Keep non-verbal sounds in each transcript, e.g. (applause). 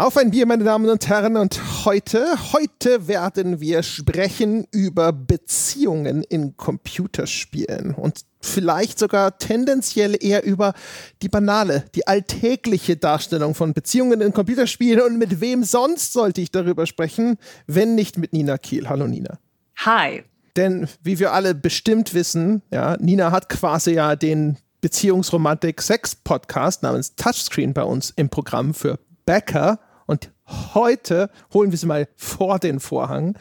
Auf ein Bier, meine Damen und Herren. Und heute, heute werden wir sprechen über Beziehungen in Computerspielen und vielleicht sogar tendenziell eher über die banale, die alltägliche Darstellung von Beziehungen in Computerspielen. Und mit wem sonst sollte ich darüber sprechen, wenn nicht mit Nina Kiel. Hallo Nina. Hi. Denn wie wir alle bestimmt wissen, ja, Nina hat quasi ja den Beziehungsromantik-Sex-Podcast namens Touchscreen bei uns im Programm für Bäcker. Und heute holen wir sie mal vor den Vorhang,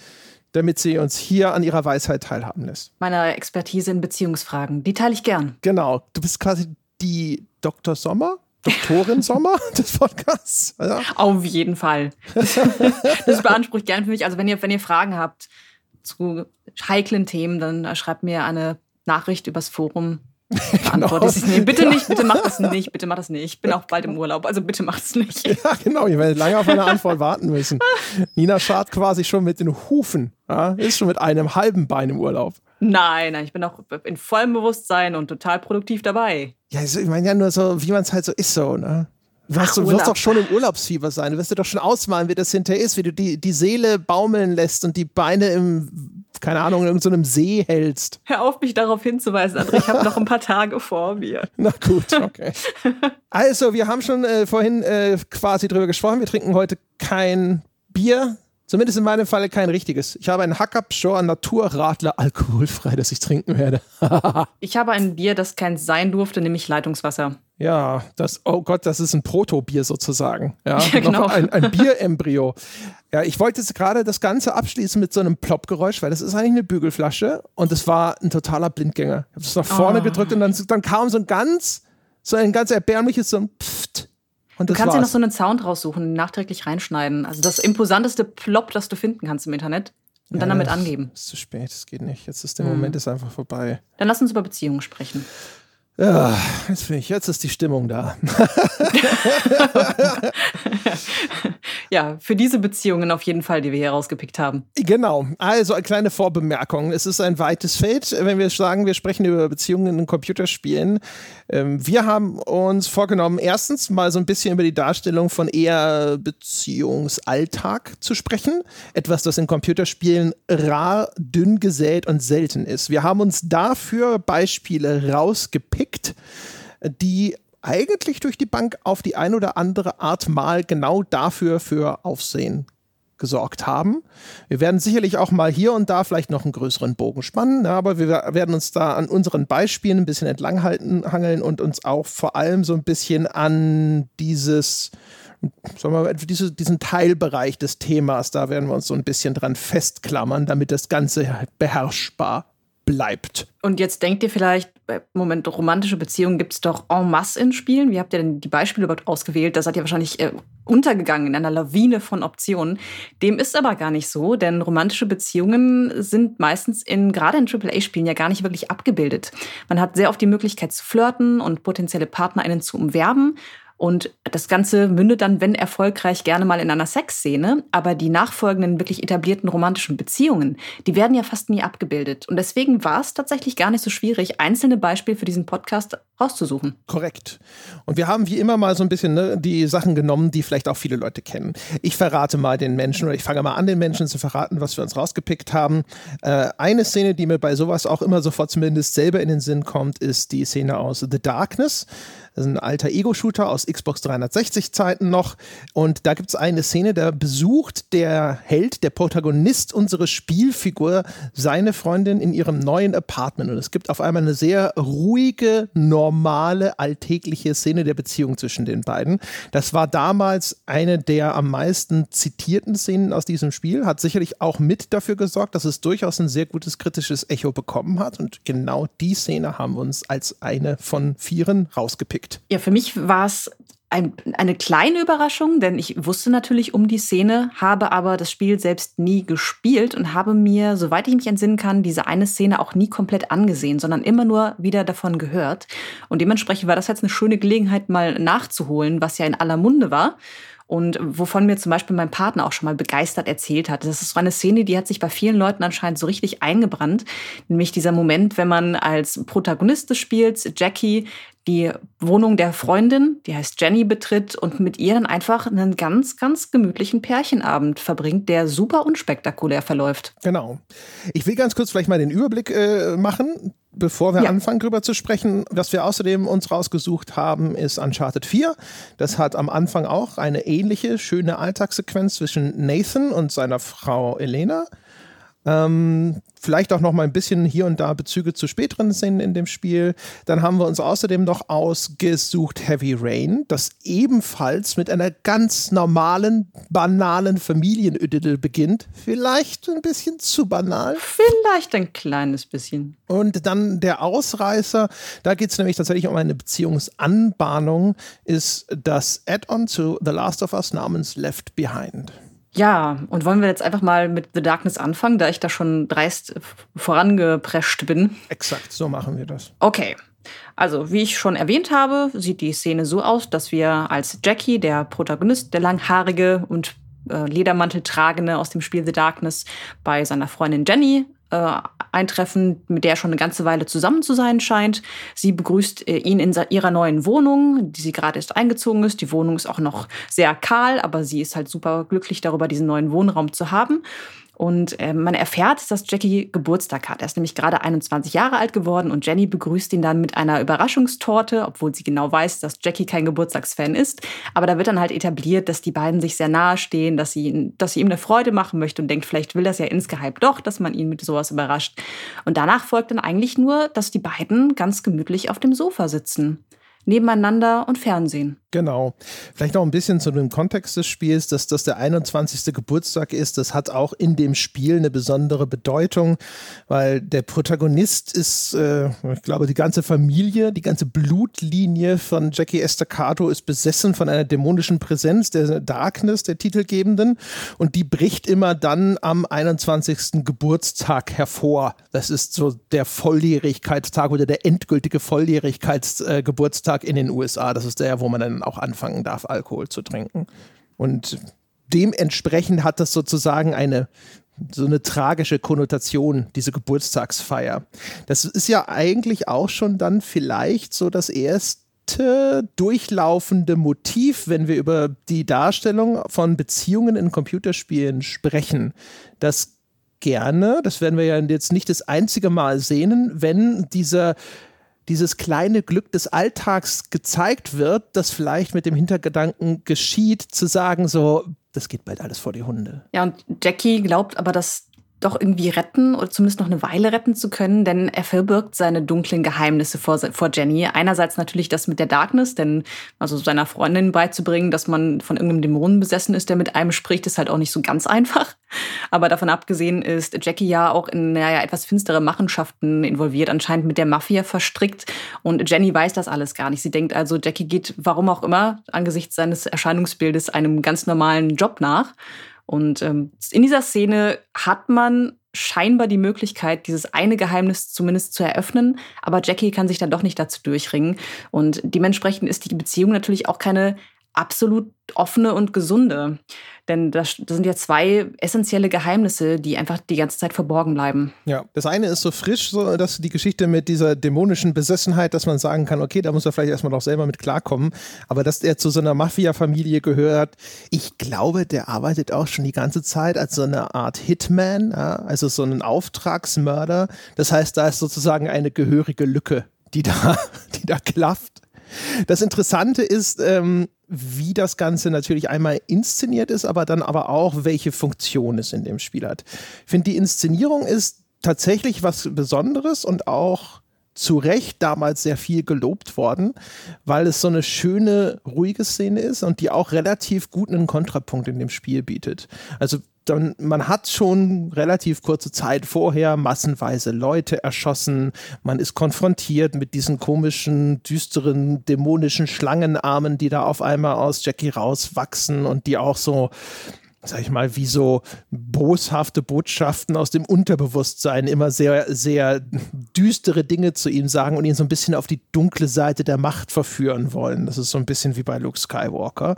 damit sie uns hier an ihrer Weisheit teilhaben lässt. Meiner Expertise in Beziehungsfragen. Die teile ich gern. Genau. Du bist quasi die Dr. Sommer? Doktorin Sommer (laughs) des Podcasts? Ja. Auf jeden Fall. (laughs) Das beansprucht gern für mich. Also wenn ihr, wenn ihr Fragen habt zu heiklen Themen, dann schreibt mir eine Nachricht übers Forum (laughs) Antwort genau. nicht. Bitte nicht, bitte mach das nicht, bitte mach das nicht. Ich bin auch bald im Urlaub, also bitte mach es nicht. (laughs) Ja, genau, ihr werdet lange auf eine Antwort warten müssen. (laughs) Nina schart quasi schon mit den Hufen, ja? ist schon mit einem halben Bein im Urlaub. Nein, nein, ich bin auch in vollem Bewusstsein und total produktiv dabei. Ja, also, ich meine ja nur so, wie man es halt so ist, so, ne? Du, hast, du wirst doch schon im Urlaubsfieber sein. Du wirst dir doch schon ausmalen, wie das hinterher ist, wie du die, die Seele baumeln lässt und die Beine im, keine Ahnung, in irgendeinem See hältst. Hör auf, mich darauf hinzuweisen, André. Ich habe noch ein paar Tage vor mir. (laughs) Na gut, okay. Also, wir haben schon äh, vorhin äh, quasi drüber gesprochen. Wir trinken heute kein Bier, Zumindest in meinem Falle kein richtiges. Ich habe ein Hackabschor Naturradler alkoholfrei, das ich trinken werde. (laughs) ich habe ein Bier, das kein sein durfte, nämlich Leitungswasser. Ja, das, oh Gott, das ist ein Protobier sozusagen. Ja, (laughs) ja genau. ein, ein Bierembryo. Ja, ich wollte jetzt gerade das Ganze abschließen mit so einem Ploppgeräusch, weil das ist eigentlich eine Bügelflasche und es war ein totaler Blindgänger. Ich habe es nach vorne oh. gedrückt und dann, dann kam so ein ganz, so ein ganz erbärmliches so ein Pfft und du kannst ja noch so einen Sound raussuchen nachträglich reinschneiden. Also das imposanteste Plop, das du finden kannst im Internet. Und ja, dann damit angeben. Ist zu spät, es geht nicht. Jetzt ist der hm. Moment ist einfach vorbei. Dann lass uns über Beziehungen sprechen. Ja, jetzt bin ich, jetzt ist die Stimmung da. (laughs) (laughs) ja, für diese Beziehungen auf jeden Fall, die wir hier rausgepickt haben. Genau. Also eine kleine Vorbemerkung. Es ist ein weites Feld, wenn wir sagen, wir sprechen über Beziehungen in Computerspielen. Ähm, wir haben uns vorgenommen, erstens mal so ein bisschen über die Darstellung von eher Beziehungsalltag zu sprechen. Etwas, das in Computerspielen rar, dünn gesät und selten ist. Wir haben uns dafür Beispiele rausgepickt die eigentlich durch die Bank auf die ein oder andere Art mal genau dafür für Aufsehen gesorgt haben. Wir werden sicherlich auch mal hier und da vielleicht noch einen größeren Bogen spannen, aber wir werden uns da an unseren Beispielen ein bisschen entlanghalten, hangeln und uns auch vor allem so ein bisschen an dieses, sagen wir mal, diese, diesen Teilbereich des Themas, da werden wir uns so ein bisschen dran festklammern, damit das Ganze beherrschbar bleibt. Und jetzt denkt ihr vielleicht, Moment, romantische Beziehungen gibt es doch en masse in Spielen. Wie habt ihr denn die Beispiele überhaupt ausgewählt? Da seid ihr wahrscheinlich äh, untergegangen in einer Lawine von Optionen. Dem ist aber gar nicht so, denn romantische Beziehungen sind meistens in gerade in AAA-Spielen ja gar nicht wirklich abgebildet. Man hat sehr oft die Möglichkeit zu flirten und potenzielle PartnerInnen zu umwerben. Und das Ganze mündet dann, wenn erfolgreich, gerne mal in einer Sexszene. Aber die nachfolgenden, wirklich etablierten romantischen Beziehungen, die werden ja fast nie abgebildet. Und deswegen war es tatsächlich gar nicht so schwierig, einzelne Beispiele für diesen Podcast rauszusuchen. Korrekt. Und wir haben wie immer mal so ein bisschen ne, die Sachen genommen, die vielleicht auch viele Leute kennen. Ich verrate mal den Menschen oder ich fange mal an, den Menschen zu verraten, was wir uns rausgepickt haben. Äh, eine Szene, die mir bei sowas auch immer sofort zumindest selber in den Sinn kommt, ist die Szene aus The Darkness. Das ist ein alter Ego-Shooter aus Xbox 360-Zeiten noch. Und da gibt es eine Szene, da besucht der Held, der Protagonist, unsere Spielfigur, seine Freundin in ihrem neuen Apartment. Und es gibt auf einmal eine sehr ruhige, normale, alltägliche Szene der Beziehung zwischen den beiden. Das war damals eine der am meisten zitierten Szenen aus diesem Spiel, hat sicherlich auch mit dafür gesorgt, dass es durchaus ein sehr gutes kritisches Echo bekommen hat. Und genau die Szene haben wir uns als eine von vieren rausgepickt geschickt? Ja, für mich war es ein, eine kleine Überraschung, denn ich wusste natürlich um die Szene, habe aber das Spiel selbst nie gespielt und habe mir, soweit ich mich entsinnen kann, diese eine Szene auch nie komplett angesehen, sondern immer nur wieder davon gehört. Und dementsprechend war das jetzt eine schöne Gelegenheit, mal nachzuholen, was ja in aller Munde war und wovon mir zum Beispiel mein Partner auch schon mal begeistert erzählt hat. Das ist so eine Szene, die hat sich bei vielen Leuten anscheinend so richtig eingebrannt. Nämlich dieser Moment, wenn man als Protagonist des Spiels, Jackie, die Wohnung der Freundin, die heißt Jenny, betritt und mit ihr dann einfach einen ganz, ganz gemütlichen Pärchenabend verbringt, der super unspektakulär verläuft. Genau. Ich will ganz kurz vielleicht mal den Überblick äh, machen, bevor wir ja. anfangen, darüber zu sprechen. Was wir außerdem uns rausgesucht haben, ist Uncharted 4. Das hat am Anfang auch eine ähnliche, schöne Alltagssequenz zwischen Nathan und seiner Frau Elena. Ähm, vielleicht auch noch mal ein bisschen hier und da Bezüge zu späteren Szenen in dem Spiel. Dann haben wir uns außerdem noch ausgesucht Heavy Rain, das ebenfalls mit einer ganz normalen, banalen Familienidylle beginnt. Vielleicht ein bisschen zu banal. Vielleicht ein kleines bisschen. Und dann der Ausreißer, da geht es nämlich tatsächlich um eine Beziehungsanbahnung, ist das Add-on zu The Last of Us namens Left Behind. Ja, und wollen wir jetzt einfach mal mit The Darkness anfangen, da ich da schon dreist vorangeprescht bin? Exakt, so machen wir das. Okay. Also, wie ich schon erwähnt habe, sieht die Szene so aus, dass wir als Jackie, der Protagonist, der langhaarige und äh, Ledermantel tragende aus dem Spiel The Darkness, bei seiner Freundin Jenny äh, eintreffen, mit der er schon eine ganze Weile zusammen zu sein scheint. Sie begrüßt äh, ihn in ihrer neuen Wohnung, die sie gerade erst eingezogen ist. Die Wohnung ist auch noch sehr kahl, aber sie ist halt super glücklich darüber, diesen neuen Wohnraum zu haben. Und äh, man erfährt, dass Jackie Geburtstag hat. Er ist nämlich gerade 21 Jahre alt geworden und Jenny begrüßt ihn dann mit einer Überraschungstorte, obwohl sie genau weiß, dass Jackie kein Geburtstagsfan ist. Aber da wird dann halt etabliert, dass die beiden sich sehr nahe stehen, dass sie, dass sie ihm eine Freude machen möchte und denkt, vielleicht will das ja insgeheim doch, dass man ihn mit sowas überrascht. Und danach folgt dann eigentlich nur, dass die beiden ganz gemütlich auf dem Sofa sitzen nebeneinander und Fernsehen. Genau. Vielleicht noch ein bisschen zu dem Kontext des Spiels, dass das der 21. Geburtstag ist. Das hat auch in dem Spiel eine besondere Bedeutung, weil der Protagonist ist, äh, ich glaube, die ganze Familie, die ganze Blutlinie von Jackie Estacado ist besessen von einer dämonischen Präsenz, der Darkness, der Titelgebenden. Und die bricht immer dann am 21. Geburtstag hervor. Das ist so der Volljährigkeitstag oder der endgültige Volljährigkeitsgeburtstag in den USA. Das ist der, wo man dann auch anfangen darf, Alkohol zu trinken. Und dementsprechend hat das sozusagen eine so eine tragische Konnotation, diese Geburtstagsfeier. Das ist ja eigentlich auch schon dann vielleicht so das erste durchlaufende Motiv, wenn wir über die Darstellung von Beziehungen in Computerspielen sprechen, dass gerne, das werden wir ja jetzt nicht das einzige Mal sehen, wenn dieser dieses kleine Glück des Alltags gezeigt wird, das vielleicht mit dem Hintergedanken geschieht, zu sagen, so, das geht bald alles vor die Hunde. Ja, und Jackie glaubt aber, dass doch irgendwie retten oder zumindest noch eine Weile retten zu können, denn er verbirgt seine dunklen Geheimnisse vor, vor Jenny. Einerseits natürlich das mit der Darkness, denn also seiner Freundin beizubringen, dass man von irgendeinem Dämonen besessen ist, der mit einem spricht, ist halt auch nicht so ganz einfach. Aber davon abgesehen ist Jackie ja auch in naja, etwas finstere Machenschaften involviert, anscheinend mit der Mafia verstrickt. Und Jenny weiß das alles gar nicht. Sie denkt also, Jackie geht, warum auch immer, angesichts seines Erscheinungsbildes einem ganz normalen Job nach. Und ähm, in dieser Szene hat man scheinbar die Möglichkeit, dieses eine Geheimnis zumindest zu eröffnen, aber Jackie kann sich dann doch nicht dazu durchringen. Und dementsprechend ist die Beziehung natürlich auch keine absolut offene und gesunde. Denn das, das, sind ja zwei essentielle Geheimnisse, die einfach die ganze Zeit verborgen bleiben. Ja, das eine ist so frisch, so dass die Geschichte mit dieser dämonischen Besessenheit, dass man sagen kann, okay, da muss er vielleicht erstmal noch selber mit klarkommen. Aber dass er zu so einer Mafia-Familie gehört, ich glaube, der arbeitet auch schon die ganze Zeit als so eine Art Hitman, ja, also so ein Auftragsmörder. Das heißt, da ist sozusagen eine gehörige Lücke, die da, (laughs) die da klafft. Das Interessante ist, ähm, wie das Ganze natürlich einmal inszeniert ist, aber dann aber auch, welche Funktion es in dem Spiel hat. Ich finde, die Inszenierung ist tatsächlich was Besonderes und auch zu Recht damals sehr viel gelobt worden, weil es so eine schöne, ruhige Szene ist und die auch relativ gut einen Kontrapunkt in dem Spiel bietet. Also dann, man hat schon relativ kurze Zeit vorher massenweise Leute erschossen. Man ist konfrontiert mit diesen komischen, düsteren, dämonischen Schlangenarmen, die da auf einmal aus Jackie rauswachsen und die auch so sag ich mal, wie so boshafte Botschaften aus dem Unterbewusstsein immer sehr, sehr düstere Dinge zu ihm sagen und ihn so ein bisschen auf die dunkle Seite der Macht verführen wollen. Das ist so ein bisschen wie bei Luke Skywalker.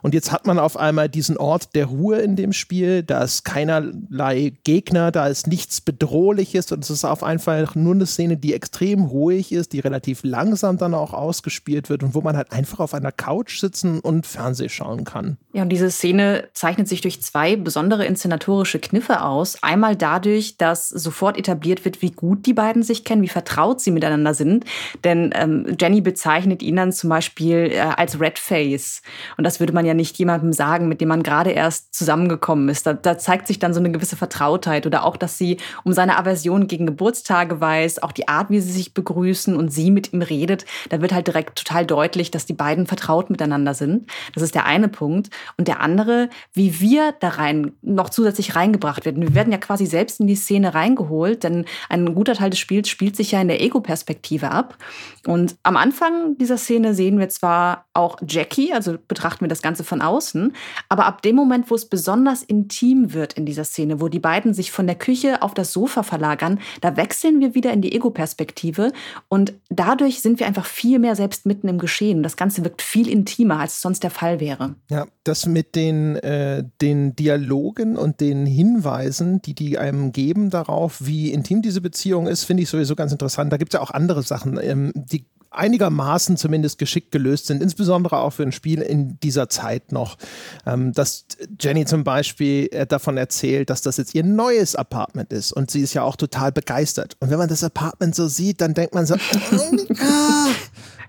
Und jetzt hat man auf einmal diesen Ort der Ruhe in dem Spiel. Da ist keinerlei Gegner, da ist nichts Bedrohliches und es ist auf einfach nur eine Szene, die extrem ruhig ist, die relativ langsam dann auch ausgespielt wird und wo man halt einfach auf einer Couch sitzen und Fernseh schauen kann. Ja, und diese Szene zeichnet sich durch zwei besondere inszenatorische Kniffe aus. Einmal dadurch, dass sofort etabliert wird, wie gut die beiden sich kennen, wie vertraut sie miteinander sind. Denn ähm, Jenny bezeichnet ihn dann zum Beispiel äh, als Red Face. Und das würde man ja nicht jemandem sagen, mit dem man gerade erst zusammengekommen ist. Da, da zeigt sich dann so eine gewisse Vertrautheit oder auch, dass sie um seine Aversion gegen Geburtstage weiß, auch die Art, wie sie sich begrüßen und sie mit ihm redet. Da wird halt direkt total deutlich, dass die beiden vertraut miteinander sind. Das ist der eine Punkt. Und der andere, wie wir da rein noch zusätzlich reingebracht werden. Wir werden ja quasi selbst in die Szene reingeholt, denn ein guter Teil des Spiels spielt sich ja in der Ego-Perspektive ab. Und am Anfang dieser Szene sehen wir zwar auch Jackie, also betrachten wir das Ganze von außen, aber ab dem Moment, wo es besonders intim wird in dieser Szene, wo die beiden sich von der Küche auf das Sofa verlagern, da wechseln wir wieder in die Ego-Perspektive und dadurch sind wir einfach viel mehr selbst mitten im Geschehen. Das Ganze wirkt viel intimer, als es sonst der Fall wäre. Ja, das mit den, äh, den Dialogen und den Hinweisen, die die einem geben darauf, wie intim diese Beziehung ist, finde ich sowieso ganz interessant. Da gibt es ja auch andere Sachen, ähm, die einigermaßen zumindest geschickt gelöst sind, insbesondere auch für ein Spiel in dieser Zeit noch. Ähm, dass Jenny zum Beispiel äh, davon erzählt, dass das jetzt ihr neues Apartment ist und sie ist ja auch total begeistert. Und wenn man das Apartment so sieht, dann denkt man so, (laughs) ah,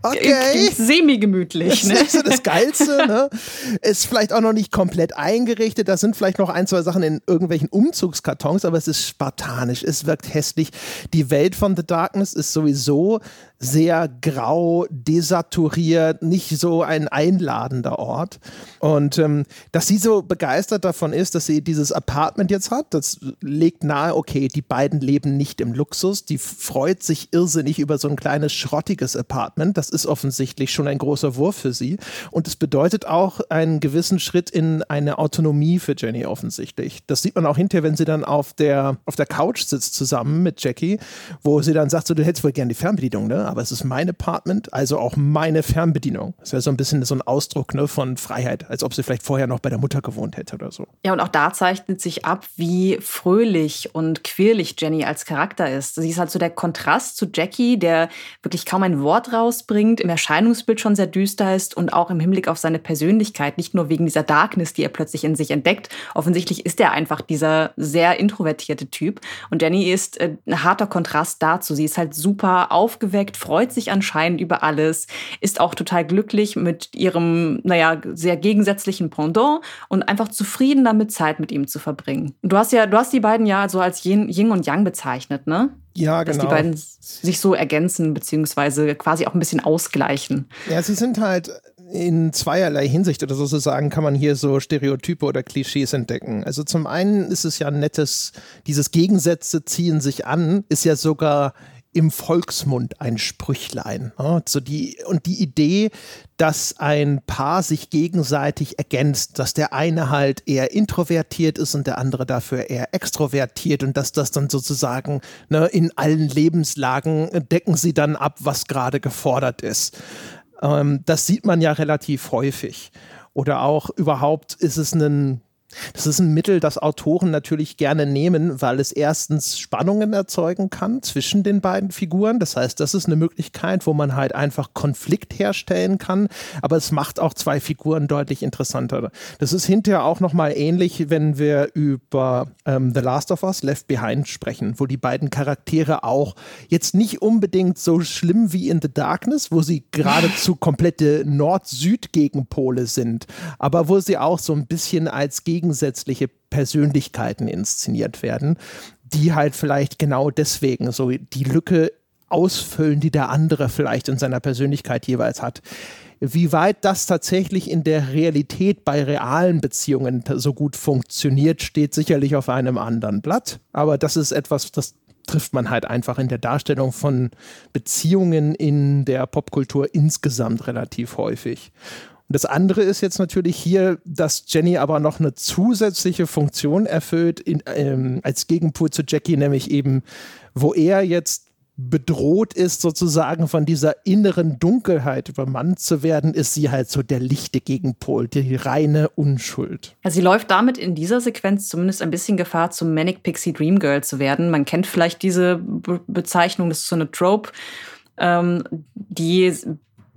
Okay. Semi-gemütlich. Ne? Das ist so das Geilste. Ne? (laughs) Ist vielleicht auch noch nicht komplett eingerichtet. Da sind vielleicht noch ein, zwei Sachen in irgendwelchen Umzugskartons, aber es ist spartanisch. Es wirkt hässlich. Die Welt von The Darkness ist sowieso sehr grau, desaturiert, nicht so ein einladender Ort. Und ähm, dass sie so begeistert davon ist, dass sie dieses Apartment jetzt hat, das legt nahe, okay, die beiden leben nicht im Luxus. Die freut sich irrsinnig über so ein kleines schrottiges Apartment. Das ist offensichtlich schon ein großer Wurf für sie. Und es bedeutet auch einen gewissen Schritt in eine Autonomie für Jenny offensichtlich. Das sieht man auch hinterher, wenn sie dann auf der, auf der Couch sitzt zusammen mit Jackie, wo sie dann sagt, so, du hättest wohl gerne die Fernbedienung, ne? Aber es ist mein Apartment, also auch meine Fernbedienung. Das wäre so ein bisschen so ein Ausdruck ne, von Freiheit, als ob sie vielleicht vorher noch bei der Mutter gewohnt hätte oder so. Ja, und auch da zeichnet sich ab, wie fröhlich und quirlig Jenny als Charakter ist. Sie ist halt so der Kontrast zu Jackie, der wirklich kaum ein Wort rausbringt, im Erscheinungsbild schon sehr düster ist und auch im Hinblick auf seine Persönlichkeit, nicht nur wegen dieser Darkness, die er plötzlich in sich entdeckt. Offensichtlich ist er einfach dieser sehr introvertierte Typ. Und Jenny ist äh, ein harter Kontrast dazu. Sie ist halt super aufgeweckt, freut sich anscheinend über alles, ist auch total glücklich mit ihrem, naja, sehr gegensätzlichen Pendant und einfach zufrieden damit, Zeit mit ihm zu verbringen. Du hast ja, du hast die beiden ja so als Yin und Yang bezeichnet, ne? Ja, genau. Dass die beiden sich so ergänzen, beziehungsweise quasi auch ein bisschen ausgleichen. Ja, sie sind halt in zweierlei Hinsicht oder sozusagen kann man hier so Stereotype oder Klischees entdecken. Also zum einen ist es ja ein nettes, dieses Gegensätze ziehen sich an, ist ja sogar im Volksmund ein Sprüchlein. Ne? So die, und die Idee, dass ein Paar sich gegenseitig ergänzt, dass der eine halt eher introvertiert ist und der andere dafür eher extrovertiert und dass das dann sozusagen ne, in allen Lebenslagen decken sie dann ab, was gerade gefordert ist. Ähm, das sieht man ja relativ häufig. Oder auch überhaupt ist es ein das ist ein Mittel, das Autoren natürlich gerne nehmen, weil es erstens Spannungen erzeugen kann zwischen den beiden Figuren. Das heißt, das ist eine Möglichkeit, wo man halt einfach Konflikt herstellen kann, aber es macht auch zwei Figuren deutlich interessanter. Das ist hinterher auch nochmal ähnlich, wenn wir über ähm, The Last of Us Left Behind sprechen, wo die beiden Charaktere auch jetzt nicht unbedingt so schlimm wie in The Darkness, wo sie geradezu komplette Nord-Süd-Gegenpole sind, aber wo sie auch so ein bisschen als Gegen gegensätzliche Persönlichkeiten inszeniert werden, die halt vielleicht genau deswegen so die Lücke ausfüllen, die der andere vielleicht in seiner Persönlichkeit jeweils hat. Wie weit das tatsächlich in der Realität bei realen Beziehungen so gut funktioniert, steht sicherlich auf einem anderen Blatt. Aber das ist etwas, das trifft man halt einfach in der Darstellung von Beziehungen in der Popkultur insgesamt relativ häufig. Und das andere ist jetzt natürlich hier, dass Jenny aber noch eine zusätzliche Funktion erfüllt in, ähm, als Gegenpol zu Jackie, nämlich eben, wo er jetzt bedroht ist, sozusagen von dieser inneren Dunkelheit übermannt zu werden, ist sie halt so der lichte Gegenpol, die reine Unschuld. Ja, sie läuft damit in dieser Sequenz zumindest ein bisschen Gefahr, zum Manic Pixie Dream Girl zu werden. Man kennt vielleicht diese Be Bezeichnung, das ist so eine Trope, ähm, die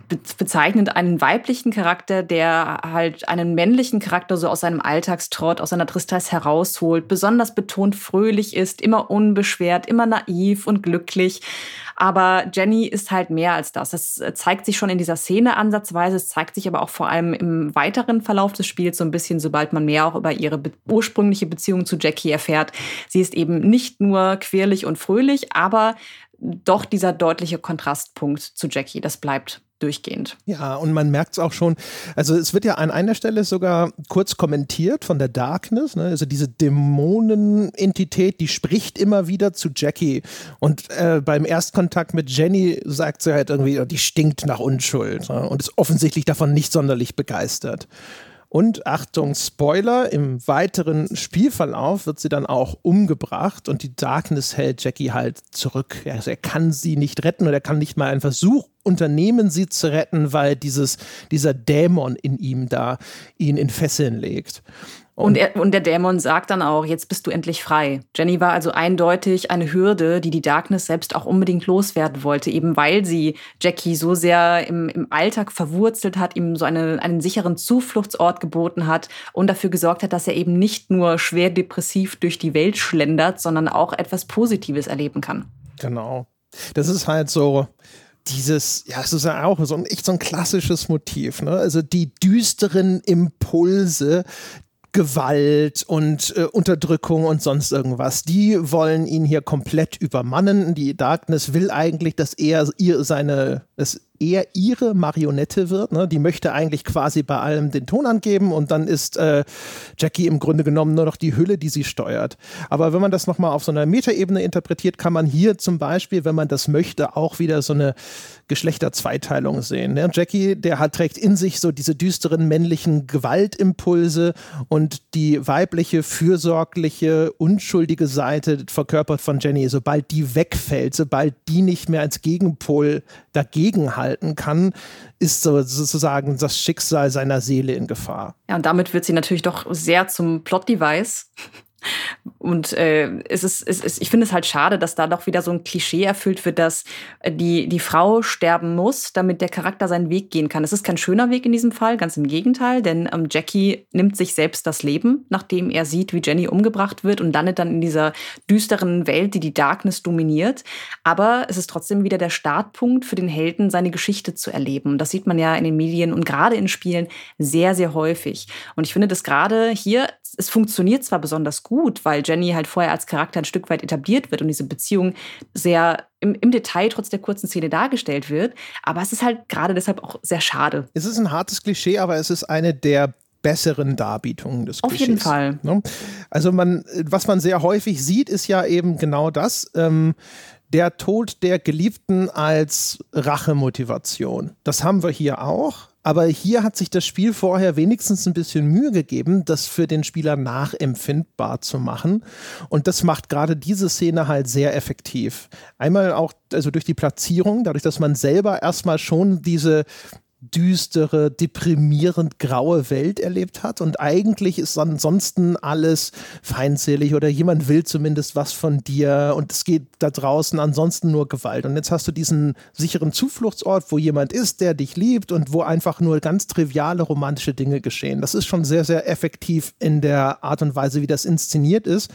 bezeichnend einen weiblichen Charakter, der halt einen männlichen Charakter so aus seinem Alltagstrott, aus seiner Tristesse herausholt, besonders betont fröhlich ist, immer unbeschwert, immer naiv und glücklich. Aber Jenny ist halt mehr als das. Das zeigt sich schon in dieser Szene ansatzweise. Es zeigt sich aber auch vor allem im weiteren Verlauf des Spiels so ein bisschen, sobald man mehr auch über ihre ursprüngliche Beziehung zu Jackie erfährt. Sie ist eben nicht nur quirlig und fröhlich, aber doch dieser deutliche Kontrastpunkt zu Jackie. Das bleibt durchgehend. Ja, und man merkt es auch schon, also es wird ja an einer Stelle sogar kurz kommentiert von der Darkness, ne? also diese Dämonenentität, die spricht immer wieder zu Jackie und äh, beim Erstkontakt mit Jenny sagt sie halt irgendwie, die stinkt nach Unschuld ne? und ist offensichtlich davon nicht sonderlich begeistert. Und Achtung, Spoiler, im weiteren Spielverlauf wird sie dann auch umgebracht und die Darkness hält Jackie halt zurück. Also er kann sie nicht retten oder er kann nicht mal einen Versuch unternehmen, sie zu retten, weil dieses, dieser Dämon in ihm da ihn in Fesseln legt. Und, er, und der Dämon sagt dann auch, jetzt bist du endlich frei. Jenny war also eindeutig eine Hürde, die die Darkness selbst auch unbedingt loswerden wollte, eben weil sie Jackie so sehr im, im Alltag verwurzelt hat, ihm so eine, einen sicheren Zufluchtsort geboten hat und dafür gesorgt hat, dass er eben nicht nur schwer depressiv durch die Welt schlendert, sondern auch etwas Positives erleben kann. Genau. Das ist halt so, dieses, ja, es ist ja auch so ein, echt so ein klassisches Motiv, ne? Also die düsteren Impulse, Gewalt und äh, Unterdrückung und sonst irgendwas. Die wollen ihn hier komplett übermannen. Die Darkness will eigentlich, dass er ihr seine, dass er ihre Marionette wird. Ne? Die möchte eigentlich quasi bei allem den Ton angeben und dann ist äh, Jackie im Grunde genommen nur noch die Hülle, die sie steuert. Aber wenn man das nochmal auf so einer Metaebene interpretiert, kann man hier zum Beispiel, wenn man das möchte, auch wieder so eine Geschlechterzweiteilung sehen. Ne? Jackie, der hat, trägt in sich so diese düsteren männlichen Gewaltimpulse und die weibliche, fürsorgliche, unschuldige Seite verkörpert von Jenny, sobald die wegfällt, sobald die nicht mehr als Gegenpol dagegen halten kann, ist so sozusagen das Schicksal seiner Seele in Gefahr. Ja, und damit wird sie natürlich doch sehr zum Plot-Device. Und äh, es ist, es ist, ich finde es halt schade, dass da doch wieder so ein Klischee erfüllt wird, dass äh, die, die Frau sterben muss, damit der Charakter seinen Weg gehen kann. Es ist kein schöner Weg in diesem Fall, ganz im Gegenteil, denn ähm, Jackie nimmt sich selbst das Leben, nachdem er sieht, wie Jenny umgebracht wird und landet dann in dieser düsteren Welt, die die Darkness dominiert. Aber es ist trotzdem wieder der Startpunkt für den Helden, seine Geschichte zu erleben. Das sieht man ja in den Medien und gerade in Spielen sehr, sehr häufig. Und ich finde das gerade hier, es funktioniert zwar besonders gut, weil Jenny halt vorher als Charakter ein Stück weit etabliert wird und diese Beziehung sehr im, im Detail trotz der kurzen Szene dargestellt wird. Aber es ist halt gerade deshalb auch sehr schade. Es ist ein hartes Klischee, aber es ist eine der besseren Darbietungen des Auf Klischees. jeden Fall. Ne? Also man, was man sehr häufig sieht, ist ja eben genau das. Ähm, der Tod der Geliebten als Rachemotivation. Das haben wir hier auch. Aber hier hat sich das Spiel vorher wenigstens ein bisschen Mühe gegeben, das für den Spieler nachempfindbar zu machen. Und das macht gerade diese Szene halt sehr effektiv. Einmal auch also durch die Platzierung, dadurch, dass man selber erstmal schon diese düstere, deprimierend graue Welt erlebt hat und eigentlich ist ansonsten alles feindselig oder jemand will zumindest was von dir und es geht da draußen ansonsten nur Gewalt. Und jetzt hast du diesen sicheren Zufluchtsort, wo jemand ist, der dich liebt und wo einfach nur ganz triviale romantische Dinge geschehen. Das ist schon sehr, sehr effektiv in der Art und Weise, wie das inszeniert ist.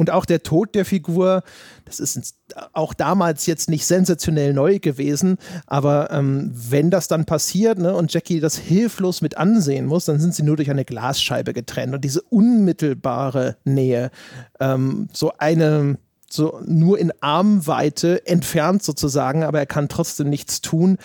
Und auch der Tod der Figur, das ist auch damals jetzt nicht sensationell neu gewesen, aber ähm, wenn das dann passiert ne, und Jackie das hilflos mit ansehen muss, dann sind sie nur durch eine Glasscheibe getrennt. Und diese unmittelbare Nähe, ähm, so eine so nur in Armweite entfernt sozusagen, aber er kann trotzdem nichts tun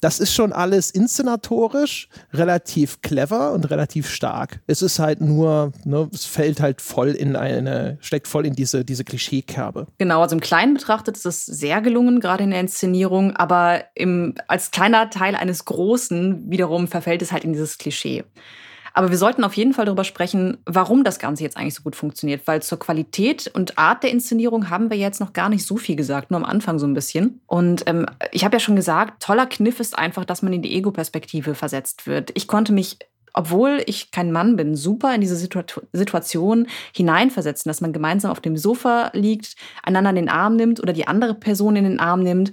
das ist schon alles inszenatorisch relativ clever und relativ stark. Es ist halt nur, ne, es fällt halt voll in eine, steckt voll in diese, diese Klischeekerbe. Genau, also im Kleinen betrachtet ist es sehr gelungen, gerade in der Inszenierung, aber im, als kleiner Teil eines Großen wiederum verfällt es halt in dieses Klischee. Aber wir sollten auf jeden Fall darüber sprechen, warum das Ganze jetzt eigentlich so gut funktioniert. Weil zur Qualität und Art der Inszenierung haben wir jetzt noch gar nicht so viel gesagt, nur am Anfang so ein bisschen. Und ähm, ich habe ja schon gesagt, toller Kniff ist einfach, dass man in die Ego-Perspektive versetzt wird. Ich konnte mich obwohl ich kein Mann bin, super in diese Situation hineinversetzen, dass man gemeinsam auf dem Sofa liegt, einander in den Arm nimmt oder die andere Person in den Arm nimmt,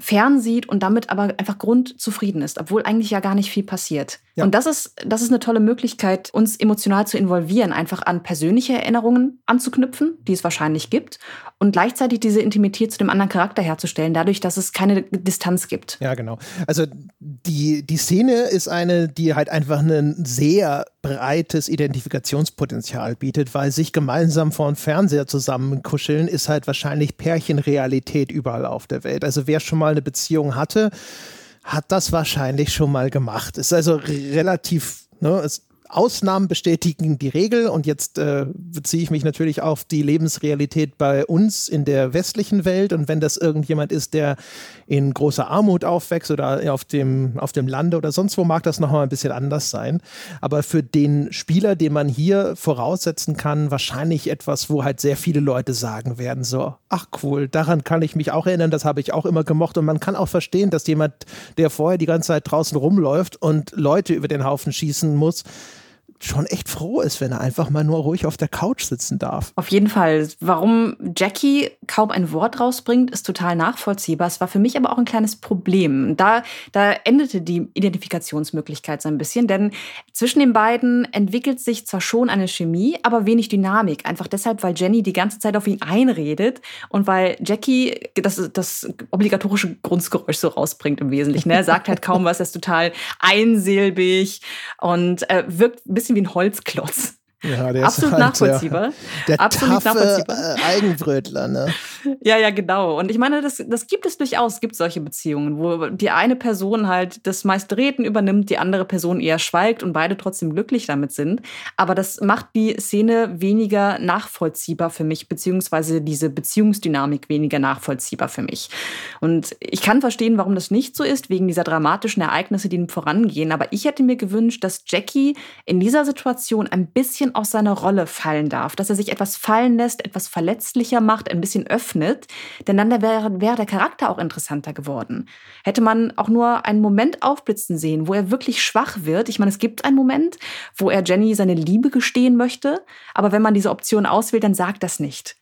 fernsieht und damit aber einfach grundzufrieden ist, obwohl eigentlich ja gar nicht viel passiert. Ja. Und das ist, das ist eine tolle Möglichkeit, uns emotional zu involvieren, einfach an persönliche Erinnerungen anzuknüpfen, die es wahrscheinlich gibt, und gleichzeitig diese Intimität zu dem anderen Charakter herzustellen, dadurch, dass es keine Distanz gibt. Ja, genau. Also die, die Szene ist eine, die halt einfach ein sehr breites Identifikationspotenzial bietet, weil sich gemeinsam vor dem Fernseher zusammenkuscheln ist halt wahrscheinlich Pärchenrealität überall auf der Welt. Also wer schon mal eine Beziehung hatte, hat das wahrscheinlich schon mal gemacht. Ist also relativ, ne, es Ausnahmen bestätigen die Regel. Und jetzt äh, beziehe ich mich natürlich auf die Lebensrealität bei uns in der westlichen Welt. Und wenn das irgendjemand ist, der in großer Armut aufwächst oder auf dem, auf dem Lande oder sonst wo, mag das nochmal ein bisschen anders sein. Aber für den Spieler, den man hier voraussetzen kann, wahrscheinlich etwas, wo halt sehr viele Leute sagen werden, so, ach cool, daran kann ich mich auch erinnern, das habe ich auch immer gemocht. Und man kann auch verstehen, dass jemand, der vorher die ganze Zeit draußen rumläuft und Leute über den Haufen schießen muss, schon echt froh ist, wenn er einfach mal nur ruhig auf der Couch sitzen darf. Auf jeden Fall. Warum Jackie kaum ein Wort rausbringt, ist total nachvollziehbar. Es war für mich aber auch ein kleines Problem. Da, da endete die Identifikationsmöglichkeit so ein bisschen, denn zwischen den beiden entwickelt sich zwar schon eine Chemie, aber wenig Dynamik. Einfach deshalb, weil Jenny die ganze Zeit auf ihn einredet und weil Jackie das, das obligatorische Grundgeräusch so rausbringt im Wesentlichen. Er sagt halt kaum was, er ist total einsilbig und äh, wirkt ein bisschen bisschen wie ein Holzklotz. Ja, der Absolut ist halt nachvollziehbar. Der, der Absolut taffe, nachvollziehbar. Äh, Eigenbrötler, ne? (laughs) Ja, ja, genau. Und ich meine, das, das gibt es durchaus. Es gibt solche Beziehungen, wo die eine Person halt das meiste Reden übernimmt, die andere Person eher schweigt und beide trotzdem glücklich damit sind. Aber das macht die Szene weniger nachvollziehbar für mich, beziehungsweise diese Beziehungsdynamik weniger nachvollziehbar für mich. Und ich kann verstehen, warum das nicht so ist, wegen dieser dramatischen Ereignisse, die ihm vorangehen. Aber ich hätte mir gewünscht, dass Jackie in dieser Situation ein bisschen bisschen aus seiner Rolle fallen darf, dass er sich etwas fallen lässt, etwas verletzlicher macht, ein bisschen öffnet, denn dann wäre, wäre der Charakter auch interessanter geworden. Hätte man auch nur einen Moment aufblitzen sehen, wo er wirklich schwach wird. Ich meine, es gibt einen Moment, wo er Jenny seine Liebe gestehen möchte, aber wenn man diese Option auswählt, dann sagt das nicht.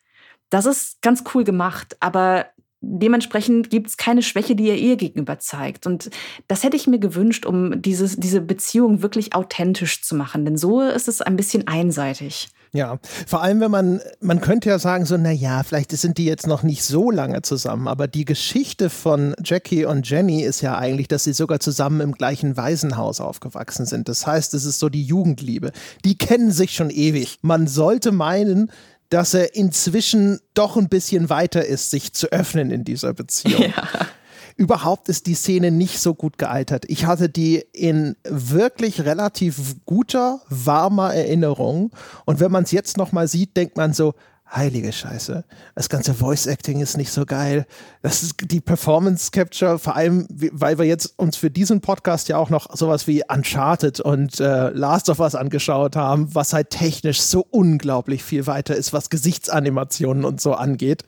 Das ist ganz cool gemacht, aber dementsprechend gibt es keine Schwäche, die er ihr gegenüber zeigt. Und das hätte ich mir gewünscht, um dieses, diese Beziehung wirklich authentisch zu machen. Denn so ist es ein bisschen einseitig. Ja, vor allem, wenn man, man könnte ja sagen, so, na ja, vielleicht sind die jetzt noch nicht so lange zusammen, aber die Geschichte von Jackie und Jenny ist ja eigentlich, dass sie sogar zusammen im gleichen Waisenhaus aufgewachsen sind. Das heißt, es ist so die Jugendliebe. Die kennen sich schon ewig. Man sollte meinen, dass er inzwischen doch ein bisschen weiter ist, sich zu öffnen in dieser Beziehung. Ja. Überhaupt ist die Szene nicht so gut gealtert. Ich hatte die in wirklich relativ guter, warmer Erinnerung. Und wenn man es jetzt nochmal sieht, denkt man so, heilige Scheiße. Das ganze Voice Acting ist nicht so geil. Das ist die Performance Capture, vor allem, weil wir jetzt uns für diesen Podcast ja auch noch sowas wie Uncharted und äh, Last of Us angeschaut haben, was halt technisch so unglaublich viel weiter ist, was Gesichtsanimationen und so angeht.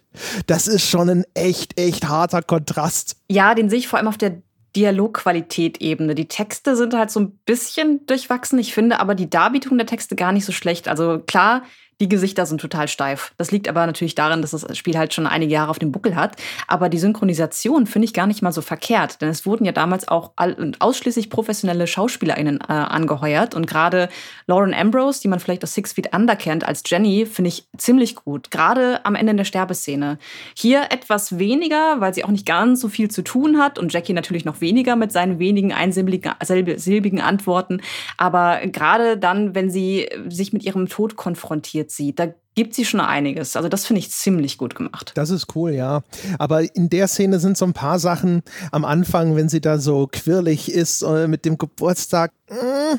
Das ist schon ein echt, echt harter Kontrast. Ja, den sehe ich vor allem auf der Dialogqualität-Ebene. Die Texte sind halt so ein bisschen durchwachsen. Ich finde aber die Darbietung der Texte gar nicht so schlecht. Also klar, die Gesichter sind total steif. Das liegt aber natürlich daran, dass das Spiel halt schon einige Jahre auf dem Buckel hat. Aber die Synchronisation finde ich gar nicht mal so verkehrt, denn es wurden ja damals auch ausschließlich professionelle SchauspielerInnen äh, angeheuert. Und gerade Lauren Ambrose, die man vielleicht aus Six Feet Under kennt, als Jenny, finde ich ziemlich gut. Gerade am Ende in der Sterbeszene. Hier etwas weniger, weil sie auch nicht ganz so viel zu tun hat und Jackie natürlich noch weniger mit seinen wenigen einsilbigen Antworten. Aber gerade dann, wenn sie sich mit ihrem Tod konfrontiert sieht. Da gibt sie schon einiges. Also das finde ich ziemlich gut gemacht. Das ist cool, ja. Aber in der Szene sind so ein paar Sachen am Anfang, wenn sie da so quirlig ist äh, mit dem Geburtstag. Äh,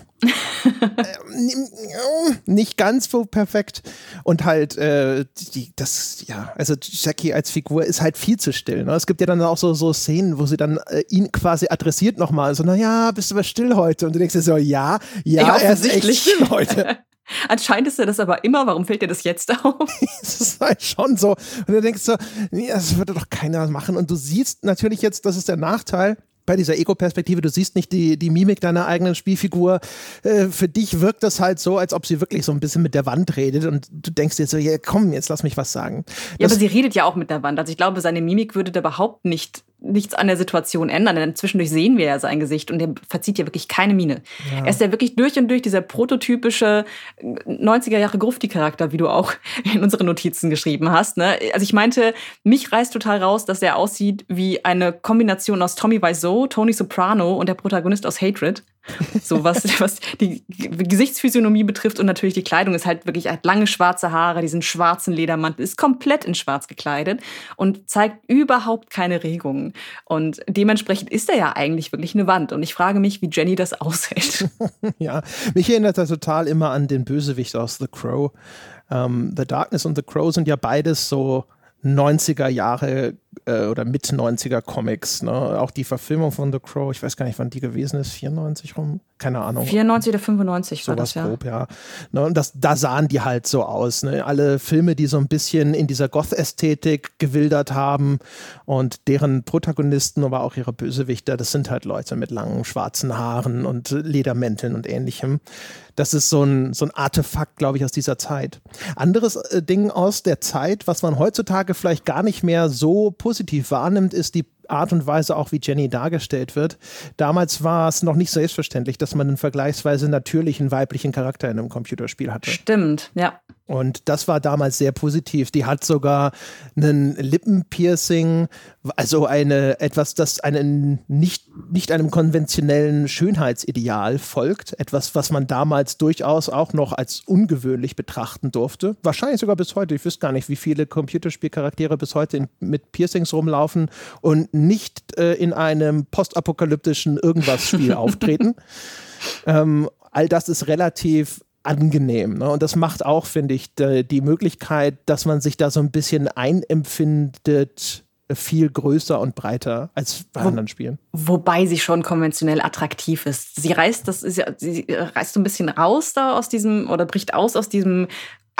(laughs) nicht ganz so perfekt. Und halt, äh, die, das, ja, also Jackie als Figur ist halt viel zu still. Ne? Es gibt ja dann auch so, so Szenen, wo sie dann äh, ihn quasi adressiert nochmal. So, naja, bist du aber still heute? Und du denkst dir so, ja, ja, ja er ist echt still heute. (laughs) Anscheinend ist er das aber immer. Warum fällt dir das jetzt auf? (laughs) das ist halt schon so. Und du denkst so, nee, das würde doch keiner machen. Und du siehst natürlich jetzt, das ist der Nachteil, bei dieser Ego-Perspektive, du siehst nicht die, die Mimik deiner eigenen Spielfigur. Äh, für dich wirkt das halt so, als ob sie wirklich so ein bisschen mit der Wand redet und du denkst dir so, ja, komm, jetzt lass mich was sagen. Ja, aber sie redet ja auch mit der Wand. Also ich glaube, seine Mimik würde da überhaupt nicht nichts an der Situation ändern, denn zwischendurch sehen wir ja sein Gesicht und er verzieht ja wirklich keine Miene. Ja. Er ist ja wirklich durch und durch dieser prototypische 90er Jahre Grufti-Charakter, wie du auch (laughs) in unsere Notizen geschrieben hast. Ne? Also ich meinte, mich reißt total raus, dass er aussieht wie eine Kombination aus Tommy Wiseau, Tony Soprano und der Protagonist aus Hatred. So was, (laughs) was die Gesichtsphysiognomie betrifft und natürlich die Kleidung ist halt wirklich, er hat lange schwarze Haare, diesen schwarzen Ledermantel, ist komplett in schwarz gekleidet und zeigt überhaupt keine Regungen. Und dementsprechend ist er ja eigentlich wirklich eine Wand. Und ich frage mich, wie Jenny das aushält. (laughs) ja, mich erinnert er total immer an den Bösewicht aus The Crow. Um, ähm, The Darkness und The Crow sind ja beides so 90er Jahre äh, oder mit 90er Comics. Ne? Auch die Verfilmung von The Crow, ich weiß gar nicht, wann die gewesen ist, 94 rum, keine Ahnung. 94 oder 95 war das, ja. Grob, ja. Ne? Und das, da sahen die halt so aus. Ne? Alle Filme, die so ein bisschen in dieser Goth-Ästhetik gewildert haben und deren Protagonisten, aber auch ihre Bösewichter, das sind halt Leute mit langen schwarzen Haaren und Ledermänteln und ähnlichem. Das ist so ein, so ein Artefakt, glaube ich, aus dieser Zeit. Anderes äh, Ding aus der Zeit, was man heutzutage vielleicht gar nicht mehr so positiv wahrnimmt, ist die Art und Weise auch, wie Jenny dargestellt wird. Damals war es noch nicht selbstverständlich, dass man einen vergleichsweise natürlichen weiblichen Charakter in einem Computerspiel hatte. Stimmt, ja. Und das war damals sehr positiv. Die hat sogar einen Lippenpiercing, also eine etwas, das einen nicht, nicht einem konventionellen Schönheitsideal folgt. Etwas, was man damals durchaus auch noch als ungewöhnlich betrachten durfte. Wahrscheinlich sogar bis heute. Ich wüsste gar nicht, wie viele Computerspielcharaktere bis heute in, mit Piercings rumlaufen und nicht äh, in einem postapokalyptischen Irgendwas-Spiel (laughs) auftreten. Ähm, all das ist relativ angenehm. Ne? Und das macht auch, finde ich, die, Möglichkeit, dass man sich da so ein bisschen einempfindet, viel größer und breiter als bei Wo, anderen Spielen. Wobei sie schon konventionell attraktiv ist. Sie reißt das, sie reißt so ein bisschen raus da aus diesem oder bricht aus aus diesem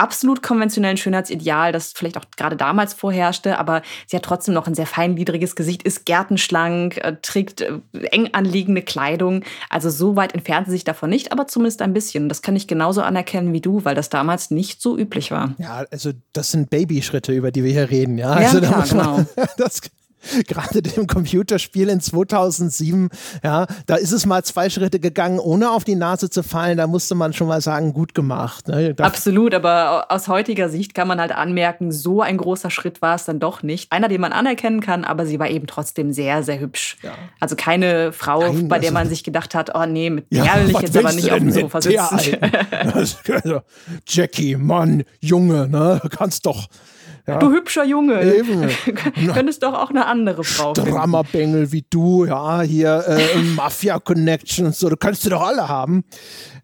absolut konventionellen Schönheitsideal, das vielleicht auch gerade damals vorherrschte, aber sie hat trotzdem noch ein sehr feingliedriges Gesicht, ist gärtenschlank, äh, trägt äh, eng anliegende Kleidung. Also so weit entfernt sie sich davon nicht, aber zumindest ein bisschen. Das kann ich genauso anerkennen wie du, weil das damals nicht so üblich war. Ja, also das sind Babyschritte, über die wir hier reden. Ja, ja also klar, genau. (laughs) das, (laughs) gerade dem Computerspiel in 2007, ja, da ist es mal zwei Schritte gegangen, ohne auf die Nase zu fallen. Da musste man schon mal sagen, gut gemacht. Ne? Absolut, aber aus heutiger Sicht kann man halt anmerken, so ein großer Schritt war es dann doch nicht. Einer, den man anerkennen kann, aber sie war eben trotzdem sehr, sehr hübsch. Ja. Also keine Frau, Nein, bei der also, man sich gedacht hat, oh nee, mit der will ich jetzt aber nicht auf dem Sofa sitzen. (laughs) (laughs) also, Jackie, Mann, Junge, ne, du kannst doch ja. Du hübscher Junge. Eben. (laughs) Könntest doch auch eine andere Frau Dramabengel wie du, ja, hier äh, (laughs) Mafia-Connections, so, du kannst du doch alle haben.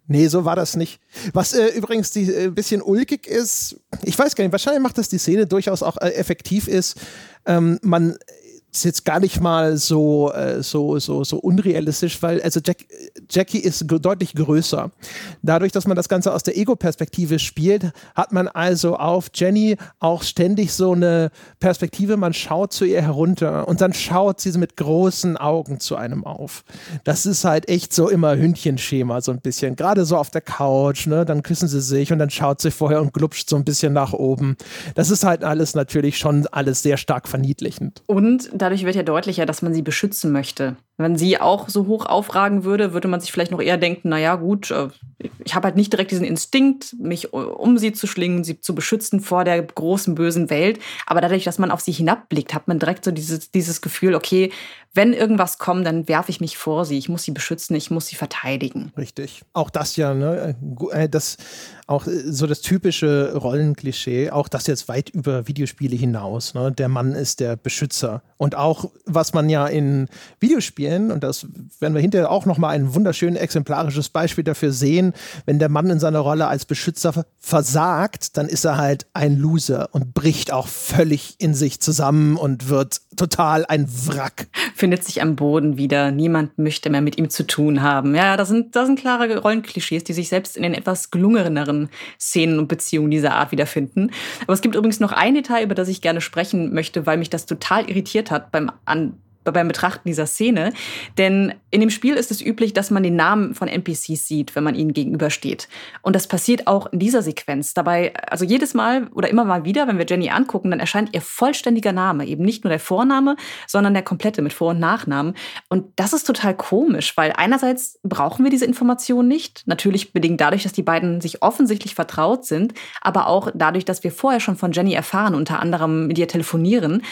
Nee, so war das nicht. Was äh, übrigens ein äh, bisschen ulkig ist, ich weiß gar nicht, wahrscheinlich macht das die Szene durchaus auch äh, effektiv ist. Ähm, man ist jetzt gar nicht mal so, äh, so, so, so unrealistisch, weil also Jack, Jackie ist deutlich größer. Dadurch, dass man das Ganze aus der Ego-Perspektive spielt, hat man also auf Jenny auch ständig so eine Perspektive, man schaut zu ihr herunter und dann schaut sie mit großen Augen zu einem auf. Das ist halt echt so immer Hündchenschema, so ein bisschen. Gerade so auf der Couch, ne? Dann küssen sie sich und dann schaut sie vorher und glupscht so ein bisschen nach oben. Das ist halt alles natürlich schon alles sehr stark verniedlichend. Und dadurch wird ja deutlicher, dass man sie beschützen möchte. Wenn sie auch so hoch aufragen würde, würde man sich vielleicht noch eher denken, naja gut, äh, ich habe halt nicht direkt diesen Instinkt, mich um sie zu schlingen, sie zu beschützen vor der großen bösen Welt. Aber dadurch, dass man auf sie hinabblickt, hat man direkt so dieses, dieses Gefühl, okay, wenn irgendwas kommt, dann werfe ich mich vor sie. Ich muss sie beschützen, ich muss sie verteidigen. Richtig. Auch das ja, ne? Äh, das auch äh, so das typische Rollenklischee, auch das jetzt weit über Videospiele hinaus. Ne? Der Mann ist der Beschützer. Und auch, was man ja in Videospielen, und das werden wir hinterher auch nochmal ein wunderschön exemplarisches Beispiel dafür sehen, wenn der Mann in seiner Rolle als Beschützer versagt, dann ist er halt ein Loser und bricht auch völlig in sich zusammen und wird total ein Wrack. Findet sich am Boden wieder. Niemand möchte mehr mit ihm zu tun haben. Ja, das sind, das sind klare Rollenklischees, die sich selbst in den etwas gelungeneren Szenen und Beziehungen dieser Art wiederfinden. Aber es gibt übrigens noch ein Detail, über das ich gerne sprechen möchte, weil mich das total irritiert hat beim An beim Betrachten dieser Szene. Denn in dem Spiel ist es üblich, dass man den Namen von NPCs sieht, wenn man ihnen gegenübersteht. Und das passiert auch in dieser Sequenz. Dabei, also jedes Mal oder immer mal wieder, wenn wir Jenny angucken, dann erscheint ihr vollständiger Name. Eben nicht nur der Vorname, sondern der komplette mit Vor- und Nachnamen. Und das ist total komisch, weil einerseits brauchen wir diese Information nicht. Natürlich bedingt dadurch, dass die beiden sich offensichtlich vertraut sind, aber auch dadurch, dass wir vorher schon von Jenny erfahren, unter anderem mit ihr telefonieren.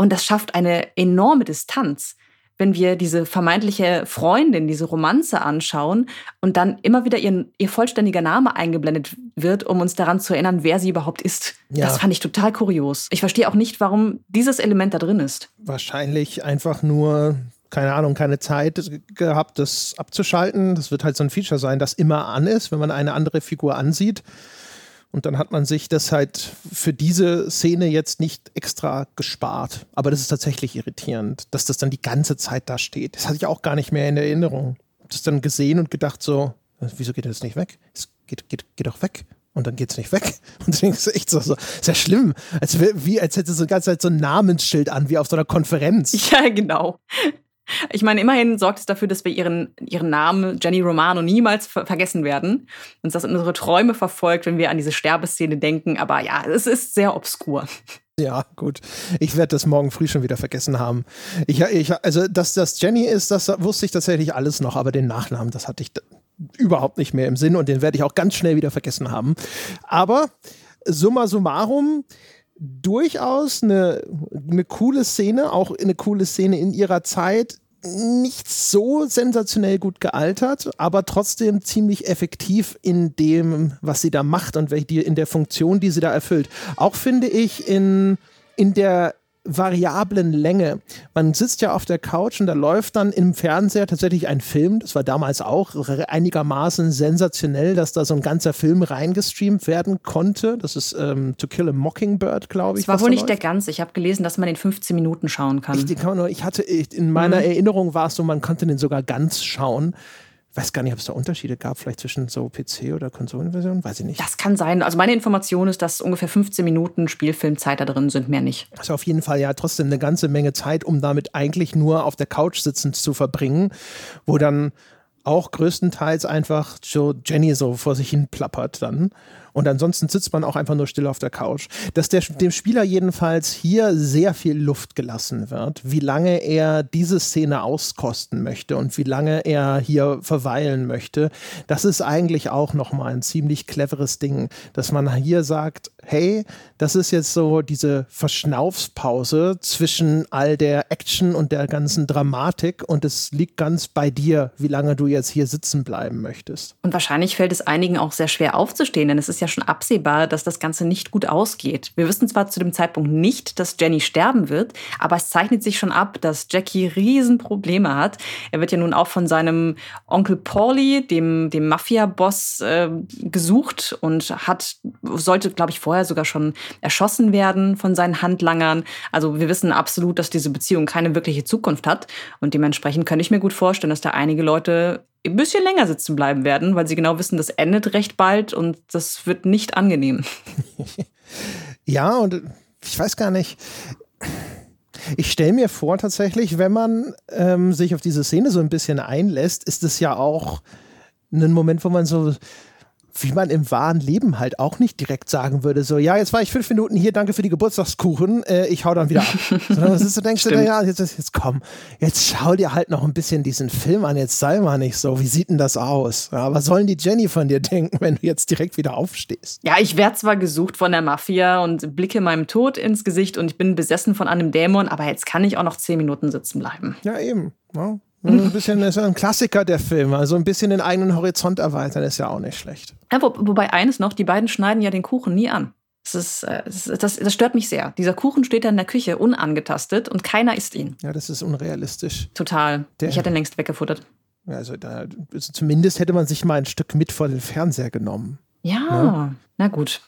Und das schafft eine enorme Distanz, wenn wir diese vermeintliche Freundin, diese Romanze anschauen und dann immer wieder ihr, ihr vollständiger Name eingeblendet wird, um uns daran zu erinnern, wer sie überhaupt ist. Ja. Das fand ich total kurios. Ich verstehe auch nicht, warum dieses Element da drin ist. Wahrscheinlich einfach nur keine Ahnung, keine Zeit gehabt, das abzuschalten. Das wird halt so ein Feature sein, das immer an ist, wenn man eine andere Figur ansieht. Und dann hat man sich das halt für diese Szene jetzt nicht extra gespart. Aber das ist tatsächlich irritierend, dass das dann die ganze Zeit da steht. Das hatte ich auch gar nicht mehr in Erinnerung. Das dann gesehen und gedacht so, äh, wieso geht das nicht weg? Es geht, geht, geht doch weg. Und dann geht es nicht weg. (laughs) Und deswegen ist es echt so, so sehr schlimm. Als, wie, als hätte so die ganze Zeit so ein Namensschild an, wie auf so einer Konferenz. Ja, genau. Ich meine, immerhin sorgt es dafür, dass wir ihren, ihren Namen Jenny Romano niemals ver vergessen werden. Uns das in unsere Träume verfolgt, wenn wir an diese Sterbeszene denken. Aber ja, es ist sehr obskur. Ja, gut. Ich werde das morgen früh schon wieder vergessen haben. Ich, ich, also, dass das Jenny ist, das wusste ich tatsächlich alles noch, aber den Nachnamen, das hatte ich überhaupt nicht mehr im Sinn und den werde ich auch ganz schnell wieder vergessen haben. Aber summa summarum, durchaus eine, eine coole Szene, auch eine coole Szene in ihrer Zeit. Nicht so sensationell gut gealtert, aber trotzdem ziemlich effektiv in dem, was sie da macht und in der Funktion, die sie da erfüllt. Auch finde ich in, in der variablen Länge. Man sitzt ja auf der Couch und da läuft dann im Fernseher tatsächlich ein Film. Das war damals auch einigermaßen sensationell, dass da so ein ganzer Film reingestreamt werden konnte. Das ist ähm, To Kill a Mockingbird, glaube ich. Das war wohl nicht läuft. der ganze. Ich habe gelesen, dass man den 15 Minuten schauen kann. Ich, ich hatte in meiner mhm. Erinnerung war es so, man konnte den sogar ganz schauen weiß gar nicht, ob es da Unterschiede gab, vielleicht zwischen so PC- oder Konsolenversion, weiß ich nicht. Das kann sein. Also meine Information ist, dass ungefähr 15 Minuten Spielfilmzeit da drin sind, mehr nicht. Also auf jeden Fall ja trotzdem eine ganze Menge Zeit, um damit eigentlich nur auf der Couch sitzend zu verbringen, wo dann auch größtenteils einfach so Jenny so vor sich hin plappert dann. Und ansonsten sitzt man auch einfach nur still auf der Couch. Dass der, dem Spieler jedenfalls hier sehr viel Luft gelassen wird, wie lange er diese Szene auskosten möchte und wie lange er hier verweilen möchte, das ist eigentlich auch nochmal ein ziemlich cleveres Ding, dass man hier sagt, hey, das ist jetzt so diese Verschnaufspause zwischen all der Action und der ganzen Dramatik und es liegt ganz bei dir, wie lange du jetzt hier sitzen bleiben möchtest. Und wahrscheinlich fällt es einigen auch sehr schwer aufzustehen, denn es ist ja schon absehbar, dass das Ganze nicht gut ausgeht. Wir wissen zwar zu dem Zeitpunkt nicht, dass Jenny sterben wird, aber es zeichnet sich schon ab, dass Jackie Riesenprobleme hat. Er wird ja nun auch von seinem Onkel Paulie, dem, dem Mafia-Boss, äh, gesucht und hat, sollte, glaube ich, vorher sogar schon erschossen werden von seinen Handlangern. Also wir wissen absolut, dass diese Beziehung keine wirkliche Zukunft hat. Und dementsprechend könnte ich mir gut vorstellen, dass da einige Leute ein bisschen länger sitzen bleiben werden, weil sie genau wissen, das endet recht bald und das wird nicht angenehm. (laughs) ja, und ich weiß gar nicht. Ich stelle mir vor, tatsächlich, wenn man ähm, sich auf diese Szene so ein bisschen einlässt, ist es ja auch ein Moment, wo man so wie man im wahren Leben halt auch nicht direkt sagen würde, so, ja, jetzt war ich fünf Minuten hier, danke für die Geburtstagskuchen, äh, ich hau dann wieder ab. (laughs) Sondern was ist, du denkst, dir, ja, jetzt, jetzt komm, jetzt schau dir halt noch ein bisschen diesen Film an, jetzt sei mal nicht so, wie sieht denn das aus? Ja, was sollen die Jenny von dir denken, wenn du jetzt direkt wieder aufstehst? Ja, ich werde zwar gesucht von der Mafia und blicke meinem Tod ins Gesicht und ich bin besessen von einem Dämon, aber jetzt kann ich auch noch zehn Minuten sitzen bleiben. Ja, eben. Ja. Ein bisschen ist ein Klassiker der Film, also ein bisschen den eigenen Horizont erweitern ist ja auch nicht schlecht. Ja, wo, wobei eines noch, die beiden schneiden ja den Kuchen nie an. Das, ist, äh, das, das, stört mich sehr. Dieser Kuchen steht da in der Küche unangetastet und keiner isst ihn. Ja, das ist unrealistisch. Total. Der, ich hätte ihn längst weggefuttert. Also da, zumindest hätte man sich mal ein Stück mit vor den Fernseher genommen. Ja, ja. na gut.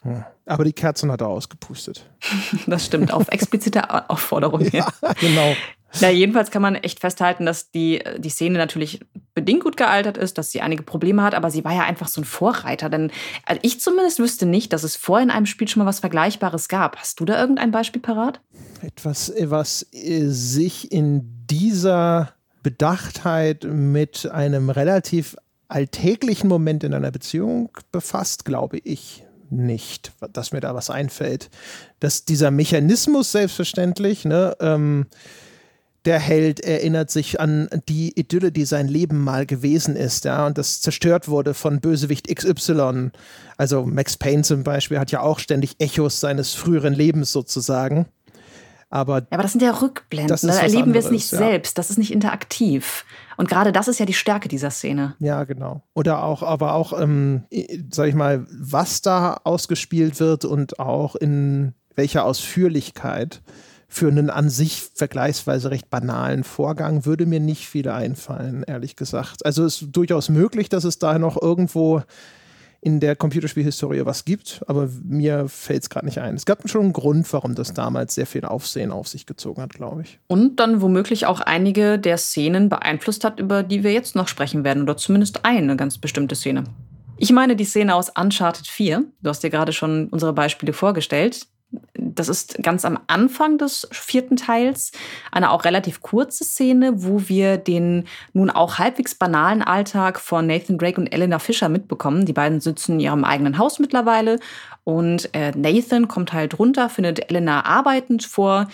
Aber die Kerzen hat er ausgepustet. (laughs) das stimmt, auf explizite (laughs) Aufforderung. ja, genau. Ja, jedenfalls kann man echt festhalten, dass die, die Szene natürlich bedingt gut gealtert ist, dass sie einige Probleme hat, aber sie war ja einfach so ein Vorreiter. Denn also ich zumindest wüsste nicht, dass es vor in einem Spiel schon mal was Vergleichbares gab. Hast du da irgendein Beispiel parat? Etwas, was äh, sich in dieser Bedachtheit mit einem relativ alltäglichen Moment in einer Beziehung befasst, glaube ich nicht, dass mir da was einfällt. Dass dieser Mechanismus selbstverständlich, ne, ähm, der Held erinnert sich an die Idylle, die sein Leben mal gewesen ist, ja, und das zerstört wurde von Bösewicht XY. Also Max Payne zum Beispiel hat ja auch ständig Echos seines früheren Lebens sozusagen. Aber, ja, aber das sind ja Rückblenden. Da erleben anderes, wir es nicht ja. selbst. Das ist nicht interaktiv. Und gerade das ist ja die Stärke dieser Szene. Ja, genau. Oder auch, aber auch, ähm, sag ich mal, was da ausgespielt wird und auch in welcher Ausführlichkeit für einen an sich vergleichsweise recht banalen Vorgang würde mir nicht viel einfallen, ehrlich gesagt. Also es ist durchaus möglich, dass es da noch irgendwo in der Computerspielhistorie was gibt, aber mir fällt es gerade nicht ein. Es gab schon einen Grund, warum das damals sehr viel Aufsehen auf sich gezogen hat, glaube ich. Und dann womöglich auch einige der Szenen beeinflusst hat, über die wir jetzt noch sprechen werden, oder zumindest eine ganz bestimmte Szene. Ich meine die Szene aus Uncharted 4. Du hast dir gerade schon unsere Beispiele vorgestellt das ist ganz am Anfang des vierten Teils eine auch relativ kurze Szene, wo wir den nun auch halbwegs banalen Alltag von Nathan Drake und Elena Fischer mitbekommen. Die beiden sitzen in ihrem eigenen Haus mittlerweile und äh, Nathan kommt halt runter, findet Elena arbeitend vor,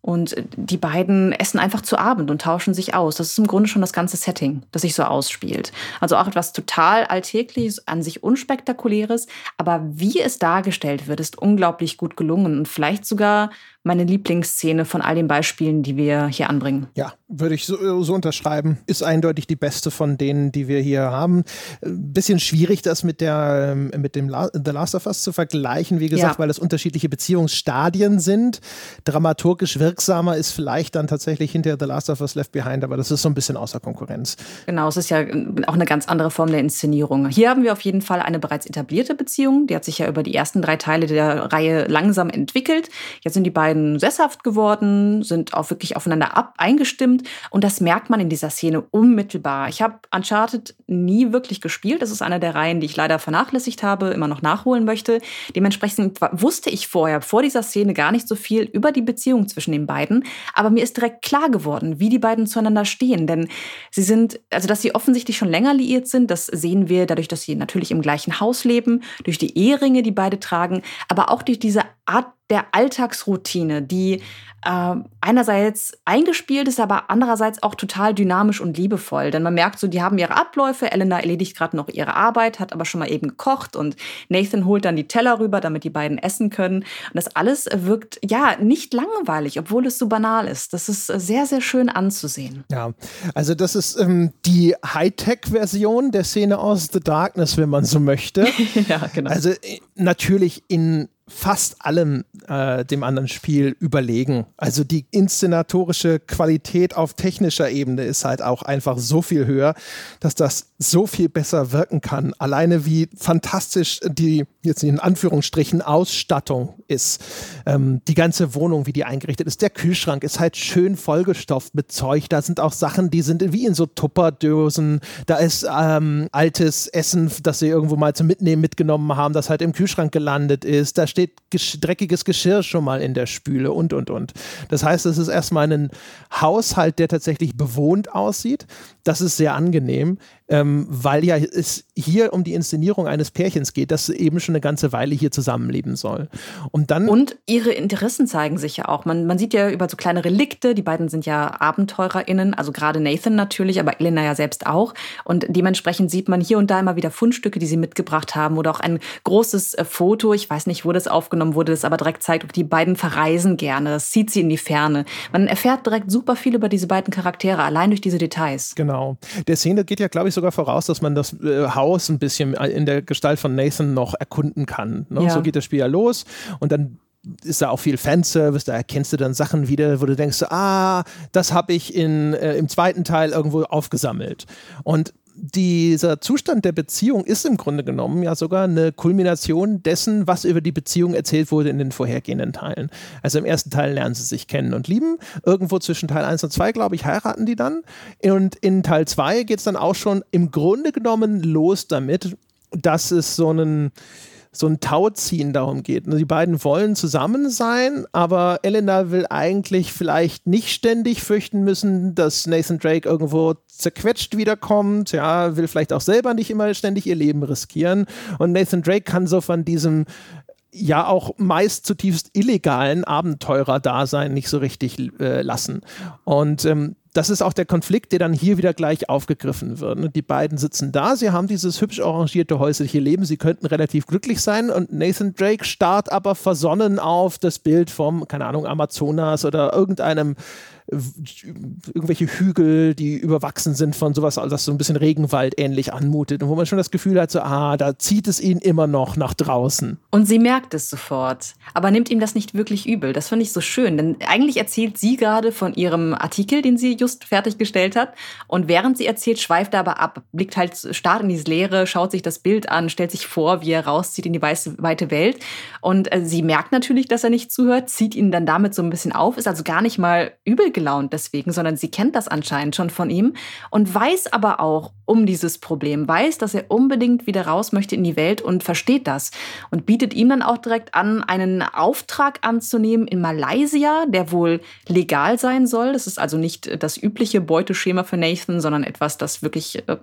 und die beiden essen einfach zu Abend und tauschen sich aus. Das ist im Grunde schon das ganze Setting, das sich so ausspielt. Also auch etwas total Alltägliches, an sich Unspektakuläres. Aber wie es dargestellt wird, ist unglaublich gut gelungen und vielleicht sogar meine Lieblingsszene von all den Beispielen, die wir hier anbringen. Ja, würde ich so, so, unterschreiben. Ist eindeutig die beste von denen, die wir hier haben. Ein bisschen schwierig, das mit, der, ähm, mit dem La The Last of Us zu vergleichen, wie gesagt, ja. weil es unterschiedliche Beziehungsstadien sind. Dramaturgisch wirksamer ist vielleicht dann tatsächlich hinter The Last of Us Left Behind, aber das ist so ein bisschen außer Konkurrenz. Genau, es ist ja auch eine ganz andere Form der Inszenierung. Hier haben wir auf jeden Fall eine bereits etablierte Beziehung. Die hat sich ja über die ersten drei Teile der Reihe langsam entwickelt. Jetzt sind die beiden beiden sesshaft geworden, sind auch wirklich aufeinander ab eingestimmt und das merkt man in dieser Szene unmittelbar. Ich habe Uncharted nie wirklich gespielt. Das ist eine der Reihen, die ich leider vernachlässigt habe, immer noch nachholen möchte. Dementsprechend wusste ich vorher, vor dieser Szene, gar nicht so viel über die Beziehung zwischen den beiden. Aber mir ist direkt klar geworden, wie die beiden zueinander stehen. Denn sie sind, also dass sie offensichtlich schon länger liiert sind, das sehen wir dadurch, dass sie natürlich im gleichen Haus leben, durch die Eheringe, die beide tragen, aber auch durch diese Art der Alltagsroutine, die äh, einerseits eingespielt ist, aber andererseits auch total dynamisch und liebevoll. Denn man merkt so, die haben ihre Abläufe. Elena erledigt gerade noch ihre Arbeit, hat aber schon mal eben gekocht und Nathan holt dann die Teller rüber, damit die beiden essen können. Und das alles wirkt ja nicht langweilig, obwohl es so banal ist. Das ist sehr, sehr schön anzusehen. Ja, also das ist ähm, die Hightech-Version der Szene aus The Darkness, wenn man so möchte. (laughs) ja, genau. Also äh, natürlich in fast allem äh, dem anderen Spiel überlegen. Also die inszenatorische Qualität auf technischer Ebene ist halt auch einfach so viel höher, dass das so viel besser wirken kann. Alleine wie fantastisch die, jetzt in Anführungsstrichen, Ausstattung ist. Ähm, die ganze Wohnung, wie die eingerichtet ist. Der Kühlschrank ist halt schön vollgestopft mit Zeug. Da sind auch Sachen, die sind wie in so Tupperdösen. Da ist ähm, altes Essen, das sie irgendwo mal zum Mitnehmen mitgenommen haben, das halt im Kühlschrank gelandet ist. Da steht dreckiges Geschirr schon mal in der Spüle und, und, und. Das heißt, es ist erstmal ein Haushalt, der tatsächlich bewohnt aussieht. Das ist sehr angenehm, ähm, weil ja es hier um die Inszenierung eines Pärchens geht, das eben schon eine ganze Weile hier zusammenleben soll. Und dann. Und ihre Interessen zeigen sich ja auch. Man, man sieht ja über so kleine Relikte, die beiden sind ja AbenteurerInnen, also gerade Nathan natürlich, aber Elena ja selbst auch. Und dementsprechend sieht man hier und da immer wieder Fundstücke, die sie mitgebracht haben oder auch ein großes äh, Foto. Ich weiß nicht, wo das aufgenommen wurde, das aber direkt zeigt, die beiden verreisen gerne. Das zieht sie in die Ferne. Man erfährt direkt super viel über diese beiden Charaktere, allein durch diese Details. Genau. Der Szene geht ja, glaube ich, sogar voraus, dass man das äh, Haus ein bisschen in der Gestalt von Nathan noch erkunden kann. Ne? Ja. So geht das Spiel ja los und dann ist da auch viel Fanservice, da erkennst du dann Sachen wieder, wo du denkst, ah, das habe ich in, äh, im zweiten Teil irgendwo aufgesammelt. Und dieser Zustand der Beziehung ist im Grunde genommen ja sogar eine Kulmination dessen, was über die Beziehung erzählt wurde in den vorhergehenden Teilen. Also im ersten Teil lernen sie sich kennen und lieben. Irgendwo zwischen Teil 1 und 2, glaube ich, heiraten die dann. Und in Teil 2 geht es dann auch schon im Grunde genommen los damit, dass es so einen so ein Tauziehen darum geht. Die beiden wollen zusammen sein, aber Elena will eigentlich vielleicht nicht ständig fürchten müssen, dass Nathan Drake irgendwo zerquetscht wiederkommt. Ja, will vielleicht auch selber nicht immer ständig ihr Leben riskieren. Und Nathan Drake kann so von diesem ja auch meist zutiefst illegalen Abenteurer-Dasein nicht so richtig äh, lassen. Und ähm, das ist auch der Konflikt, der dann hier wieder gleich aufgegriffen wird. Die beiden sitzen da, sie haben dieses hübsch arrangierte häusliche Leben, sie könnten relativ glücklich sein und Nathan Drake starrt aber versonnen auf das Bild vom, keine Ahnung, Amazonas oder irgendeinem irgendwelche Hügel, die überwachsen sind von sowas, das so ein bisschen Regenwald ähnlich anmutet und wo man schon das Gefühl hat, so, ah, da zieht es ihn immer noch nach draußen. Und sie merkt es sofort, aber nimmt ihm das nicht wirklich übel. Das fand ich so schön, denn eigentlich erzählt sie gerade von ihrem Artikel, den sie just fertiggestellt hat und während sie erzählt, schweift er aber ab, blickt halt stark in diese Leere, schaut sich das Bild an, stellt sich vor, wie er rauszieht in die weiße, weite Welt und äh, sie merkt natürlich, dass er nicht zuhört, zieht ihn dann damit so ein bisschen auf, ist also gar nicht mal übel gelaunt deswegen, sondern sie kennt das anscheinend schon von ihm und weiß aber auch um dieses Problem, weiß, dass er unbedingt wieder raus möchte in die Welt und versteht das und bietet ihm dann auch direkt an, einen Auftrag anzunehmen in Malaysia, der wohl legal sein soll. Das ist also nicht das übliche Beuteschema für Nathan, sondern etwas, das wirklich äh,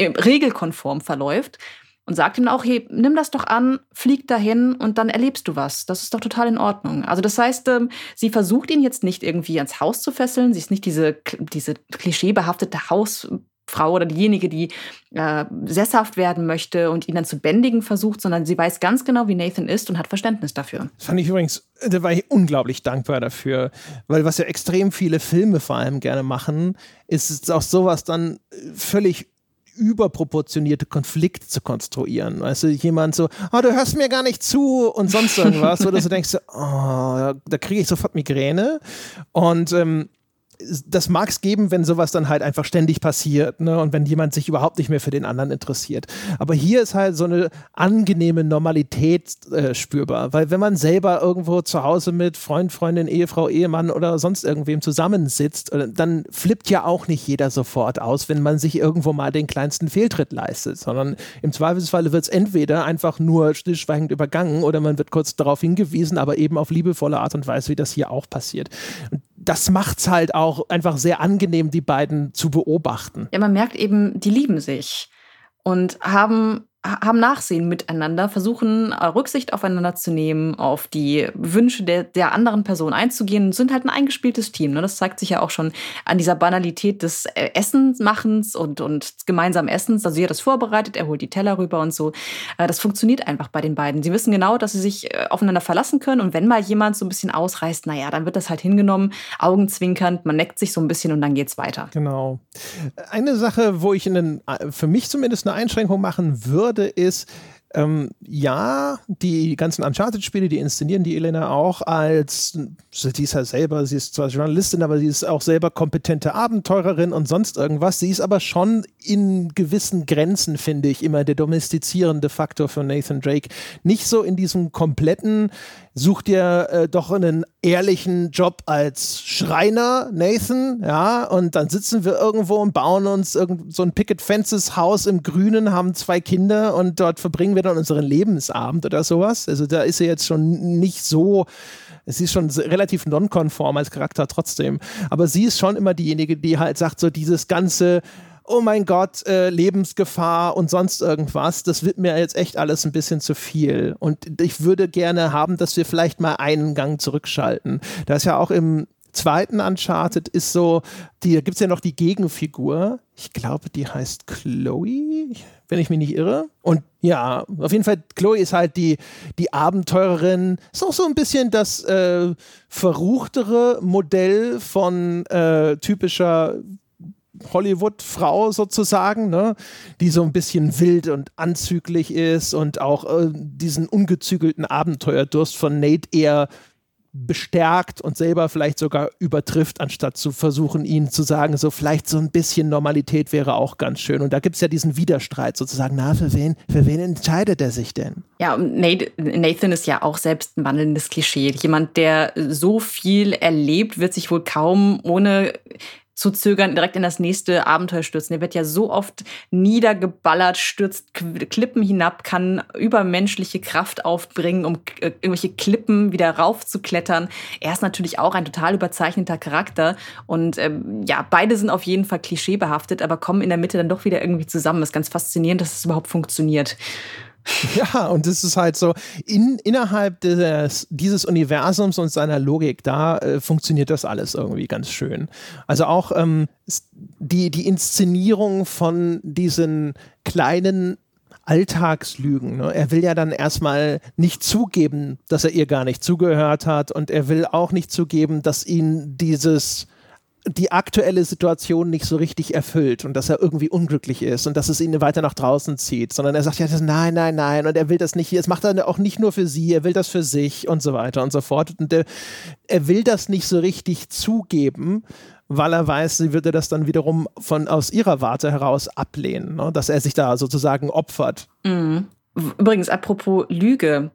regelkonform verläuft und sagt ihm auch, hey, nimm das doch an, flieg dahin und dann erlebst du was. Das ist doch total in Ordnung. Also das heißt, ähm, sie versucht ihn jetzt nicht irgendwie ans Haus zu fesseln. Sie ist nicht diese, diese klischeebehaftete Hausfrau oder diejenige, die äh, sesshaft werden möchte und ihn dann zu bändigen versucht, sondern sie weiß ganz genau, wie Nathan ist und hat Verständnis dafür. Das fand ich übrigens, da war ich unglaublich dankbar dafür, weil was ja extrem viele Filme vor allem gerne machen, ist auch sowas dann völlig überproportionierte Konflikt zu konstruieren. Weißt du, jemand so, oh, du hörst mir gar nicht zu und sonst irgendwas, oder so denkst du, oh, da kriege ich sofort Migräne. Und ähm, das mag es geben, wenn sowas dann halt einfach ständig passiert ne? und wenn jemand sich überhaupt nicht mehr für den anderen interessiert. Aber hier ist halt so eine angenehme Normalität äh, spürbar, weil wenn man selber irgendwo zu Hause mit Freund, Freundin, Ehefrau, Ehemann oder sonst irgendwem zusammensitzt, äh, dann flippt ja auch nicht jeder sofort aus, wenn man sich irgendwo mal den kleinsten Fehltritt leistet, sondern im Zweifelsfalle wird es entweder einfach nur stillschweigend übergangen oder man wird kurz darauf hingewiesen, aber eben auf liebevolle Art und Weise, wie das hier auch passiert. Und das macht es halt auch einfach sehr angenehm, die beiden zu beobachten. Ja, man merkt eben, die lieben sich und haben haben Nachsehen miteinander, versuchen äh, Rücksicht aufeinander zu nehmen, auf die Wünsche der, der anderen Person einzugehen, sind halt ein eingespieltes Team. Ne? Das zeigt sich ja auch schon an dieser Banalität des äh, Essensmachens und, und gemeinsamen Essens. Also sie hat das vorbereitet, er holt die Teller rüber und so. Äh, das funktioniert einfach bei den beiden. Sie wissen genau, dass sie sich aufeinander verlassen können und wenn mal jemand so ein bisschen ausreißt, naja, dann wird das halt hingenommen, augenzwinkernd, man neckt sich so ein bisschen und dann geht's weiter. Genau. Eine Sache, wo ich einen, für mich zumindest eine Einschränkung machen würde, würde, ist, ähm, ja, die ganzen Uncharted-Spiele, die inszenieren die Elena auch als, sie ist halt selber, sie ist zwar Journalistin, aber sie ist auch selber kompetente Abenteurerin und sonst irgendwas. Sie ist aber schon in gewissen Grenzen, finde ich, immer der domestizierende Faktor für Nathan Drake. Nicht so in diesem kompletten, such dir äh, doch einen ehrlichen Job als Schreiner, Nathan, ja, und dann sitzen wir irgendwo und bauen uns irgend so ein Picket Fences Haus im Grünen, haben zwei Kinder und dort verbringen wir dann unseren Lebensabend oder sowas. Also da ist er jetzt schon nicht so es ist schon relativ nonkonform als Charakter trotzdem. Aber sie ist schon immer diejenige, die halt sagt, so dieses ganze oh mein Gott, äh, Lebensgefahr und sonst irgendwas, das wird mir jetzt echt alles ein bisschen zu viel. Und ich würde gerne haben, dass wir vielleicht mal einen Gang zurückschalten. Da ist ja auch im zweiten Uncharted ist so, die, da gibt es ja noch die Gegenfigur. Ich glaube, die heißt Chloe, wenn ich mich nicht irre. Und ja, auf jeden Fall, Chloe ist halt die, die Abenteurerin. Ist auch so ein bisschen das äh, verruchtere Modell von äh, typischer Hollywood-Frau sozusagen, ne? die so ein bisschen wild und anzüglich ist und auch äh, diesen ungezügelten Abenteuerdurst von Nate eher bestärkt und selber vielleicht sogar übertrifft, anstatt zu versuchen, ihnen zu sagen, so vielleicht so ein bisschen Normalität wäre auch ganz schön. Und da gibt es ja diesen Widerstreit sozusagen, na, für wen, für wen entscheidet er sich denn? Ja, Nathan ist ja auch selbst ein wandelndes Klischee. Jemand, der so viel erlebt, wird sich wohl kaum ohne zu zögern, direkt in das nächste Abenteuer stürzen. Er wird ja so oft niedergeballert, stürzt Klippen hinab, kann übermenschliche Kraft aufbringen, um äh, irgendwelche Klippen wieder raufzuklettern. Er ist natürlich auch ein total überzeichneter Charakter und ähm, ja, beide sind auf jeden Fall klischeebehaftet, aber kommen in der Mitte dann doch wieder irgendwie zusammen. Das ist ganz faszinierend, dass es überhaupt funktioniert. (laughs) Ja, und es ist halt so, in, innerhalb des, dieses Universums und seiner Logik, da äh, funktioniert das alles irgendwie ganz schön. Also auch ähm, die, die Inszenierung von diesen kleinen Alltagslügen. Ne? Er will ja dann erstmal nicht zugeben, dass er ihr gar nicht zugehört hat und er will auch nicht zugeben, dass ihn dieses die aktuelle Situation nicht so richtig erfüllt und dass er irgendwie unglücklich ist und dass es ihn weiter nach draußen zieht, sondern er sagt ja, nein, nein, nein und er will das nicht, das macht er auch nicht nur für sie, er will das für sich und so weiter und so fort und er, er will das nicht so richtig zugeben, weil er weiß, sie würde das dann wiederum von aus ihrer Warte heraus ablehnen, ne? dass er sich da sozusagen opfert. Mhm. Übrigens, apropos Lüge,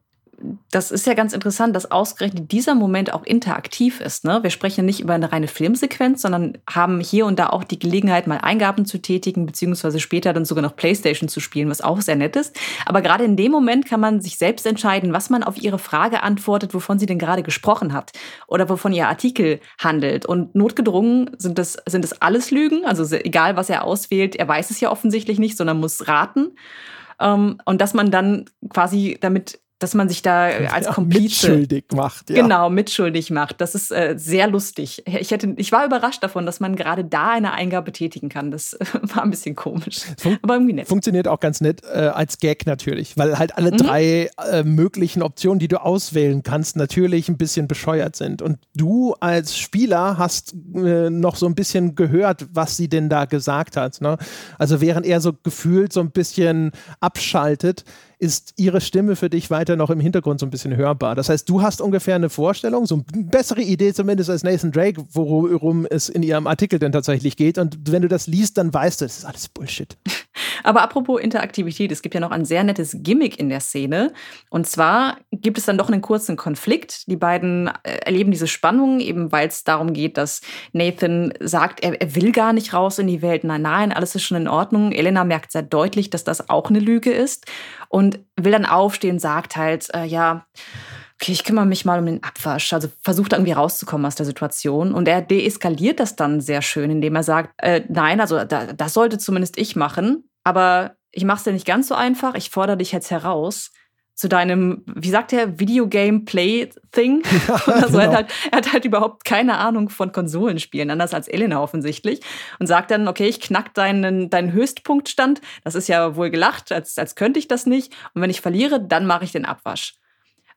das ist ja ganz interessant, dass ausgerechnet dieser Moment auch interaktiv ist. Ne? Wir sprechen nicht über eine reine Filmsequenz, sondern haben hier und da auch die Gelegenheit, mal Eingaben zu tätigen, beziehungsweise später dann sogar noch Playstation zu spielen, was auch sehr nett ist. Aber gerade in dem Moment kann man sich selbst entscheiden, was man auf ihre Frage antwortet, wovon sie denn gerade gesprochen hat oder wovon ihr Artikel handelt. Und notgedrungen sind das, sind das alles Lügen, also egal was er auswählt, er weiß es ja offensichtlich nicht, sondern muss raten. Ähm, und dass man dann quasi damit dass man sich da als ja, Komplize mitschuldig macht. Ja. Genau, mitschuldig macht. Das ist äh, sehr lustig. Ich, hätte, ich war überrascht davon, dass man gerade da eine Eingabe tätigen kann. Das äh, (laughs) war ein bisschen komisch, Fun aber irgendwie nett. Funktioniert auch ganz nett äh, als Gag natürlich, weil halt alle mhm. drei äh, möglichen Optionen, die du auswählen kannst, natürlich ein bisschen bescheuert sind. Und du als Spieler hast äh, noch so ein bisschen gehört, was sie denn da gesagt hat. Ne? Also während er so gefühlt so ein bisschen abschaltet, ist ihre Stimme für dich weiter noch im Hintergrund so ein bisschen hörbar. Das heißt, du hast ungefähr eine Vorstellung, so eine bessere Idee zumindest als Nathan Drake, worum es in ihrem Artikel denn tatsächlich geht. Und wenn du das liest, dann weißt du, das ist alles Bullshit. (laughs) Aber apropos Interaktivität, es gibt ja noch ein sehr nettes Gimmick in der Szene. Und zwar gibt es dann doch einen kurzen Konflikt. Die beiden äh, erleben diese Spannung, eben weil es darum geht, dass Nathan sagt, er, er will gar nicht raus in die Welt. Nein, nein, alles ist schon in Ordnung. Elena merkt sehr deutlich, dass das auch eine Lüge ist und will dann aufstehen, sagt halt, äh, ja, okay, ich kümmere mich mal um den Abwasch. Also versucht irgendwie rauszukommen aus der Situation. Und er deeskaliert das dann sehr schön, indem er sagt, äh, nein, also da, das sollte zumindest ich machen, aber ich mache es dir nicht ganz so einfach. Ich fordere dich jetzt heraus zu deinem, wie sagt (laughs) er, Videogame-Play-Thing. Ja, also genau. er, hat halt, er hat halt überhaupt keine Ahnung von Konsolenspielen, anders als Elena offensichtlich. Und sagt dann, okay, ich knack deinen, deinen Höchstpunktstand. Das ist ja wohl gelacht, als, als könnte ich das nicht. Und wenn ich verliere, dann mache ich den Abwasch.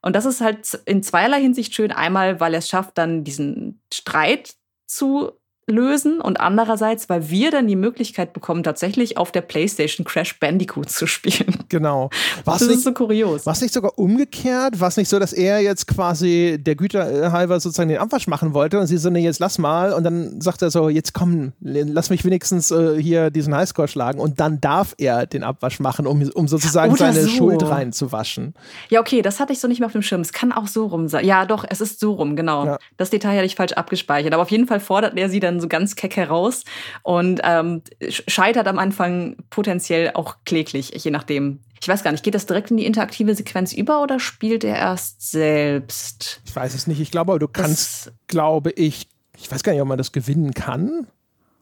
Und das ist halt in zweierlei Hinsicht schön. Einmal, weil er es schafft, dann diesen Streit zu lösen und andererseits, weil wir dann die Möglichkeit bekommen, tatsächlich auf der PlayStation Crash Bandicoot zu spielen. Genau. Was das nicht, ist so kurios. Was nicht sogar umgekehrt? Was nicht so, dass er jetzt quasi der Güter halber sozusagen den Abwasch machen wollte und sie so, nee, jetzt lass mal und dann sagt er so, jetzt komm, lass mich wenigstens äh, hier diesen Highscore schlagen und dann darf er den Abwasch machen, um, um sozusagen Oder seine so. Schuld reinzuwaschen. Ja, okay, das hatte ich so nicht mehr auf dem Schirm. Es kann auch so rum sein. Ja, doch, es ist so rum, genau. Ja. Das Detail hatte ich falsch abgespeichert. Aber auf jeden Fall fordert er sie dann so ganz keck heraus und ähm, scheitert am Anfang potenziell auch kläglich, je nachdem. Ich weiß gar nicht, geht das direkt in die interaktive Sequenz über oder spielt er erst selbst? Ich weiß es nicht. Ich glaube, du kannst, das glaube ich, ich weiß gar nicht, ob man das gewinnen kann.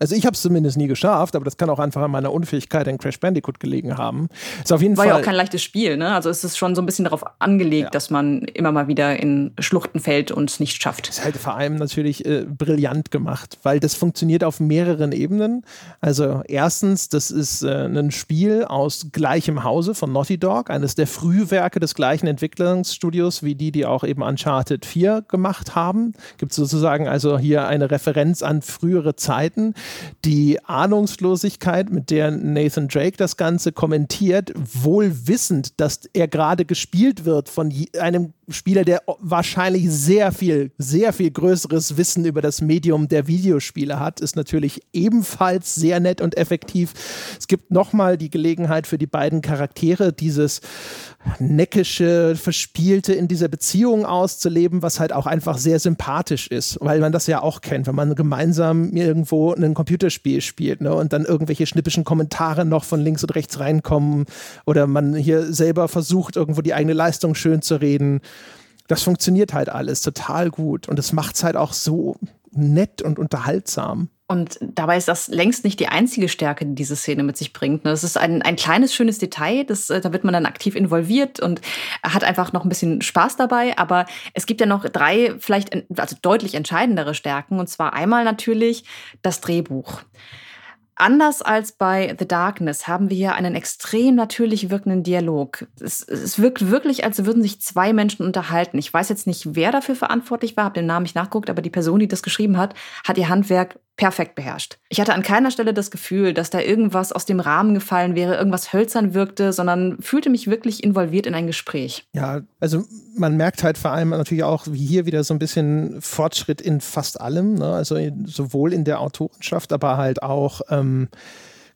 Also ich habe es zumindest nie geschafft, aber das kann auch einfach an meiner Unfähigkeit in Crash Bandicoot gelegen haben. Ist auf jeden War Fall ja auch kein leichtes Spiel, ne? Also es ist schon so ein bisschen darauf angelegt, ja. dass man immer mal wieder in Schluchten fällt und es nicht schafft. Ist halt vor allem natürlich äh, brillant gemacht, weil das funktioniert auf mehreren Ebenen. Also erstens, das ist äh, ein Spiel aus gleichem Hause von Naughty Dog, eines der Frühwerke des gleichen Entwicklungsstudios wie die, die auch eben Uncharted 4 gemacht haben. Gibt sozusagen also hier eine Referenz an frühere Zeiten die Ahnungslosigkeit, mit der Nathan Drake das Ganze kommentiert, wohl wissend, dass er gerade gespielt wird von einem Spieler, der wahrscheinlich sehr viel, sehr viel größeres Wissen über das Medium der Videospiele hat, ist natürlich ebenfalls sehr nett und effektiv. Es gibt nochmal die Gelegenheit für die beiden Charaktere, dieses neckische, verspielte in dieser Beziehung auszuleben, was halt auch einfach sehr sympathisch ist, weil man das ja auch kennt, wenn man gemeinsam irgendwo ein Computerspiel spielt ne, und dann irgendwelche schnippischen Kommentare noch von links und rechts reinkommen oder man hier selber versucht, irgendwo die eigene Leistung schön zu reden. Das funktioniert halt alles total gut und es macht es halt auch so nett und unterhaltsam. Und dabei ist das längst nicht die einzige Stärke, die diese Szene mit sich bringt. Das ist ein, ein kleines, schönes Detail, das, äh, da wird man dann aktiv involviert und hat einfach noch ein bisschen Spaß dabei. Aber es gibt ja noch drei, vielleicht also deutlich entscheidendere Stärken. Und zwar einmal natürlich das Drehbuch. Anders als bei The Darkness haben wir hier einen extrem natürlich wirkenden Dialog. Es, es, wirkt wirklich, als würden sich zwei Menschen unterhalten. Ich weiß jetzt nicht, wer dafür verantwortlich war, habe den Namen nicht nachgeguckt, aber die Person, die das geschrieben hat, hat ihr Handwerk perfekt beherrscht. Ich hatte an keiner Stelle das Gefühl, dass da irgendwas aus dem Rahmen gefallen wäre, irgendwas hölzern wirkte, sondern fühlte mich wirklich involviert in ein Gespräch. Ja, also man merkt halt vor allem natürlich auch, wie hier wieder so ein bisschen Fortschritt in fast allem, ne? also sowohl in der Autorenschaft, aber halt auch ähm,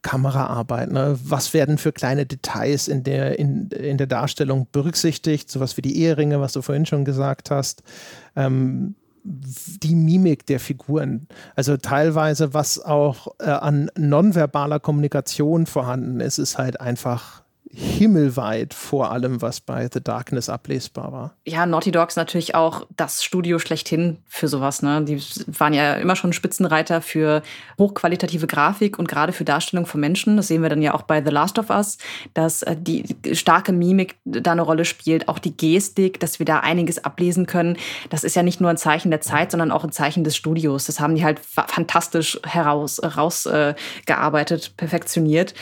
Kameraarbeit. Ne? Was werden für kleine Details in der, in, in der Darstellung berücksichtigt? Sowas wie die Eheringe, was du vorhin schon gesagt hast. Ähm, die Mimik der Figuren. Also teilweise, was auch äh, an nonverbaler Kommunikation vorhanden ist, ist halt einfach himmelweit vor allem, was bei The Darkness ablesbar war. Ja, Naughty Dogs natürlich auch das Studio schlechthin für sowas. Ne? Die waren ja immer schon Spitzenreiter für hochqualitative Grafik und gerade für Darstellung von Menschen. Das sehen wir dann ja auch bei The Last of Us, dass äh, die starke Mimik da eine Rolle spielt, auch die Gestik, dass wir da einiges ablesen können. Das ist ja nicht nur ein Zeichen der Zeit, sondern auch ein Zeichen des Studios. Das haben die halt fantastisch heraus, herausgearbeitet, äh, perfektioniert.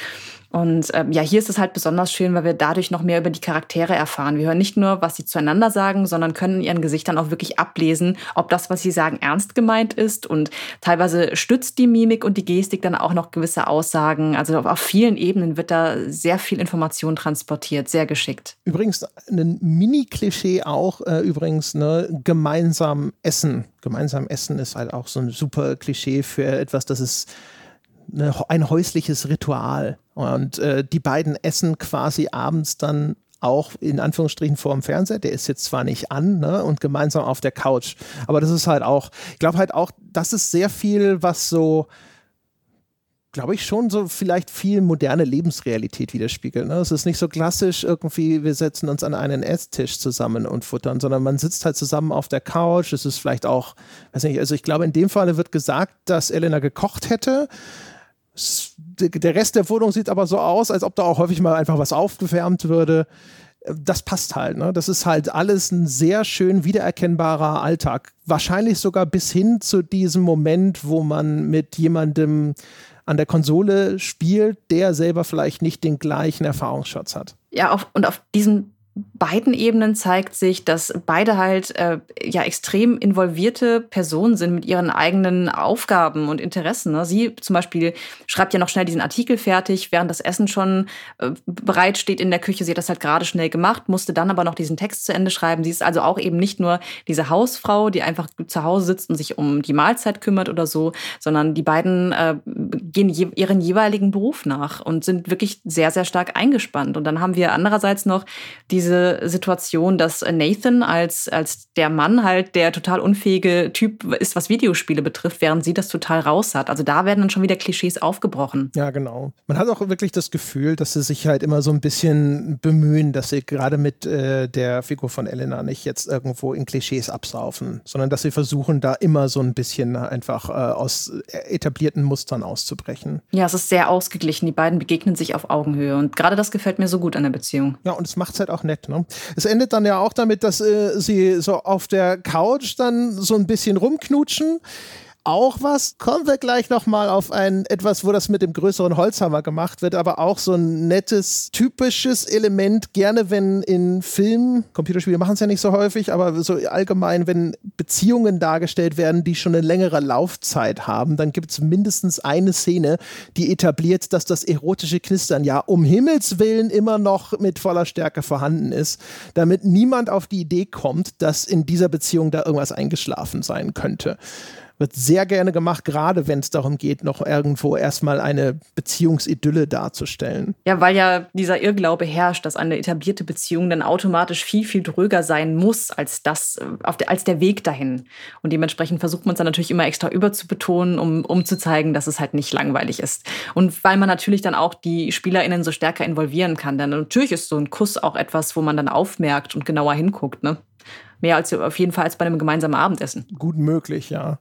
Und ähm, ja, hier ist es halt besonders schön, weil wir dadurch noch mehr über die Charaktere erfahren. Wir hören nicht nur, was sie zueinander sagen, sondern können in ihren Gesichtern auch wirklich ablesen, ob das, was sie sagen, ernst gemeint ist. Und teilweise stützt die Mimik und die Gestik dann auch noch gewisse Aussagen. Also auf vielen Ebenen wird da sehr viel Information transportiert, sehr geschickt. Übrigens, ein Mini-Klischee auch, äh, übrigens, ne, gemeinsam essen. Gemeinsam essen ist halt auch so ein super Klischee für etwas, das ist eine, ein häusliches Ritual. Und äh, die beiden essen quasi abends dann auch in Anführungsstrichen vor dem Fernseher. Der ist jetzt zwar nicht an ne, und gemeinsam auf der Couch, aber das ist halt auch, ich glaube halt auch, das ist sehr viel, was so, glaube ich, schon so vielleicht viel moderne Lebensrealität widerspiegelt. Ne? Es ist nicht so klassisch irgendwie, wir setzen uns an einen Esstisch zusammen und futtern, sondern man sitzt halt zusammen auf der Couch. Es ist vielleicht auch, weiß nicht, also ich glaube, in dem Falle wird gesagt, dass Elena gekocht hätte der Rest der Wohnung sieht aber so aus, als ob da auch häufig mal einfach was aufgewärmt würde. Das passt halt. Ne? Das ist halt alles ein sehr schön wiedererkennbarer Alltag. Wahrscheinlich sogar bis hin zu diesem Moment, wo man mit jemandem an der Konsole spielt, der selber vielleicht nicht den gleichen Erfahrungsschatz hat. Ja, auf, und auf diesem beiden Ebenen zeigt sich, dass beide halt äh, ja extrem involvierte Personen sind mit ihren eigenen Aufgaben und Interessen. Ne? Sie zum Beispiel schreibt ja noch schnell diesen Artikel fertig, während das Essen schon äh, bereit steht in der Küche. Sie hat das halt gerade schnell gemacht, musste dann aber noch diesen Text zu Ende schreiben. Sie ist also auch eben nicht nur diese Hausfrau, die einfach zu Hause sitzt und sich um die Mahlzeit kümmert oder so, sondern die beiden äh, gehen je ihren jeweiligen Beruf nach und sind wirklich sehr, sehr stark eingespannt. Und dann haben wir andererseits noch die diese Situation, dass Nathan als, als der Mann halt der total unfähige Typ ist, was Videospiele betrifft, während sie das total raus hat. Also da werden dann schon wieder Klischees aufgebrochen. Ja, genau. Man hat auch wirklich das Gefühl, dass sie sich halt immer so ein bisschen bemühen, dass sie gerade mit äh, der Figur von Elena nicht jetzt irgendwo in Klischees absaufen, sondern dass sie versuchen, da immer so ein bisschen einfach äh, aus etablierten Mustern auszubrechen. Ja, es ist sehr ausgeglichen. Die beiden begegnen sich auf Augenhöhe. Und gerade das gefällt mir so gut an der Beziehung. Ja, und es macht es halt auch nett. Ne? Es endet dann ja auch damit, dass äh, sie so auf der Couch dann so ein bisschen rumknutschen auch was. Kommen wir gleich nochmal auf ein etwas, wo das mit dem größeren Holzhammer gemacht wird, aber auch so ein nettes, typisches Element. Gerne, wenn in Filmen, Computerspiele machen es ja nicht so häufig, aber so allgemein, wenn Beziehungen dargestellt werden, die schon eine längere Laufzeit haben, dann gibt es mindestens eine Szene, die etabliert, dass das erotische Knistern ja um Himmels Willen immer noch mit voller Stärke vorhanden ist, damit niemand auf die Idee kommt, dass in dieser Beziehung da irgendwas eingeschlafen sein könnte wird sehr gerne gemacht, gerade wenn es darum geht, noch irgendwo erstmal eine Beziehungsidylle darzustellen. Ja, weil ja dieser Irrglaube herrscht, dass eine etablierte Beziehung dann automatisch viel, viel dröger sein muss als das, äh, der, als der Weg dahin. Und dementsprechend versucht man es dann natürlich immer extra überzubetonen, um, um zu zeigen, dass es halt nicht langweilig ist. Und weil man natürlich dann auch die SpielerInnen so stärker involvieren kann. Denn natürlich ist so ein Kuss auch etwas, wo man dann aufmerkt und genauer hinguckt, ne? Mehr als auf jeden Fall als bei einem gemeinsamen Abendessen. Gut möglich, ja.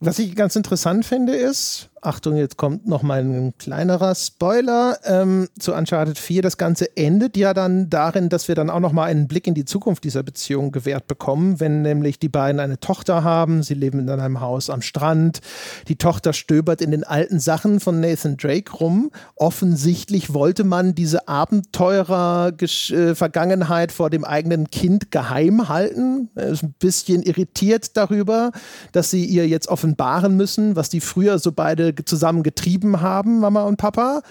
Was ich ganz interessant finde, ist, Achtung, jetzt kommt noch mal ein kleinerer Spoiler ähm, zu Uncharted 4. Das Ganze endet ja dann darin, dass wir dann auch noch mal einen Blick in die Zukunft dieser Beziehung gewährt bekommen, wenn nämlich die beiden eine Tochter haben. Sie leben in einem Haus am Strand. Die Tochter stöbert in den alten Sachen von Nathan Drake rum. Offensichtlich wollte man diese Abenteurer-Vergangenheit äh, vor dem eigenen Kind geheim halten. Er ist ein bisschen irritiert darüber, dass sie ihr jetzt offenbaren müssen, was die früher so beide zusammen getrieben haben, Mama und Papa.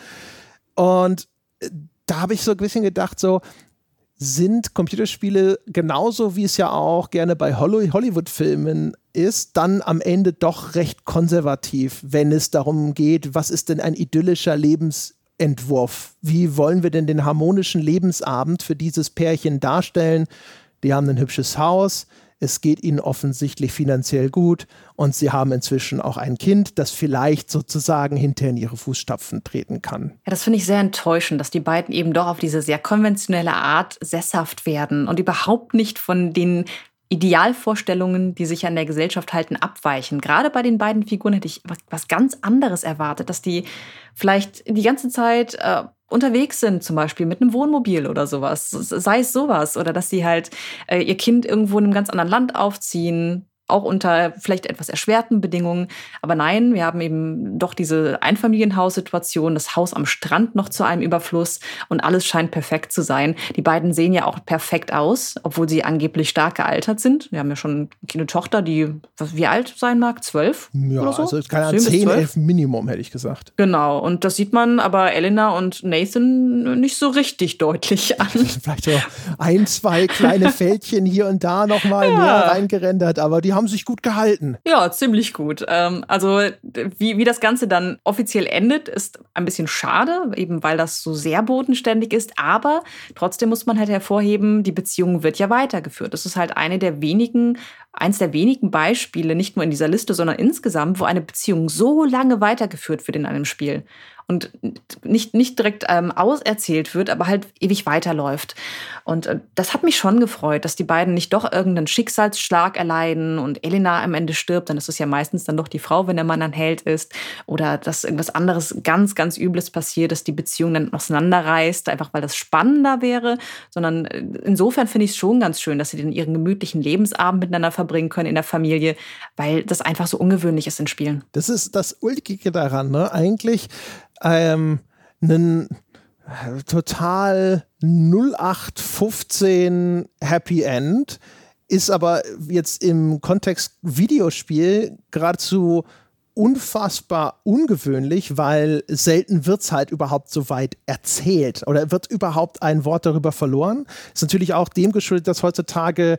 Und äh, da habe ich so ein bisschen gedacht, so, sind Computerspiele genauso wie es ja auch gerne bei Hollywood-Filmen ist, dann am Ende doch recht konservativ, wenn es darum geht, was ist denn ein idyllischer Lebensentwurf? Wie wollen wir denn den harmonischen Lebensabend für dieses Pärchen darstellen? Die haben ein hübsches Haus, es geht ihnen offensichtlich finanziell gut und sie haben inzwischen auch ein Kind, das vielleicht sozusagen hinter in ihre Fußstapfen treten kann. Ja, das finde ich sehr enttäuschend, dass die beiden eben doch auf diese sehr konventionelle Art sesshaft werden und überhaupt nicht von den Idealvorstellungen, die sich an der Gesellschaft halten, abweichen. Gerade bei den beiden Figuren hätte ich was, ganz anderes erwartet, dass die vielleicht die ganze Zeit äh, unterwegs sind, zum Beispiel mit einem Wohnmobil oder sowas, sei es sowas, oder dass sie halt äh, ihr Kind irgendwo in einem ganz anderen Land aufziehen, auch unter vielleicht etwas erschwerten Bedingungen. Aber nein, wir haben eben doch diese Einfamilienhaussituation, das Haus am Strand noch zu einem Überfluss und alles scheint perfekt zu sein. Die beiden sehen ja auch perfekt aus, obwohl sie angeblich stark gealtert sind. Wir haben ja schon eine Tochter, die wie alt sein mag? Zwölf? Ja, oder so? also keine Ahnung, zehn, elf Minimum, hätte ich gesagt. Genau, und das sieht man aber Elena und Nathan nicht so richtig deutlich an. (laughs) Vielleicht so ein, zwei kleine (laughs) Fältchen hier und da nochmal ja. mehr reingerendert, aber die haben haben sich gut gehalten. Ja, ziemlich gut. Ähm, also wie, wie das Ganze dann offiziell endet, ist ein bisschen schade, eben weil das so sehr bodenständig ist. Aber trotzdem muss man halt hervorheben, die Beziehung wird ja weitergeführt. Das ist halt eine der wenigen, eins der wenigen Beispiele, nicht nur in dieser Liste, sondern insgesamt, wo eine Beziehung so lange weitergeführt wird in einem Spiel und nicht, nicht direkt ähm, auserzählt wird, aber halt ewig weiterläuft. Und äh, das hat mich schon gefreut, dass die beiden nicht doch irgendeinen Schicksalsschlag erleiden und Elena am Ende stirbt, dann ist es ja meistens dann doch die Frau, wenn der Mann ein Held ist, oder dass irgendwas anderes ganz, ganz Übles passiert, dass die Beziehung dann auseinanderreißt, einfach weil das spannender wäre, sondern äh, insofern finde ich es schon ganz schön, dass sie den ihren gemütlichen Lebensabend miteinander verbringen können in der Familie, weil das einfach so ungewöhnlich ist in Spielen. Das ist das Ulkige daran, ne? Eigentlich ähm, einen total 0815 Happy End, ist aber jetzt im Kontext Videospiel geradezu unfassbar ungewöhnlich, weil selten wird es halt überhaupt so weit erzählt oder wird überhaupt ein Wort darüber verloren. Ist natürlich auch dem geschuldet, dass heutzutage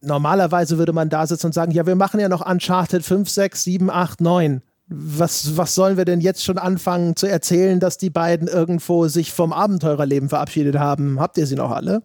normalerweise würde man da sitzen und sagen, ja, wir machen ja noch Uncharted 5, 6, 7, 8, 9 was, was sollen wir denn jetzt schon anfangen zu erzählen, dass die beiden irgendwo sich vom Abenteurerleben verabschiedet haben? Habt ihr sie noch alle?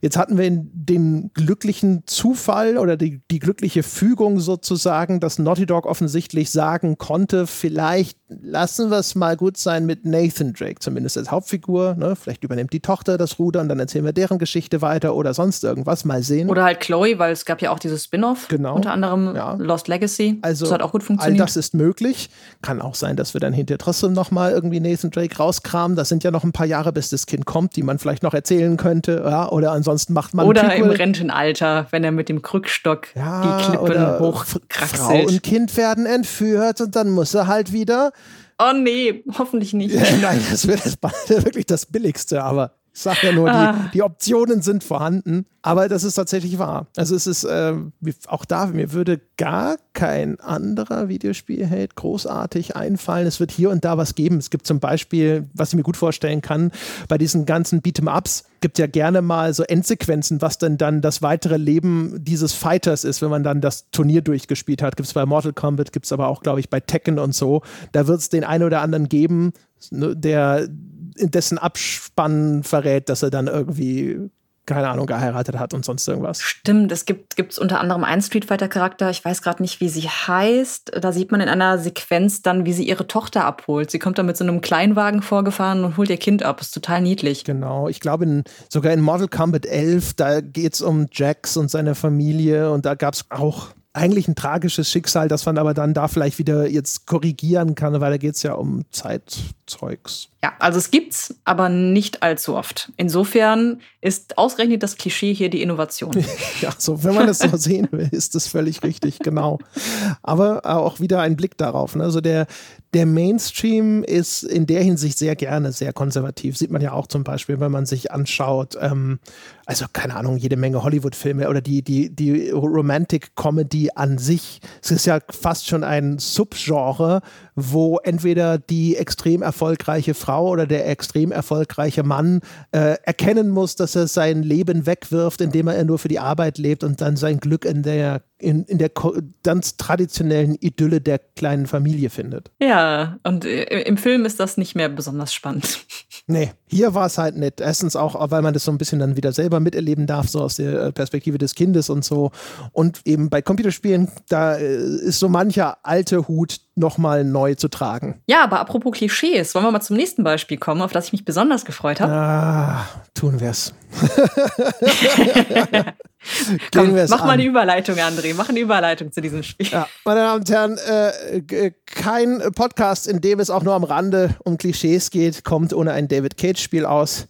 Jetzt hatten wir den glücklichen Zufall oder die, die glückliche Fügung sozusagen, dass Naughty Dog offensichtlich sagen konnte, vielleicht lassen wir es mal gut sein mit Nathan Drake, zumindest als Hauptfigur. Ne? Vielleicht übernimmt die Tochter das Ruder und dann erzählen wir deren Geschichte weiter oder sonst irgendwas. Mal sehen. Oder halt Chloe, weil es gab ja auch dieses Spin-off, genau. unter anderem ja. Lost Legacy. Also das hat auch gut funktioniert. All das ist möglich. Kann auch sein, dass wir dann hinterher trotzdem nochmal irgendwie Nathan Drake rauskramen. Das sind ja noch ein paar Jahre, bis das Kind kommt, die man vielleicht noch erzählen könnte. Ja? Oder ansonsten macht man. Oder im Rentenalter, wenn er mit dem Krückstock ja, die Klippen hochkraxelt. Frau und Kind werden entführt und dann muss er halt wieder Oh nee, hoffentlich nicht. (laughs) Nein, das wäre (laughs) wirklich das Billigste, aber ich sage ja nur, ah. die, die, Optionen sind vorhanden, aber das ist tatsächlich wahr. Also es ist äh, auch da, mir würde gar kein anderer Videospielheld großartig einfallen. Es wird hier und da was geben. Es gibt zum Beispiel, was ich mir gut vorstellen kann, bei diesen ganzen Beat'em-Ups gibt ja gerne mal so Endsequenzen, was denn dann das weitere Leben dieses Fighters ist, wenn man dann das Turnier durchgespielt hat. Gibt es bei Mortal Kombat, gibt es aber auch, glaube ich, bei Tekken und so. Da wird es den einen oder anderen geben, ne, der dessen Abspann verrät, dass er dann irgendwie keine Ahnung, geheiratet hat und sonst irgendwas. Stimmt, es gibt gibt's unter anderem einen Street Fighter Charakter, ich weiß gerade nicht, wie sie heißt. Da sieht man in einer Sequenz dann, wie sie ihre Tochter abholt. Sie kommt dann mit so einem Kleinwagen vorgefahren und holt ihr Kind ab. Ist total niedlich. Genau, ich glaube in, sogar in Mortal Kombat 11, da geht es um Jax und seine Familie und da gab es auch eigentlich ein tragisches Schicksal, das man aber dann da vielleicht wieder jetzt korrigieren kann, weil da geht es ja um Zeitzeugs. Ja, also es gibt's, aber nicht allzu oft. Insofern ist ausgerechnet das Klischee hier die Innovation. (laughs) ja, so wenn man das so (laughs) sehen will, ist das völlig richtig, genau. Aber auch wieder ein Blick darauf. Ne? Also der, der Mainstream ist in der Hinsicht sehr gerne sehr konservativ. Sieht man ja auch zum Beispiel, wenn man sich anschaut, ähm, also keine Ahnung, jede Menge Hollywood-Filme oder die, die, die Romantic Comedy an sich. Es ist ja fast schon ein Subgenre, wo entweder die extrem erfolgreiche Frau oder der extrem erfolgreiche Mann äh, erkennen muss, dass er sein Leben wegwirft, indem er nur für die Arbeit lebt und dann sein Glück in der in, in der ganz traditionellen Idylle der kleinen Familie findet. Ja, und äh, im Film ist das nicht mehr besonders spannend. (laughs) Nee, hier war es halt nicht. Erstens auch, weil man das so ein bisschen dann wieder selber miterleben darf, so aus der äh, Perspektive des Kindes und so. Und eben bei Computerspielen, da äh, ist so mancher alte Hut nochmal neu zu tragen. Ja, aber apropos Klischees, wollen wir mal zum nächsten Beispiel kommen, auf das ich mich besonders gefreut habe? Ah, tun wir's. (laughs) (laughs) Komm, mach an. mal eine Überleitung, André. Mach eine Überleitung zu diesem Spiel. Ja, meine Damen und Herren, äh, kein Podcast, in dem es auch nur am Rande um Klischees geht, kommt ohne ein David Cage-Spiel aus.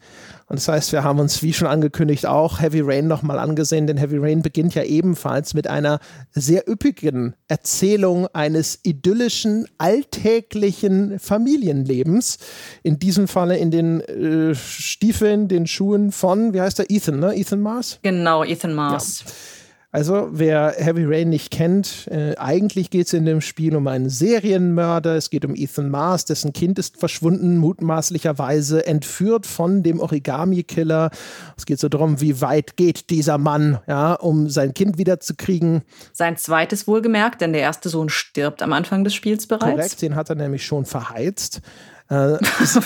Und das heißt, wir haben uns, wie schon angekündigt, auch Heavy Rain nochmal angesehen, denn Heavy Rain beginnt ja ebenfalls mit einer sehr üppigen Erzählung eines idyllischen, alltäglichen Familienlebens. In diesem Falle in den äh, Stiefeln, den Schuhen von, wie heißt der, Ethan, ne? Ethan Mars? Genau, Ethan Mars. Ja. Also, wer Heavy Rain nicht kennt, äh, eigentlich geht es in dem Spiel um einen Serienmörder. Es geht um Ethan Mars, dessen Kind ist verschwunden, mutmaßlicherweise entführt von dem Origami-Killer. Es geht so darum, wie weit geht dieser Mann, ja, um sein Kind wiederzukriegen. Sein zweites wohlgemerkt, denn der erste Sohn stirbt am Anfang des Spiels bereits. Korrekt, den hat er nämlich schon verheizt. (laughs) Äh,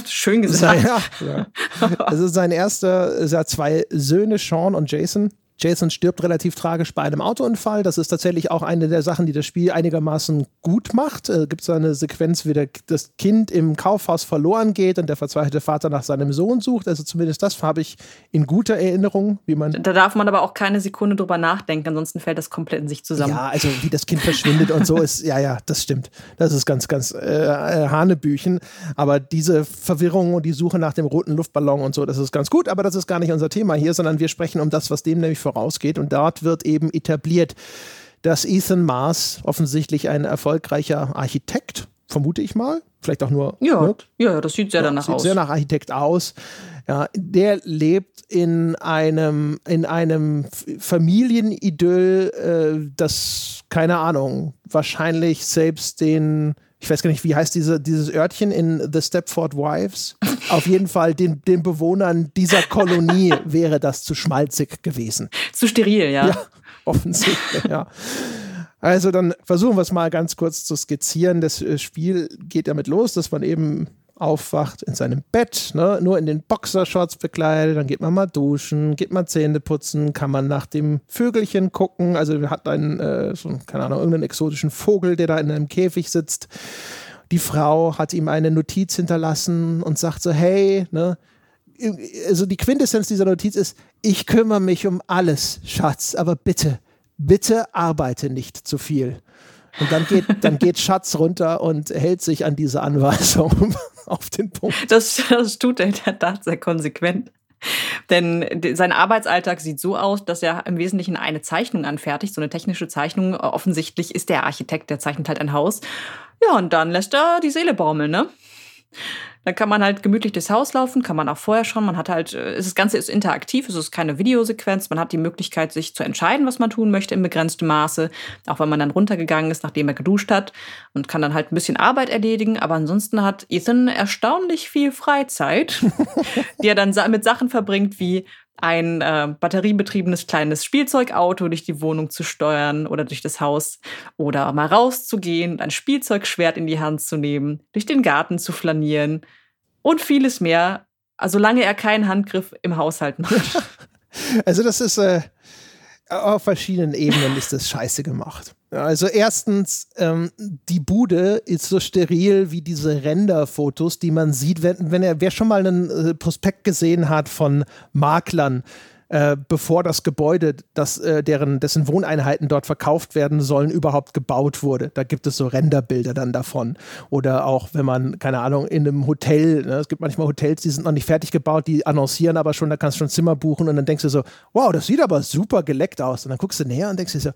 Schön gesagt. ja, ja. Also sein erster, er hat zwei Söhne, Sean und Jason. Jason stirbt relativ tragisch bei einem Autounfall. Das ist tatsächlich auch eine der Sachen, die das Spiel einigermaßen gut macht. Äh, Gibt es eine Sequenz, wie der, das Kind im Kaufhaus verloren geht und der verzweifelte Vater nach seinem Sohn sucht. Also zumindest das habe ich in guter Erinnerung, wie man. Da darf man aber auch keine Sekunde drüber nachdenken, ansonsten fällt das komplett in sich zusammen. Ja, also wie das Kind verschwindet und so ist, ja, ja, das stimmt. Das ist ganz, ganz äh, äh, Hanebüchen. Aber diese Verwirrung und die Suche nach dem roten Luftballon und so, das ist ganz gut. Aber das ist gar nicht unser Thema hier, sondern wir sprechen um das, was dem nämlich vorausgeht. Und dort wird eben etabliert, dass Ethan Mars offensichtlich ein erfolgreicher Architekt, vermute ich mal, vielleicht auch nur. Ja, ne? ja das sieht sehr ja, danach sieht aus. Sehr nach Architekt aus. Ja, der lebt in einem, in einem Familienidyll, äh, das, keine Ahnung, wahrscheinlich selbst den ich weiß gar nicht, wie heißt diese, dieses Örtchen in The Stepford Wives? Auf jeden Fall den, den Bewohnern dieser Kolonie (laughs) wäre das zu schmalzig gewesen. Zu steril, ja. Ja, offensichtlich, ja. Also dann versuchen wir es mal ganz kurz zu skizzieren. Das äh, Spiel geht damit los, dass man eben aufwacht in seinem Bett, ne, nur in den Boxershorts bekleidet, dann geht man mal duschen, geht mal Zähne putzen, kann man nach dem Vögelchen gucken, also hat einen, äh, so, keine Ahnung, irgendeinen exotischen Vogel, der da in einem Käfig sitzt. Die Frau hat ihm eine Notiz hinterlassen und sagt so, hey, ne, also die Quintessenz dieser Notiz ist, ich kümmere mich um alles, Schatz, aber bitte, bitte arbeite nicht zu viel. Und dann geht, dann geht Schatz runter und hält sich an diese Anweisung (laughs) auf den Punkt. Das, das tut er in der Tat sehr konsequent. Denn sein Arbeitsalltag sieht so aus, dass er im Wesentlichen eine Zeichnung anfertigt, so eine technische Zeichnung. Offensichtlich ist der Architekt, der zeichnet halt ein Haus. Ja, und dann lässt er die Seele baumeln, ne? Dann kann man halt gemütlich durchs Haus laufen, kann man auch vorher schon. Man hat halt, äh, das Ganze ist interaktiv, es ist keine Videosequenz. Man hat die Möglichkeit, sich zu entscheiden, was man tun möchte in begrenztem Maße. Auch wenn man dann runtergegangen ist, nachdem er geduscht hat und kann dann halt ein bisschen Arbeit erledigen. Aber ansonsten hat Ethan erstaunlich viel Freizeit, (laughs) die er dann mit Sachen verbringt wie ein äh, batteriebetriebenes kleines Spielzeugauto durch die Wohnung zu steuern oder durch das Haus oder mal rauszugehen ein Spielzeugschwert in die Hand zu nehmen, durch den Garten zu flanieren und vieles mehr, solange er keinen Handgriff im Haushalt macht. (laughs) Also das ist äh, auf verschiedenen Ebenen ist das scheiße gemacht. Also erstens, ähm, die Bude ist so steril wie diese Renderfotos, die man sieht, wenn, wenn er, wer schon mal einen äh, Prospekt gesehen hat von Maklern, äh, bevor das Gebäude, das, äh, deren, dessen Wohneinheiten dort verkauft werden sollen, überhaupt gebaut wurde. Da gibt es so Renderbilder dann davon. Oder auch, wenn man, keine Ahnung, in einem Hotel, ne, es gibt manchmal Hotels, die sind noch nicht fertig gebaut, die annoncieren aber schon, da kannst du schon Zimmer buchen und dann denkst du so, wow, das sieht aber super geleckt aus. Und dann guckst du näher und denkst dir so,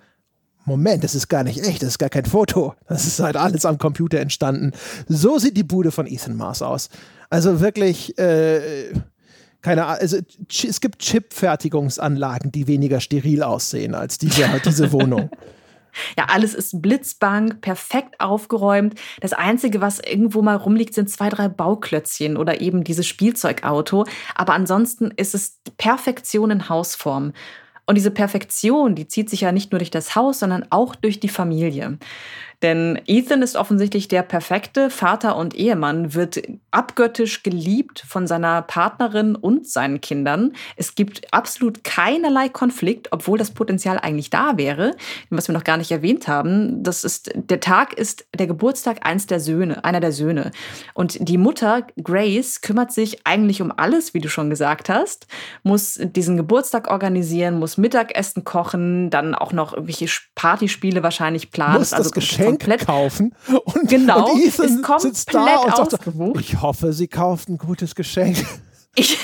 Moment, das ist gar nicht echt, das ist gar kein Foto. Das ist halt alles am Computer entstanden. So sieht die Bude von Ethan Mars aus. Also wirklich, äh, keine Ahnung, also es gibt Chip-Fertigungsanlagen, die weniger steril aussehen als diese, diese Wohnung. (laughs) Ja, alles ist blitzbang, perfekt aufgeräumt. Das Einzige, was irgendwo mal rumliegt, sind zwei, drei Bauklötzchen oder eben dieses Spielzeugauto. Aber ansonsten ist es Perfektion in Hausform. Und diese Perfektion, die zieht sich ja nicht nur durch das Haus, sondern auch durch die Familie. Denn Ethan ist offensichtlich der perfekte Vater und Ehemann, wird abgöttisch geliebt von seiner Partnerin und seinen Kindern. Es gibt absolut keinerlei Konflikt, obwohl das Potenzial eigentlich da wäre. Was wir noch gar nicht erwähnt haben, das ist, der Tag ist der Geburtstag eins der Söhne, einer der Söhne. Und die Mutter, Grace, kümmert sich eigentlich um alles, wie du schon gesagt hast, muss diesen Geburtstag organisieren, muss Mittagessen kochen, dann auch noch irgendwelche Partyspiele wahrscheinlich planen. Muss also das Geschenk komplett kaufen. Und, genau, (laughs) und Ethan sitzt da und sagt, ich hoffe, sie kauft ein gutes Geschenk. (laughs) Ich,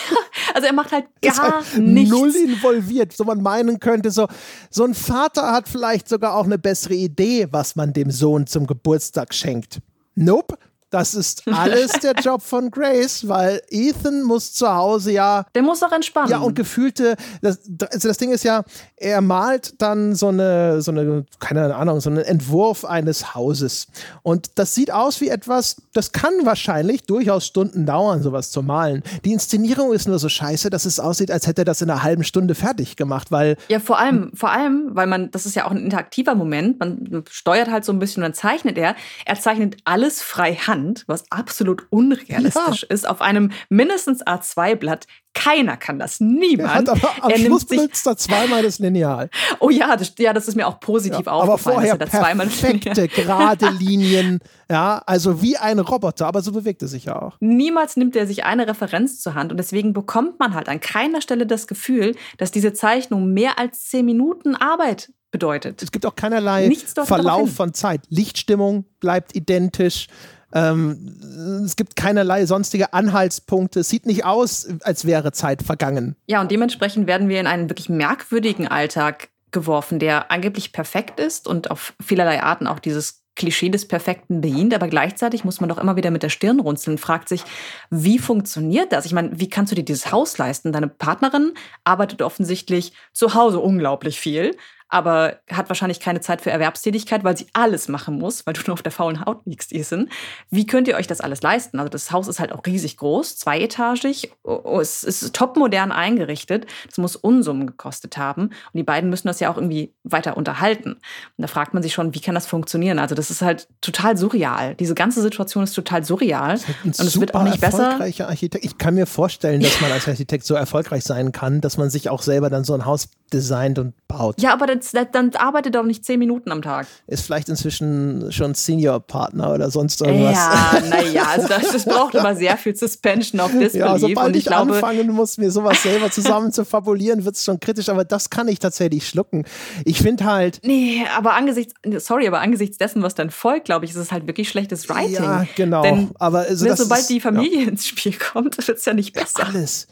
also er macht halt (laughs) gar halt nichts. Null involviert, so man meinen könnte, so, so ein Vater hat vielleicht sogar auch eine bessere Idee, was man dem Sohn zum Geburtstag schenkt. Nope, das ist alles der (laughs) Job von Grace, weil Ethan muss zu Hause ja. Der muss auch entspannen. Ja, und gefühlte, das, also das Ding ist ja, er malt dann so eine, so eine, keine Ahnung, so einen Entwurf eines Hauses. Und das sieht aus wie etwas, das kann wahrscheinlich durchaus Stunden dauern, sowas zu malen. Die Inszenierung ist nur so scheiße, dass es aussieht, als hätte er das in einer halben Stunde fertig gemacht, weil. Ja, vor allem, vor allem, weil man, das ist ja auch ein interaktiver Moment, man steuert halt so ein bisschen und dann zeichnet er. Er zeichnet alles frei Hand. Hand, was absolut unrealistisch ja. ist, auf einem mindestens A2-Blatt. Keiner kann das. Niemand. Er hat aber am er Schluss benutzt er zweimal das Lineal. (laughs) Oh ja, das, ja, das ist mir auch positiv ja, aufgefallen. Aber vorher dass er zweimal perfekte, gerade (laughs) Linien. Ja, also wie ein Roboter, aber so bewegt er sich ja auch. Niemals nimmt er sich eine Referenz zur Hand und deswegen bekommt man halt an keiner Stelle das Gefühl, dass diese Zeichnung mehr als zehn Minuten Arbeit bedeutet. Es gibt auch keinerlei Verlauf von Zeit. Lichtstimmung bleibt identisch. Ähm, es gibt keinerlei sonstige Anhaltspunkte. Es sieht nicht aus, als wäre Zeit vergangen. Ja, und dementsprechend werden wir in einen wirklich merkwürdigen Alltag geworfen, der angeblich perfekt ist und auf vielerlei Arten auch dieses Klischee des Perfekten bedient, aber gleichzeitig muss man doch immer wieder mit der Stirn runzeln und fragt sich, wie funktioniert das? Ich meine, wie kannst du dir dieses Haus leisten? Deine Partnerin arbeitet offensichtlich zu Hause unglaublich viel, aber hat wahrscheinlich keine Zeit für Erwerbstätigkeit, weil sie alles machen muss, weil du nur auf der faulen Haut liegst, Ethan. Wie könnt ihr euch das alles leisten? Also das Haus ist halt auch riesig groß, zweietagig, es ist topmodern eingerichtet, es muss Unsummen gekostet haben und die beiden müssen das ja auch irgendwie weiter unterhalten. Und da fragt man sich schon, wie kann das funktionieren? Also das ist halt total surreal. Diese ganze Situation ist total surreal und es wird auch nicht besser. Architekt. Ich kann mir vorstellen, dass man als (laughs) Architekt so erfolgreich sein kann, dass man sich auch selber dann so ein Haus designt und baut. Ja, aber das, das, dann arbeitet doch nicht zehn Minuten am Tag. Ist vielleicht inzwischen schon Senior-Partner oder sonst irgendwas. Ja, naja, also das, das braucht immer sehr viel Suspension of (laughs) Disbelief. Ja, sobald ich, ich glaube, anfangen muss, mir sowas selber zusammen zu fabulieren, wird es schon kritisch, aber das kann ich tatsächlich schlucken. Ich finde halt. Nee, aber angesichts, sorry, aber angesichts dessen, was dann folgt, glaube ich, ist es halt wirklich schlechtes Writing. Ja, genau. Denn, aber also ne, sobald ist, die Familie ja. (laughs) ins Spiel kommt, wird es ja nicht besser. Alles.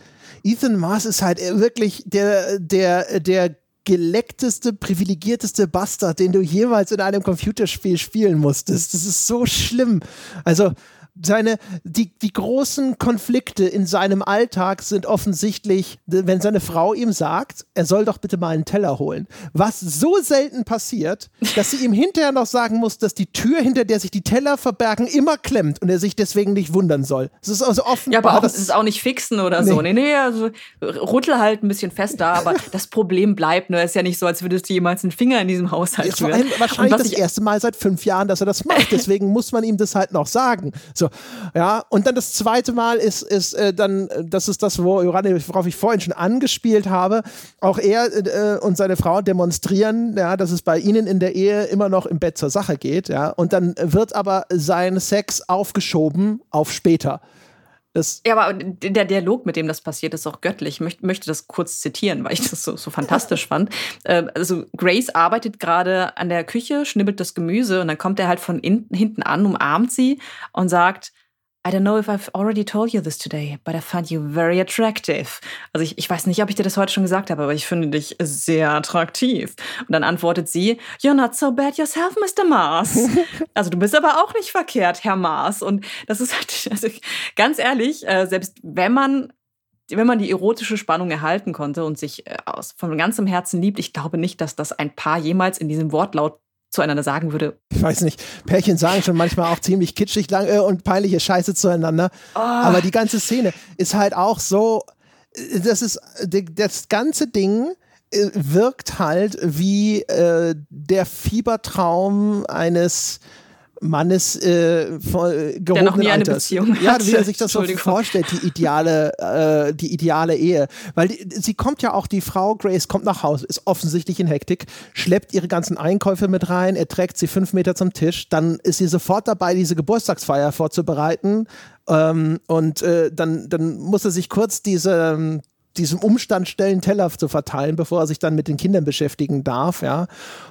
Ethan Mars ist halt wirklich der, der, der geleckteste, privilegierteste Bastard, den du jemals in einem Computerspiel spielen musstest. Das ist so schlimm. Also, seine, die, die großen Konflikte in seinem Alltag sind offensichtlich, wenn seine Frau ihm sagt, er soll doch bitte mal einen Teller holen. Was so selten passiert, dass sie ihm hinterher noch sagen muss, dass die Tür, hinter der sich die Teller verbergen, immer klemmt und er sich deswegen nicht wundern soll. Es ist also offen. Ja, aber auch, es ist auch nicht fixen oder nee. so. Nee, nee, also rüttel halt ein bisschen fester, aber das Problem bleibt. Ne? Es ist ja nicht so, als würdest du jemals einen Finger in diesem Haushalt führen. Wahrscheinlich das erste Mal seit fünf Jahren, dass er das macht. (laughs) Deswegen muss man ihm das halt noch sagen. So, ja. Und dann das zweite Mal ist, ist äh, dann, das ist das, worauf ich vorhin schon angespielt habe. Auch er äh, und seine Frau demonstrieren, ja, dass es bei ihnen in der Ehe immer noch im Bett zur Sache geht, ja. Und dann wird aber sein Sex aufgeschoben auf später. Das ja, aber der Dialog, mit dem das passiert, ist auch göttlich. Ich möchte, möchte das kurz zitieren, weil ich das so, so fantastisch fand. Äh, also Grace arbeitet gerade an der Küche, schnibbelt das Gemüse und dann kommt er halt von in, hinten an, umarmt sie und sagt, I don't know if I've already told you this today, but I find you very attractive. Also ich, ich weiß nicht, ob ich dir das heute schon gesagt habe, aber ich finde dich sehr attraktiv. Und dann antwortet sie, You're not so bad yourself, Mr. Mars. (laughs) also du bist aber auch nicht verkehrt, Herr Mars. Und das ist halt, (laughs) also ganz ehrlich, äh, selbst wenn man wenn man die erotische Spannung erhalten konnte und sich äh, aus, von ganzem Herzen liebt, ich glaube nicht, dass das ein Paar jemals in diesem Wortlaut zueinander sagen würde. Ich weiß nicht, Pärchen sagen schon manchmal auch ziemlich kitschig lang äh, und peinliche Scheiße zueinander. Oh. Aber die ganze Szene ist halt auch so, äh, das ist das ganze Ding äh, wirkt halt wie äh, der Fiebertraum eines Mannes äh, gehobenen Der noch nie Alters. eine Beziehung Ja, wie er sich das so vorstellt, die ideale, äh, die ideale Ehe. Weil die, sie kommt ja auch, die Frau Grace kommt nach Hause, ist offensichtlich in Hektik, schleppt ihre ganzen Einkäufe mit rein, er trägt sie fünf Meter zum Tisch, dann ist sie sofort dabei, diese Geburtstagsfeier vorzubereiten. Ähm, und äh, dann, dann muss er sich kurz diese diesem Umstand stellen, Teller zu verteilen, bevor er sich dann mit den Kindern beschäftigen darf, ja.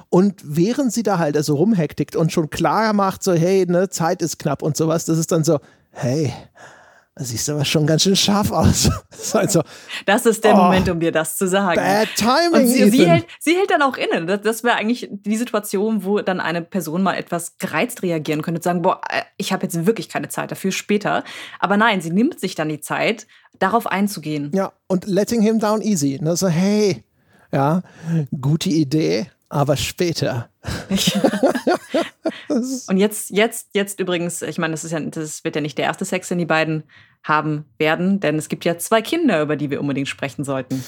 Und während sie da halt also rumhektigt und schon klar macht, so, hey, ne, Zeit ist knapp und sowas, das ist dann so, hey, siehst aber schon ganz schön scharf aus. (laughs) das, ist halt so, das ist der oh, Moment, um dir das zu sagen. Bad timing. Und sie, sie, hält, sie hält dann auch inne. Das, das wäre eigentlich die Situation, wo dann eine Person mal etwas gereizt reagieren könnte und sagen, boah, äh, ich habe jetzt wirklich keine Zeit dafür, später. Aber nein, sie nimmt sich dann die Zeit, darauf einzugehen. Ja, und letting him down easy. Ne? So, hey, ja, gute Idee, aber später. (laughs) und jetzt, jetzt, jetzt übrigens, ich meine, das ist ja, das wird ja nicht der erste Sex, den die beiden haben werden, denn es gibt ja zwei Kinder, über die wir unbedingt sprechen sollten.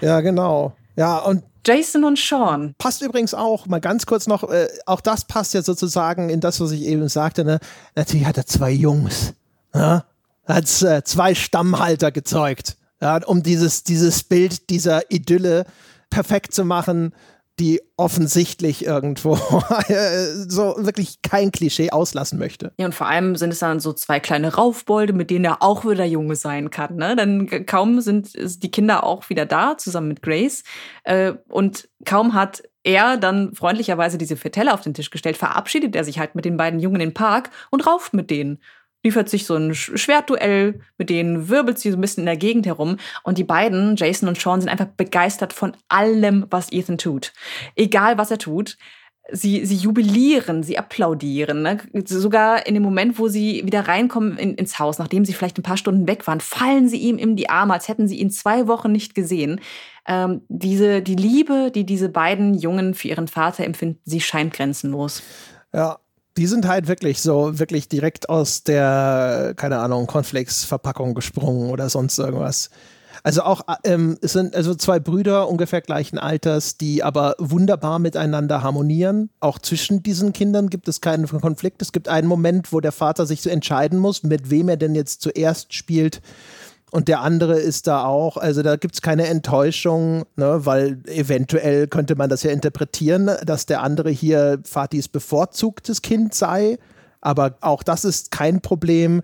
Ja, genau. Ja, und Jason und Sean. Passt übrigens auch, mal ganz kurz noch, äh, auch das passt ja sozusagen in das, was ich eben sagte, ne? Natürlich hat er zwei Jungs. Ne? Hat äh, zwei Stammhalter gezeugt. Ja, um dieses, dieses Bild dieser Idylle perfekt zu machen, die offensichtlich irgendwo (laughs) so wirklich kein Klischee auslassen möchte. Ja, und vor allem sind es dann so zwei kleine Raufbolde, mit denen er auch wieder Junge sein kann. Ne? Dann kaum sind die Kinder auch wieder da, zusammen mit Grace. Äh, und kaum hat er dann freundlicherweise diese Fetelle auf den Tisch gestellt, verabschiedet er sich halt mit den beiden Jungen im Park und rauft mit denen liefert sich so ein Schwertduell, mit denen wirbelt sie so ein bisschen in der Gegend herum. Und die beiden, Jason und Sean, sind einfach begeistert von allem, was Ethan tut. Egal, was er tut. sie, sie jubilieren, sie applaudieren. Ne? Sogar in dem Moment, wo sie wieder reinkommen in, ins Haus, nachdem sie vielleicht ein paar Stunden weg waren, fallen sie ihm in die Arme, als hätten sie ihn zwei Wochen nicht gesehen. Ähm, diese, die Liebe, die diese beiden Jungen für ihren Vater empfinden, sie scheint grenzenlos. Ja, die sind halt wirklich so, wirklich direkt aus der, keine Ahnung, Cornflakes-Verpackung gesprungen oder sonst irgendwas. Also auch, ähm, es sind also zwei Brüder ungefähr gleichen Alters, die aber wunderbar miteinander harmonieren. Auch zwischen diesen Kindern gibt es keinen Konflikt. Es gibt einen Moment, wo der Vater sich so entscheiden muss, mit wem er denn jetzt zuerst spielt. Und der andere ist da auch, also da gibt es keine Enttäuschung, ne, weil eventuell könnte man das ja interpretieren, dass der andere hier Fatis bevorzugtes Kind sei. Aber auch das ist kein Problem.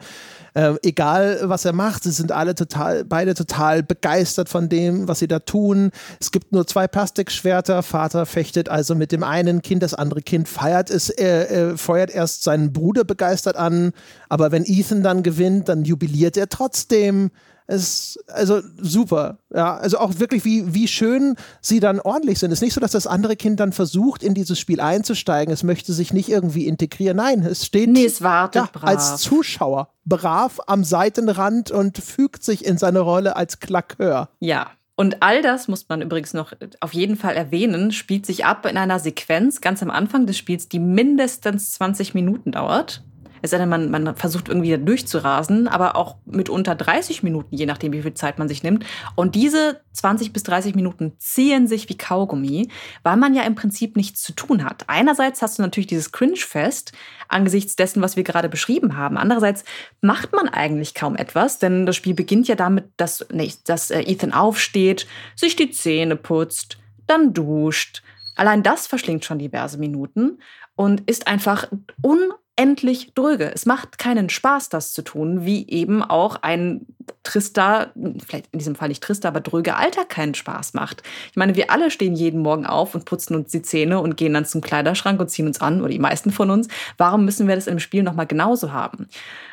Äh, egal, was er macht, sie sind alle total, beide total begeistert von dem, was sie da tun. Es gibt nur zwei Plastikschwerter. Vater fechtet also mit dem einen Kind, das andere Kind feiert es, er, er feuert erst seinen Bruder begeistert an. Aber wenn Ethan dann gewinnt, dann jubiliert er trotzdem. Es, also super. Ja, also auch wirklich, wie, wie schön sie dann ordentlich sind. Es ist nicht so, dass das andere Kind dann versucht, in dieses Spiel einzusteigen. Es möchte sich nicht irgendwie integrieren. Nein, es steht nee, es ja, als Zuschauer brav am Seitenrand und fügt sich in seine Rolle als Klakeur. Ja, und all das muss man übrigens noch auf jeden Fall erwähnen, spielt sich ab in einer Sequenz ganz am Anfang des Spiels, die mindestens 20 Minuten dauert. Es sei denn, man, man versucht irgendwie da durchzurasen, aber auch mit unter 30 Minuten, je nachdem, wie viel Zeit man sich nimmt. Und diese 20 bis 30 Minuten ziehen sich wie Kaugummi, weil man ja im Prinzip nichts zu tun hat. Einerseits hast du natürlich dieses Cringe-Fest angesichts dessen, was wir gerade beschrieben haben. Andererseits macht man eigentlich kaum etwas, denn das Spiel beginnt ja damit, dass, nee, dass äh, Ethan aufsteht, sich die Zähne putzt, dann duscht. Allein das verschlingt schon diverse Minuten und ist einfach un endlich dröge. Es macht keinen Spaß, das zu tun, wie eben auch ein trister, vielleicht in diesem Fall nicht trister, aber dröge Alter keinen Spaß macht. Ich meine, wir alle stehen jeden Morgen auf und putzen uns die Zähne und gehen dann zum Kleiderschrank und ziehen uns an, oder die meisten von uns. Warum müssen wir das im Spiel nochmal genauso haben?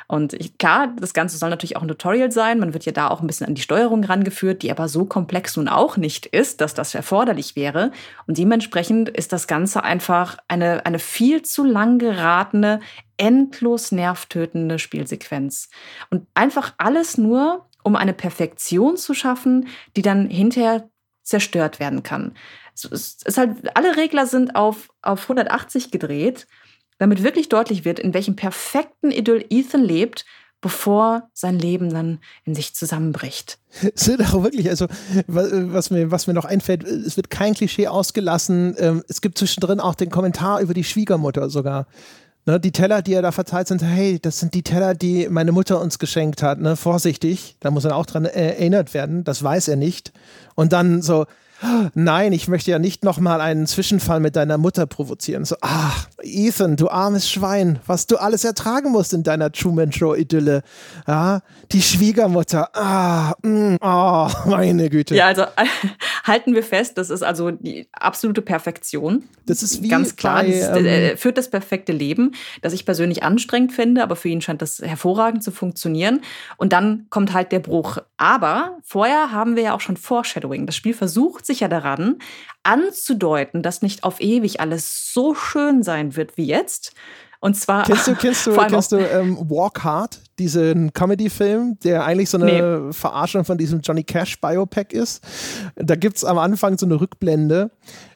Und ich, klar, das Ganze soll natürlich auch ein Tutorial sein. Man wird ja da auch ein bisschen an die Steuerung rangeführt, die aber so komplex nun auch nicht ist, dass das erforderlich wäre. Und dementsprechend ist das Ganze einfach eine, eine viel zu lang geratene, endlos nervtötende Spielsequenz. Und einfach alles nur, um eine Perfektion zu schaffen, die dann hinterher zerstört werden kann. Es ist halt, alle Regler sind auf, auf 180 gedreht damit wirklich deutlich wird, in welchem perfekten Idyll Ethan lebt, bevor sein Leben dann in sich zusammenbricht. (laughs) Es wird auch wirklich, also was mir, was mir noch einfällt, es wird kein Klischee ausgelassen. Ähm, es gibt zwischendrin auch den Kommentar über die Schwiegermutter sogar. Ne, die Teller, die er da verteilt, sind, hey, das sind die Teller, die meine Mutter uns geschenkt hat. Ne? Vorsichtig, da muss er auch dran erinnert werden, das weiß er nicht. Und dann so, nein, ich möchte ja nicht nochmal einen Zwischenfall mit deiner Mutter provozieren. So, ach, Ethan, du armes Schwein, was du alles ertragen musst in deiner Truman Show Idylle. Ja, die Schwiegermutter, ah, mm, oh, meine Güte. Ja, also (laughs) halten wir fest, das ist also die absolute Perfektion. Das ist wie ganz klar, bei, ähm, äh, führt das perfekte Leben, das ich persönlich anstrengend finde, aber für ihn scheint das hervorragend zu funktionieren. Und dann kommt halt der Bruch. Aber vorher haben wir ja auch schon Foreshadowing. Das Spiel versucht sich ja daran, anzudeuten, dass nicht auf ewig alles so schön sein wird wie jetzt. Und zwar. Kennst du, (laughs) kennst du, kennst du ähm, Walk Hard, diesen Comedy-Film, der eigentlich so eine nee. Verarschung von diesem Johnny Cash Biopack ist? Da gibt es am Anfang so eine Rückblende.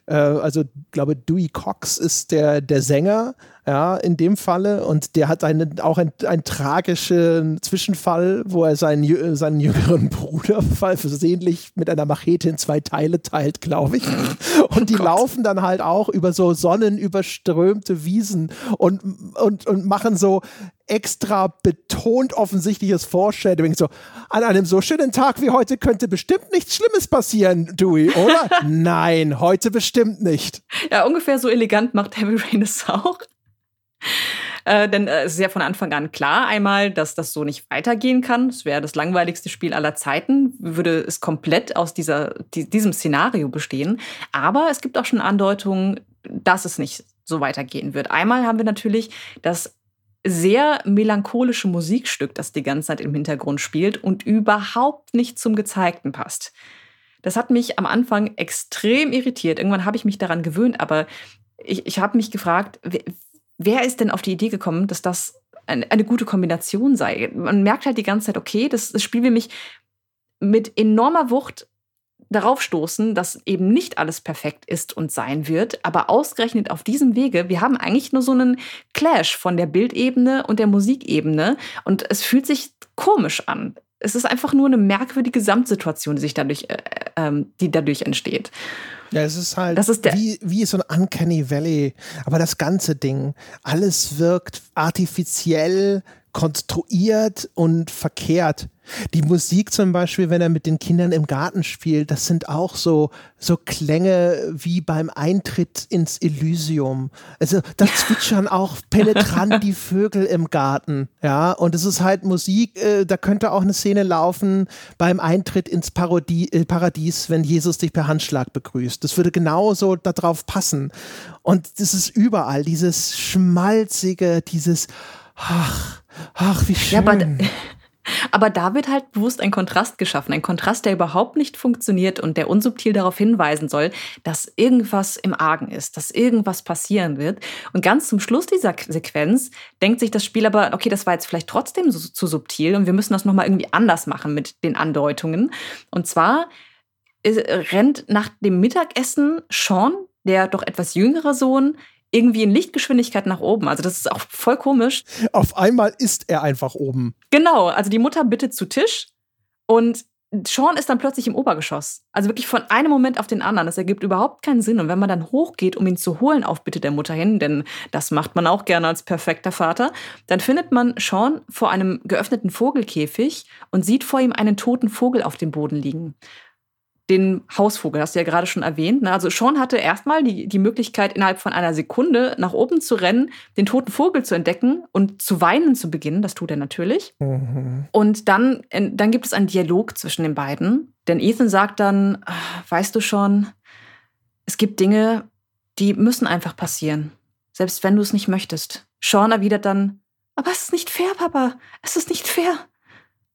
Äh, also, ich glaube, Dewey Cox ist der, der Sänger ja, in dem Falle. Und der hat eine, auch einen, einen tragischen Zwischenfall, wo er seinen, seinen jüngeren Bruder (laughs) versehentlich mit einer Machete in zwei Teile teilt, glaube ich. (laughs) Und die oh laufen dann halt auch über so sonnenüberströmte Wiesen und, und, und machen so extra betont offensichtliches Foreshadowing. So, an einem so schönen Tag wie heute könnte bestimmt nichts Schlimmes passieren, Dewey, oder? (laughs) Nein, heute bestimmt nicht. Ja, ungefähr so elegant macht Heavy Rain es auch. Äh, denn äh, es ist ja von Anfang an klar einmal, dass das so nicht weitergehen kann. Es wäre das langweiligste Spiel aller Zeiten, würde es komplett aus dieser, die, diesem Szenario bestehen. Aber es gibt auch schon Andeutungen, dass es nicht so weitergehen wird. Einmal haben wir natürlich das sehr melancholische Musikstück, das die ganze Zeit im Hintergrund spielt und überhaupt nicht zum Gezeigten passt. Das hat mich am Anfang extrem irritiert. Irgendwann habe ich mich daran gewöhnt, aber ich, ich habe mich gefragt, wer, ist denn auf die Idee gekommen, dass das eine, eine gute Kombination sei? Man merkt halt die ganze Zeit, okay, das, das Spiel will mich mit enormer Wucht darauf stoßen, dass eben nicht alles perfekt ist und sein wird, aber ausgerechnet auf diesem Wege, wir haben eigentlich nur so einen Clash von der Bildebene und der Musikebene und es fühlt sich komisch an. Es ist einfach nur eine merkwürdige Gesamtsituation, die sich dadurch, äh, äh, die dadurch entsteht. Ja, es ist halt ist wie, wie so ein Uncanny Valley. Aber das ganze Ding, alles wirkt artifiziell, konstruiert und verkehrt. Die Musik zum Beispiel, wenn er mit den Kindern im Garten spielt, das sind auch so, so Klänge wie beim Eintritt ins Elysium. Also da zwitschern auch penetrant die Vögel im Garten. Ja, und es ist halt Musik, äh, da könnte auch eine Szene laufen beim Eintritt ins Parodie, äh, Paradies, wenn Jesus dich per Handschlag begrüßt. Das würde genauso darauf passen. Und das ist überall, dieses schmalzige, dieses ach, ach, wie schön. Ja, aber (laughs) aber da wird halt bewusst ein Kontrast geschaffen. Ein Kontrast, der überhaupt nicht funktioniert und der unsubtil darauf hinweisen soll, dass irgendwas im Argen ist, dass irgendwas passieren wird. Und ganz zum Schluss dieser Sequenz denkt sich das Spiel aber, okay, das war jetzt vielleicht trotzdem so, zu subtil und wir müssen das nochmal irgendwie anders machen mit den Andeutungen. Und zwar rennt nach dem Mittagessen Sean, der doch etwas jüngere Sohn, irgendwie in Lichtgeschwindigkeit nach oben. Also das ist auch voll komisch. Auf einmal ist er einfach oben. Genau, also die Mutter bittet zu Tisch und Sean ist dann plötzlich im Obergeschoss. Also wirklich von einem Moment auf den anderen. Das ergibt überhaupt keinen Sinn. Und wenn man dann hochgeht, um ihn zu holen auf Bitte der Mutter hin, denn das macht man auch gerne als perfekter Vater, dann findet man Sean vor einem geöffneten Vogelkäfig und sieht vor ihm einen toten Vogel auf dem Boden liegen den Hausvogel, hast du ja gerade schon erwähnt. Ne? Also Sean hatte erstmal die, die Möglichkeit, innerhalb von einer Sekunde nach oben zu rennen, den toten Vogel zu entdecken und zu weinen zu beginnen. Das tut er natürlich. Mhm. Und dann, dann gibt es einen Dialog zwischen den beiden. Denn Ethan sagt dann, ah, weißt du schon, es gibt Dinge, die müssen einfach passieren. Selbst wenn du es nicht möchtest. Sean erwidert dann, aber es ist nicht fair, Papa. Es ist nicht fair.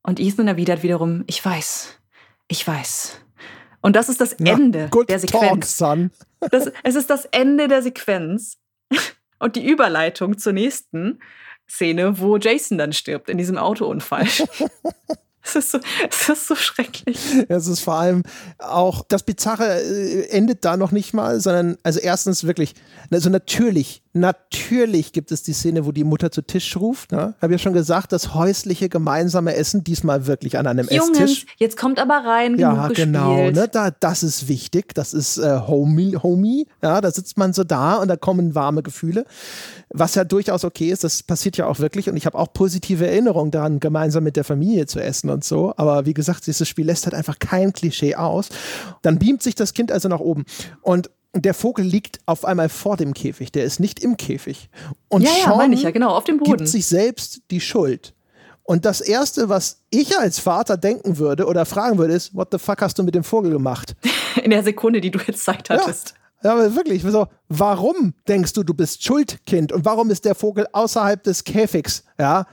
Und Ethan erwidert wiederum, ich weiß. Ich weiß. Und das ist das Ende ja, der Sequenz. Talk, (laughs) das, es ist das Ende der Sequenz (laughs) und die Überleitung zur nächsten Szene, wo Jason dann stirbt in diesem Autounfall. (laughs) Es ist, so, es ist so schrecklich. Es ist vor allem auch, das Bizarre äh, endet da noch nicht mal, sondern, also erstens wirklich, also natürlich, natürlich gibt es die Szene, wo die Mutter zu Tisch ruft. Ne? Habe ja schon gesagt, das häusliche gemeinsame Essen, diesmal wirklich an einem Jungs, Esstisch. jetzt kommt aber rein, Ja, genau, ne? da, das ist wichtig, das ist äh, homie, homie, ja, da sitzt man so da und da kommen warme Gefühle was ja durchaus okay ist, das passiert ja auch wirklich und ich habe auch positive Erinnerungen daran, gemeinsam mit der Familie zu essen und so, aber wie gesagt, dieses Spiel lässt halt einfach kein Klischee aus. Dann beamt sich das Kind also nach oben und der Vogel liegt auf einmal vor dem Käfig, der ist nicht im Käfig. Und ja, ja, meine ich ja, genau, auf dem Boden. gibt sich selbst die Schuld. Und das Erste, was ich als Vater denken würde oder fragen würde, ist, what the fuck hast du mit dem Vogel gemacht? (laughs) In der Sekunde, die du jetzt Zeit hattest. Ja. Ja, aber wirklich, so, warum denkst du, du bist Schuldkind und warum ist der Vogel außerhalb des Käfigs? Ja,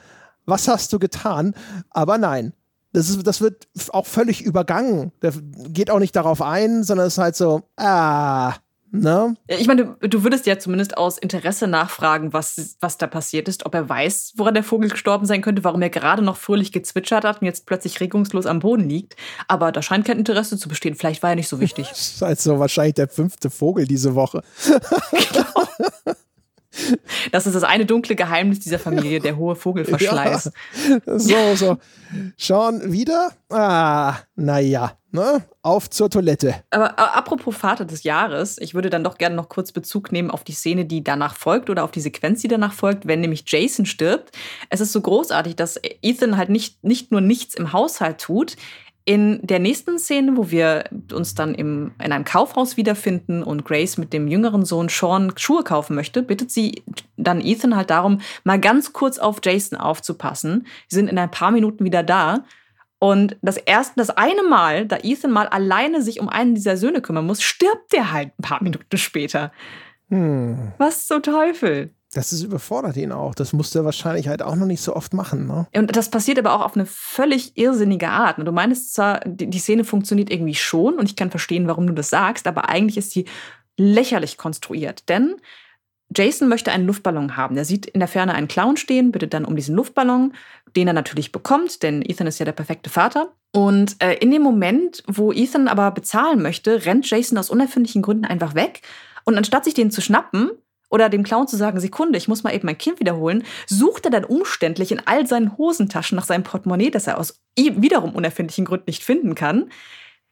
was hast du getan? Aber nein, das, ist, das wird auch völlig übergangen. Der geht auch nicht darauf ein, sondern es ist halt so, ah, Ne? Ich meine, du, du, würdest ja zumindest aus Interesse nachfragen, was, was da passiert ist, ob er weiß, woran der Vogel gestorben sein könnte, warum er gerade noch fröhlich gezwitschert hat und jetzt plötzlich regungslos am Boden liegt. Aber da scheint kein Interesse zu bestehen. Vielleicht war er nicht so wichtig. (laughs) das ist also wahrscheinlich der fünfte Vogel diese Woche. (laughs) (laughs) genau. (laughs) Das ist das eine dunkle Geheimnis dieser Familie, der hohe Vogelverschleiß. (laughs) Ja, so, so. Schauen wieder? Ah, naja, ne? Auf zur Toilette. Aber, aber apropos Vater des Jahres, ich würde dann doch gerne noch kurz Bezug nehmen auf die Szene, die danach folgt oder auf die Sequenz, die danach folgt, wenn nämlich Jason stirbt. Es ist so großartig, dass Ethan halt nicht, nicht nur nichts im Haushalt tut, in der nächsten Szene, wo wir uns dann im, in einem Kaufhaus wiederfinden und Grace mit dem jüngeren Sohn Sean Schuhe kaufen möchte, bittet sie dann Ethan halt darum, mal ganz kurz auf Jason aufzupassen. Sie sind in ein paar Minuten wieder da. Und das erste, das eine Mal, da Ethan mal alleine sich um einen dieser Söhne kümmern muss, stirbt der halt ein paar Minuten später. Hm. Was zum Teufel? Das ist überfordert ihn auch. Das musste er wahrscheinlich halt auch noch nicht so oft machen. Ne? Und das passiert aber auch auf eine völlig irrsinnige Art. Du meinst zwar, die Szene funktioniert irgendwie schon und ich kann verstehen, warum du das sagst, aber eigentlich ist sie lächerlich konstruiert. Denn Jason möchte einen Luftballon haben. Er sieht in der Ferne einen Clown stehen, bittet dann um diesen Luftballon, den er natürlich bekommt, denn Ethan ist ja der perfekte Vater. Und äh, in dem Moment, wo Ethan aber bezahlen möchte, rennt Jason aus unerfindlichen Gründen einfach weg. Und anstatt sich den zu schnappen oder dem Clown zu sagen, Sekunde, ich muss mal eben mein Kind wiederholen, sucht er dann umständlich in all seinen Hosentaschen nach seinem Portemonnaie, das er aus wiederum unerfindlichen Gründen nicht finden kann,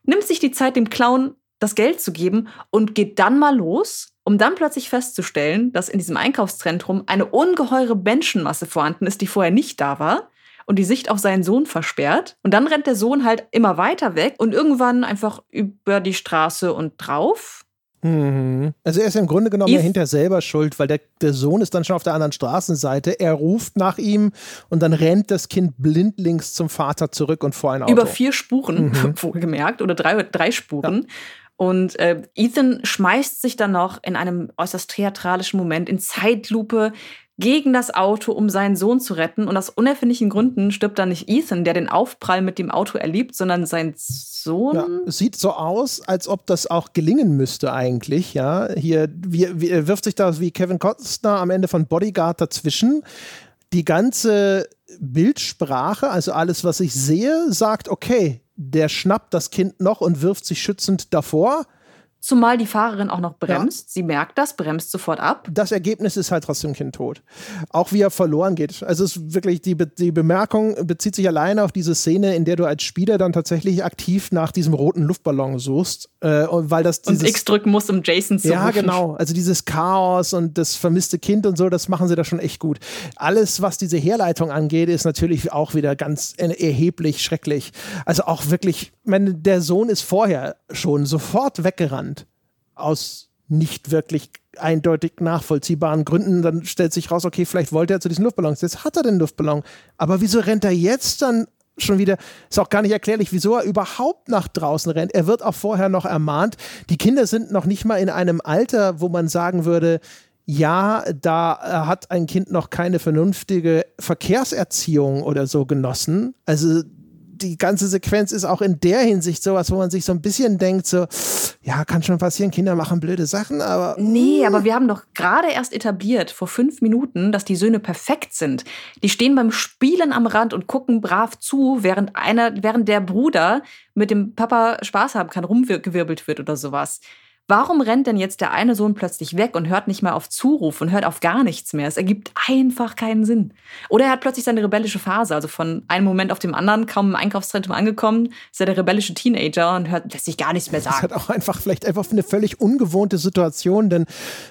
nimmt sich die Zeit, dem Clown das Geld zu geben und geht dann mal los, um dann plötzlich festzustellen, dass in diesem Einkaufszentrum eine ungeheure Menschenmasse vorhanden ist, die vorher nicht da war und die Sicht auf seinen Sohn versperrt. Und dann rennt der Sohn halt immer weiter weg und irgendwann einfach über die Straße und drauf. Mhm. Also er ist im Grunde genommen ja hinter selber schuld, weil der, der Sohn ist dann schon auf der anderen Straßenseite. Er ruft nach ihm und dann rennt das Kind blindlings zum Vater zurück und vor ein Auto. Über vier Spuren, mhm. (laughs) wohlgemerkt, oder drei, drei Spuren. Ja. Und äh, Ethan schmeißt sich dann noch in einem äußerst theatralischen Moment in Zeitlupe gegen das Auto, um seinen Sohn zu retten. Und aus unerfindlichen Gründen stirbt dann nicht Ethan, der den Aufprall mit dem Auto erlebt, sondern sein Sohn. Ja, sieht so aus, als ob das auch gelingen müsste eigentlich. Ja, hier wie, wie, wirft sich da wie Kevin Costner am Ende von Bodyguard dazwischen. Die ganze Bildsprache, also alles, was ich sehe, sagt, okay, der schnappt das Kind noch und wirft sich schützend davor. Zumal die Fahrerin auch noch bremst. Ja. Sie merkt das, bremst sofort ab. Das Ergebnis ist halt trotzdem Kind tot. Auch wie er verloren geht. Also es ist wirklich, die, Be die Bemerkung bezieht sich alleine auf diese Szene, in der du als Spieler dann tatsächlich aktiv nach diesem roten Luftballon suchst. Äh, weil das dieses, und X drücken musst, um Jason zu Ja, rufen. genau. Also dieses Chaos und das vermisste Kind und so, das machen sie da schon echt gut. Alles, was diese Herleitung angeht, ist natürlich auch wieder ganz erheblich schrecklich. Also auch wirklich, wenn der Sohn ist vorher schon sofort weggerannt aus nicht wirklich eindeutig nachvollziehbaren Gründen. Dann stellt sich raus, okay, vielleicht wollte er zu diesen Luftballons. Jetzt hat er den Luftballon. Aber wieso rennt er jetzt dann schon wieder? Ist auch gar nicht erklärlich, wieso er überhaupt nach draußen rennt. Er wird auch vorher noch ermahnt. Die Kinder sind noch nicht mal in einem Alter, wo man sagen würde, ja, da hat ein Kind noch keine vernünftige Verkehrserziehung oder so genossen. Also die ganze Sequenz ist auch in der Hinsicht sowas, wo man sich so ein bisschen denkt, so, ja, kann schon passieren, Kinder machen blöde Sachen, aber. Nee, aber wir haben doch gerade erst etabliert, vor fünf Minuten, dass die Söhne perfekt sind. Die stehen beim Spielen am Rand und gucken brav zu, während einer, während der Bruder mit dem Papa Spaß haben kann, rumgewirbelt wird oder sowas. Warum rennt denn jetzt der eine Sohn plötzlich weg und hört nicht mehr auf Zuruf und hört auf gar nichts mehr? Es ergibt einfach keinen Sinn. Oder er hat plötzlich seine rebellische Phase, also von einem Moment auf dem anderen, kaum im Einkaufszentrum angekommen, ist er der rebellische Teenager und hört, lässt sich gar nichts mehr sagen. Das hat auch einfach vielleicht einfach eine völlig ungewohnte Situation, denn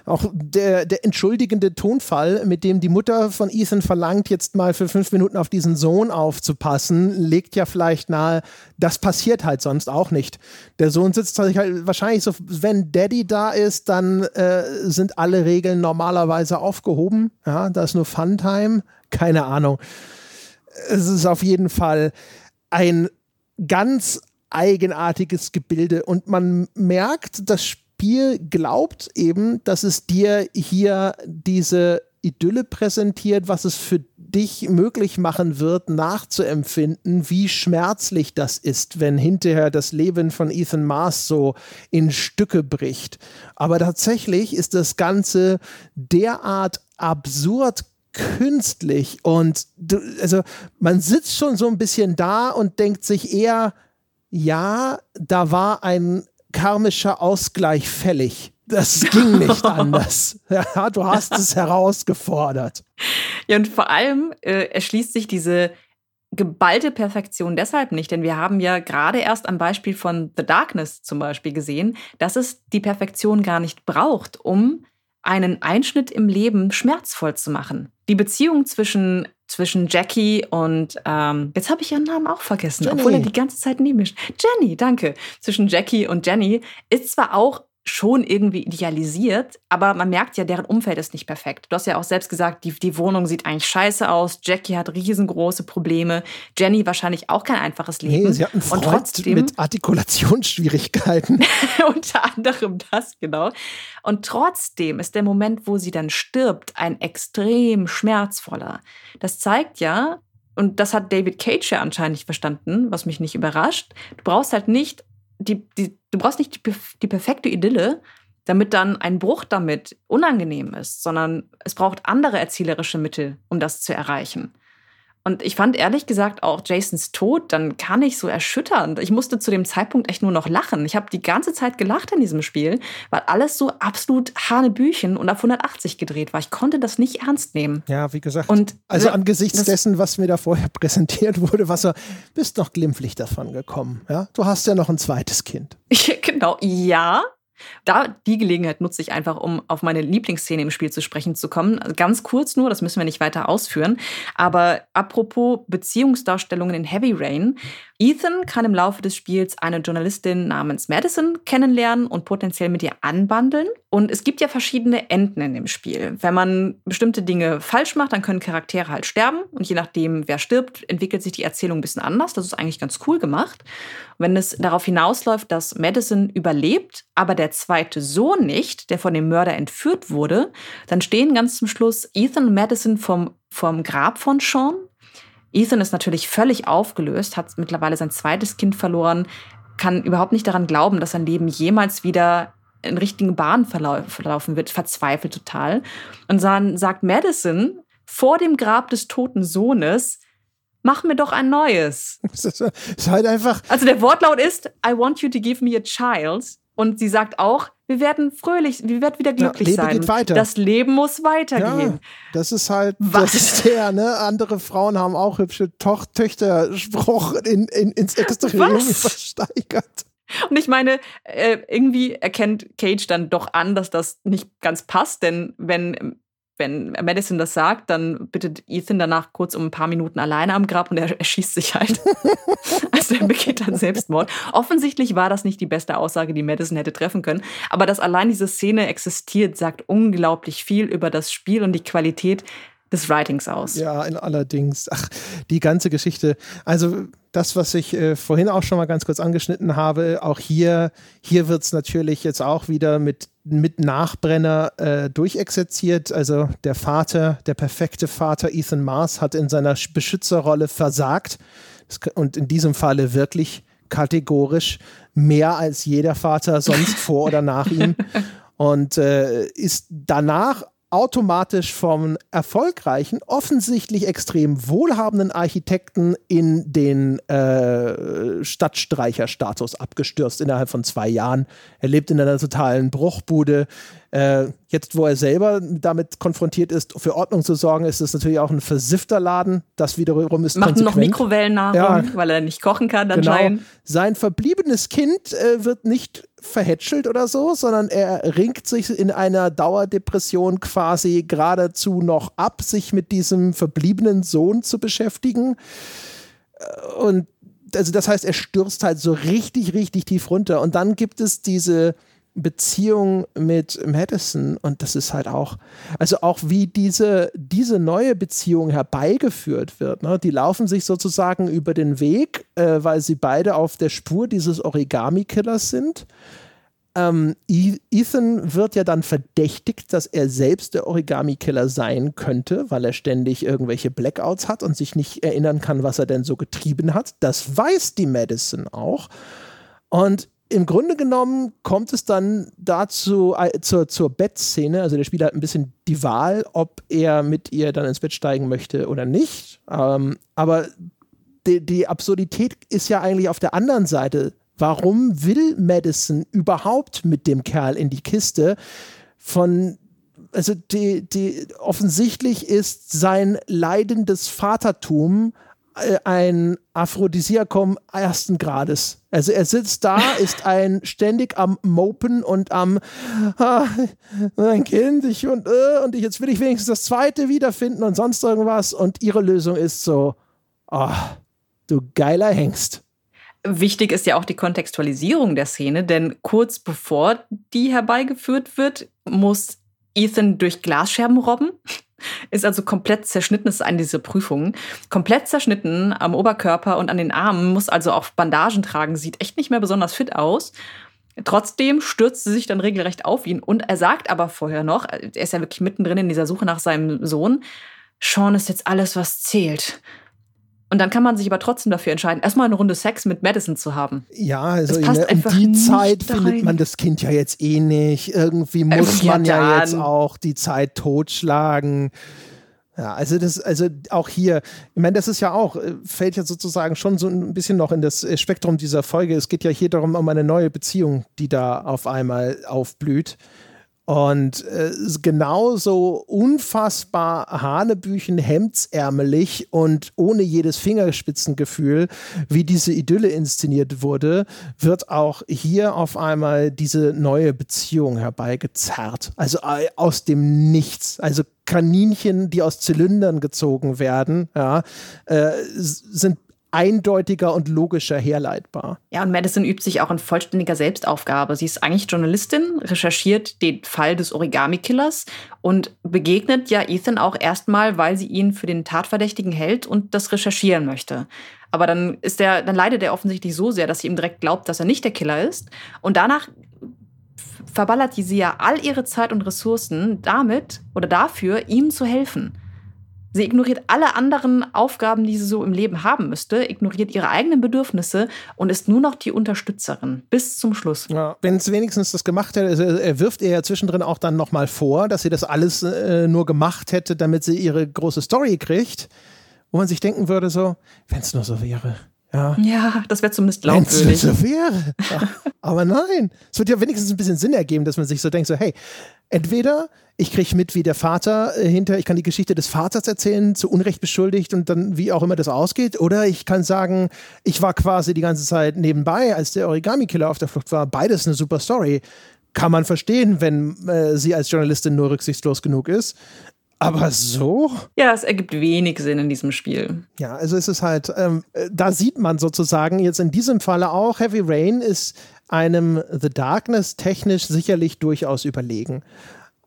auch der, der entschuldigende Tonfall, mit dem die Mutter von Ethan verlangt, jetzt mal für fünf Minuten auf diesen Sohn aufzupassen, legt ja vielleicht nahe, das passiert halt sonst auch nicht. Der Sohn sitzt halt wahrscheinlich so, wenn Daddy da ist, dann äh, sind alle Regeln normalerweise aufgehoben. Ja, da ist nur Funtime. Keine Ahnung. Es ist auf jeden Fall ein ganz eigenartiges Gebilde und man merkt, das Spiel glaubt eben, dass es dir hier diese Idylle präsentiert, was es für dich möglich machen wird, nachzuempfinden, wie schmerzlich das ist, wenn hinterher das Leben von Ethan Mars so in Stücke bricht. Aber tatsächlich ist das Ganze derart absurd künstlich und du, also man sitzt schon so ein bisschen da und denkt sich eher, ja, da war ein karmischer Ausgleich fällig das (laughs) ging nicht anders. Ja, du hast es herausgefordert. Ja, und vor allem äh, erschließt sich diese geballte Perfektion deshalb nicht, denn wir haben ja gerade erst am Beispiel von The Darkness zum Beispiel gesehen, dass es die Perfektion gar nicht braucht, um einen Einschnitt im Leben schmerzvoll zu machen. Die Beziehung zwischen, zwischen Jackie und, ähm, jetzt habe ich ihren Namen auch vergessen, Jenny. obwohl er die ganze Zeit nie mischt. Jenny, danke. Zwischen Jackie und Jenny ist zwar auch schon irgendwie idealisiert, aber man merkt ja, deren Umfeld ist nicht perfekt. Du hast ja auch selbst gesagt, die, die Wohnung sieht eigentlich scheiße aus, Jackie hat riesengroße Probleme, Jenny wahrscheinlich auch kein einfaches Leben. Nee, sie hat einen Freund Und trotzdem, mit Artikulationsschwierigkeiten. (laughs) unter anderem das, genau. Und trotzdem ist der Moment, wo sie dann stirbt, ein extrem schmerzvoller. Das zeigt ja, und das hat David Cage ja anscheinend nicht verstanden, was mich nicht überrascht. Du brauchst halt nicht die, die, du brauchst nicht die, die perfekte Idylle, damit dann ein Bruch damit unangenehm ist, sondern es braucht andere erzählerische Mittel, um das zu erreichen. Und ich fand ehrlich gesagt auch Jasons Tod dann gar nicht so erschütternd. Ich musste zu dem Zeitpunkt echt nur noch lachen. Ich habe die ganze Zeit gelacht in diesem Spiel, weil alles so absolut Hanebüchen und auf 180 gedreht war. Ich konnte das nicht ernst nehmen. Ja, wie gesagt. Und also angesichts dessen, was mir da vorher (laughs) präsentiert wurde, was so, bist noch glimpflich davon gekommen. Ja, du hast ja noch ein zweites Kind. (laughs) genau, ja, da die Gelegenheit nutze ich einfach, um auf meine Lieblingsszene im Spiel zu sprechen zu kommen. Ganz kurz nur, das müssen wir nicht weiter ausführen. Aber apropos Beziehungsdarstellungen in Heavy Rain. Ethan kann im Laufe des Spiels eine Journalistin namens Madison kennenlernen und potenziell mit ihr anbandeln. Und es gibt ja verschiedene Enden in dem Spiel. Wenn man bestimmte Dinge falsch macht, dann können Charaktere halt sterben. Und je nachdem, wer stirbt, entwickelt sich die Erzählung ein bisschen anders. Das ist eigentlich ganz cool gemacht. Wenn es darauf hinausläuft, dass Madison überlebt, aber der zweite Sohn nicht, der von dem Mörder entführt wurde, dann stehen ganz zum Schluss Ethan und Madison vom, vom Grab von Sean. Ethan ist natürlich völlig aufgelöst, hat mittlerweile sein zweites Kind verloren, kann überhaupt nicht daran glauben, dass sein Leben jemals wieder in richtigen Bahnen verlaufen wird, verzweifelt total. Und dann sagt Madison vor dem Grab des toten Sohnes, mach mir doch ein neues. (laughs) Das ist halt einfach. Also der Wortlaut ist, I want you to give me a child. Und sie sagt auch, wir werden fröhlich, wir werden wieder glücklich ja, Leben sein. Geht weiter. Das Leben muss weitergehen. Ja, das ist halt, Was? das ist der, ne? Andere Frauen haben auch hübsche Toch Töchter-Spruch in, in, ins Extrem versteigert. Und ich meine, äh, irgendwie erkennt Cage dann doch an, dass das nicht ganz passt, denn wenn wenn Madison das sagt, dann bittet Ethan danach kurz um ein paar Minuten alleine am Grab und er erschießt sich halt. (laughs) also er begeht dann Selbstmord. Offensichtlich war das nicht die beste Aussage, die Madison hätte treffen können. Aber dass allein diese Szene existiert, sagt unglaublich viel über das Spiel und die Qualität des Writings aus. Ja, allerdings. Ach, die ganze Geschichte. Also das, was ich äh, vorhin auch schon mal ganz kurz angeschnitten habe, auch hier, hier wird es natürlich jetzt auch wieder mit, mit Nachbrenner äh, durchexerziert. Also der Vater, der perfekte Vater Ethan Mars hat in seiner Beschützerrolle versagt. Und in diesem Falle wirklich kategorisch mehr als jeder Vater sonst (laughs) vor oder nach ihm. Und äh, ist danach automatisch vom erfolgreichen, offensichtlich extrem wohlhabenden Architekten in den äh, Stadtstreicherstatus abgestürzt innerhalb von zwei Jahren. Er lebt in einer totalen Bruchbude, äh, jetzt, wo er selber damit konfrontiert ist, für Ordnung zu sorgen, ist es natürlich auch ein versiffter Laden. Das wiederum ist Macht noch Mikrowellennahrung, ja. weil er nicht kochen kann genau. anscheinend. Sein verbliebenes Kind äh, wird nicht verhätschelt oder so, sondern er ringt sich in einer Dauerdepression quasi geradezu noch ab, sich mit diesem verbliebenen Sohn zu beschäftigen. Äh, und also das heißt, er stürzt halt so richtig, richtig tief runter. Und dann gibt es diese Beziehung mit Madison und das ist halt auch, also auch wie diese, diese neue Beziehung herbeigeführt wird. Ne? Die laufen sich sozusagen über den Weg, äh, weil sie beide auf der Spur dieses Origami-Killers sind. Ähm, Ethan wird ja dann verdächtigt, dass er selbst der Origami-Killer sein könnte, weil er ständig irgendwelche Blackouts hat und sich nicht erinnern kann, was er denn so getrieben hat. Das weiß die Madison auch. Und im Grunde genommen kommt es dann dazu, äh, zur, zur Bettszene. Also der Spieler hat ein bisschen die Wahl, ob er mit ihr dann ins Bett steigen möchte oder nicht. Ähm, aber die, die Absurdität ist ja eigentlich auf der anderen Seite. Warum will Madison überhaupt mit dem Kerl in die Kiste? Von also die, die offensichtlich ist sein leidendes Vatertum äh, ein Aphrodisiakum ersten Grades. Also er sitzt da, (laughs) ist ein ständig am Mopen und am ah, mein Kind, ich und äh, und ich, jetzt will ich wenigstens das zweite wiederfinden und sonst irgendwas. Und ihre Lösung ist so, oh, du geiler Hengst. Wichtig ist ja auch die Kontextualisierung der Szene, denn kurz bevor die herbeigeführt wird, muss Ethan durch Glasscherben robben. Ist also komplett zerschnitten, ist eine dieser Prüfungen. Komplett zerschnitten am Oberkörper und an den Armen, muss also auch Bandagen tragen, sieht echt nicht mehr besonders fit aus. Trotzdem stürzt sie sich dann regelrecht auf ihn und er sagt aber vorher noch, er ist ja wirklich mittendrin in dieser Suche nach seinem Sohn, Sean ist jetzt alles, was zählt. Und dann kann man sich aber trotzdem dafür entscheiden, erstmal eine Runde Sex mit Madison zu haben. Ja, also in der, um die Zeit findet man das Kind ja jetzt eh nicht. Irgendwie muss ja, man ja jetzt auch die Zeit totschlagen. Ja, also das, also auch hier, ich meine, das ist ja auch, äh, fällt ja sozusagen schon so ein bisschen noch in das äh, Spektrum dieser Folge. Es geht ja hier darum, um eine neue Beziehung, die da auf einmal aufblüht. Und äh, genauso unfassbar hanebüchen, hemdsärmelig und ohne jedes Fingerspitzengefühl, wie diese Idylle inszeniert wurde, wird auch hier auf einmal diese neue Beziehung herbeigezerrt. Also äh, aus dem Nichts. Also Kaninchen, die aus Zylindern gezogen werden, ja, äh, sind eindeutiger und logischer herleitbar. Ja, und Madison übt sich auch in vollständiger Selbstaufgabe. Sie ist eigentlich Journalistin, recherchiert den Fall des Origami-Killers und begegnet ja Ethan auch erstmal, weil sie ihn für den Tatverdächtigen hält und das recherchieren möchte. Aber dann ist der, dann leidet er offensichtlich so sehr, dass sie ihm direkt glaubt, dass er nicht der Killer ist. Und danach verballert sie ja all ihre Zeit und Ressourcen damit oder dafür, ihm zu helfen. Sie ignoriert alle anderen Aufgaben, die sie so im Leben haben müsste, ignoriert ihre eigenen Bedürfnisse und ist nur noch die Unterstützerin bis zum Schluss. Ja, wenn es wenigstens das gemacht hätte, also er wirft ihr ja zwischendrin auch dann nochmal vor, dass sie das alles äh, nur gemacht hätte, damit sie ihre große Story kriegt, wo man sich denken würde, so, wenn es nur so wäre. Ja, ja das wäre zumindest glaubwürdig. Wenn es so wäre. (laughs) Ja. Aber nein, es wird ja wenigstens ein bisschen Sinn ergeben, dass man sich so denkt, so, hey, entweder ich kriege mit, wie der Vater äh, hinter, ich kann die Geschichte des Vaters erzählen, zu Unrecht beschuldigt und dann wie auch immer das ausgeht. Oder ich kann sagen, ich war quasi die ganze Zeit nebenbei, als der Origami-Killer auf der Flucht war. Beides eine super Story. Kann man verstehen, wenn äh, sie als Journalistin nur rücksichtslos genug ist. Aber so? Ja, es ergibt wenig Sinn in diesem Spiel. Ja, also es ist halt, ähm, äh, da sieht man sozusagen jetzt in diesem Falle auch, Heavy Rain ist einem The Darkness technisch sicherlich durchaus überlegen.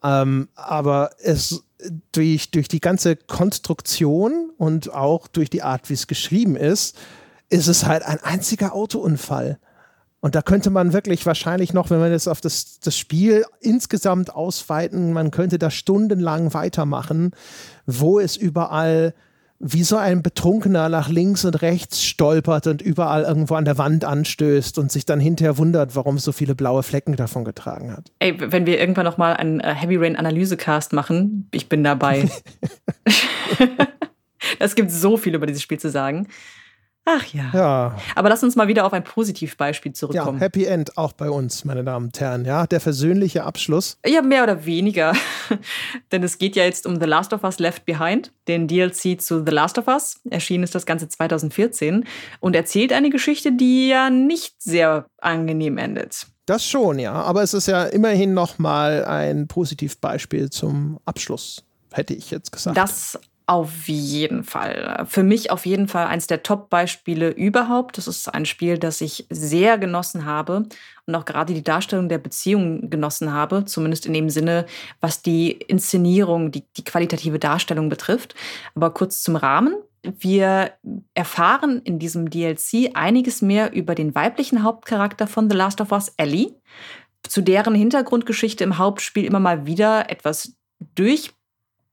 Ähm, aber es durch, durch die ganze Konstruktion und auch durch die Art, wie es geschrieben ist, ist es halt ein einziger Autounfall. Und da könnte man wirklich wahrscheinlich noch, wenn man jetzt auf das, das Spiel insgesamt ausweiten, man könnte da stundenlang weitermachen, wo es überall wie so ein Betrunkener nach links und rechts stolpert und überall irgendwo an der Wand anstößt und sich dann hinterher wundert, warum es so viele blaue Flecken davon getragen hat. Ey, wenn wir irgendwann noch mal einen äh, Heavy Rain Analysecast machen, ich bin dabei. (laughs) (laughs) es gibt so viel über dieses Spiel zu sagen. Ach ja. ja. Aber lass uns mal wieder auf ein Positivbeispiel zurückkommen. Ja, Happy End auch bei uns, meine Damen und Herren. Ja, der versöhnliche Abschluss. Ja, mehr oder weniger. (laughs) Denn es geht ja jetzt um The Last of Us Left Behind, den DLC zu The Last of Us. Erschienen ist das Ganze 2014 und erzählt eine Geschichte, die ja nicht sehr angenehm endet. Das schon, ja. Aber es ist ja immerhin noch mal ein Positivbeispiel zum Abschluss hätte ich jetzt gesagt. Das auf jeden Fall. Für mich auf jeden Fall eines der Top-Beispiele überhaupt. Das ist ein Spiel, das ich sehr genossen habe und auch gerade die Darstellung der Beziehung genossen habe, zumindest in dem Sinne, was die Inszenierung, die, die qualitative Darstellung betrifft. Aber kurz zum Rahmen. Wir erfahren in diesem DLC einiges mehr über den weiblichen Hauptcharakter von The Last of Us, Ellie, zu deren Hintergrundgeschichte im Hauptspiel immer mal wieder etwas durch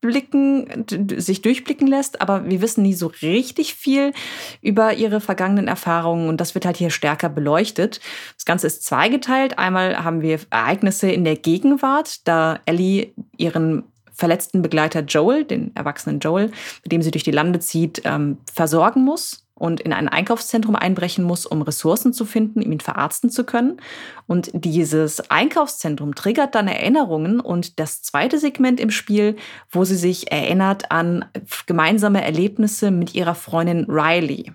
blicken, sich durchblicken lässt, aber wir wissen nie so richtig viel über ihre vergangenen Erfahrungen und das wird halt hier stärker beleuchtet. Das Ganze ist zweigeteilt. Einmal haben wir Ereignisse in der Gegenwart, da Ellie ihren verletzten Begleiter Joel, den erwachsenen Joel, mit dem sie durch die Lande zieht, ähm, versorgen muss und in ein Einkaufszentrum einbrechen muss, um Ressourcen zu finden, um ihn verarzten zu können. Und dieses Einkaufszentrum triggert dann Erinnerungen und das zweite Segment im Spiel, wo sie sich erinnert an gemeinsame Erlebnisse mit ihrer Freundin Riley.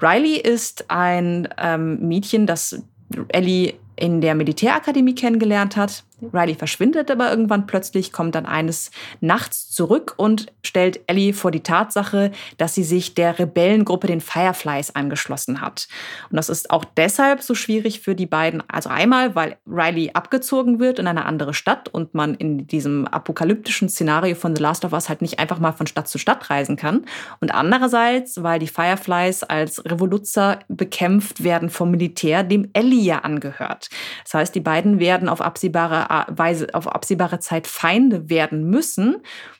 Riley ist ein ähm, Mädchen, das Ellie in der Militärakademie kennengelernt hat. Riley verschwindet aber irgendwann plötzlich, kommt dann eines Nachts zurück und stellt Ellie vor die Tatsache, dass sie sich der Rebellengruppe den Fireflies angeschlossen hat. Und das ist auch deshalb so schwierig für die beiden. Also einmal, weil Riley abgezogen wird in eine andere Stadt und man in diesem apokalyptischen Szenario von The Last of Us halt nicht einfach mal von Stadt zu Stadt reisen kann. Und andererseits, weil die Fireflies als Revoluzer bekämpft werden vom Militär, dem Ellie ja angehört. Das heißt, die beiden werden auf absehbare Weise auf absehbare Zeit Feinde werden müssen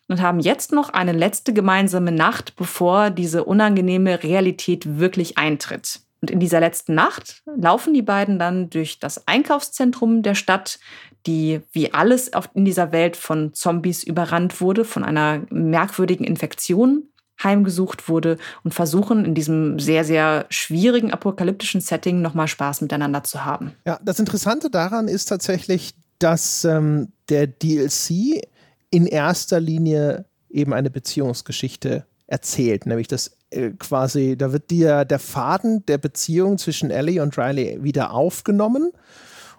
und haben jetzt noch eine letzte gemeinsame Nacht, bevor diese unangenehme Realität wirklich eintritt. Und in dieser letzten Nacht laufen die beiden dann durch das Einkaufszentrum der Stadt, die wie alles in dieser Welt von Zombies überrannt wurde, von einer merkwürdigen Infektion heimgesucht wurde und versuchen in diesem sehr, sehr schwierigen apokalyptischen Setting nochmal Spaß miteinander zu haben. Ja, das Interessante daran ist tatsächlich, dass ähm, der DLC in erster Linie eben eine Beziehungsgeschichte erzählt, nämlich das äh, quasi, da wird dir der Faden der Beziehung zwischen Ellie und Riley wieder aufgenommen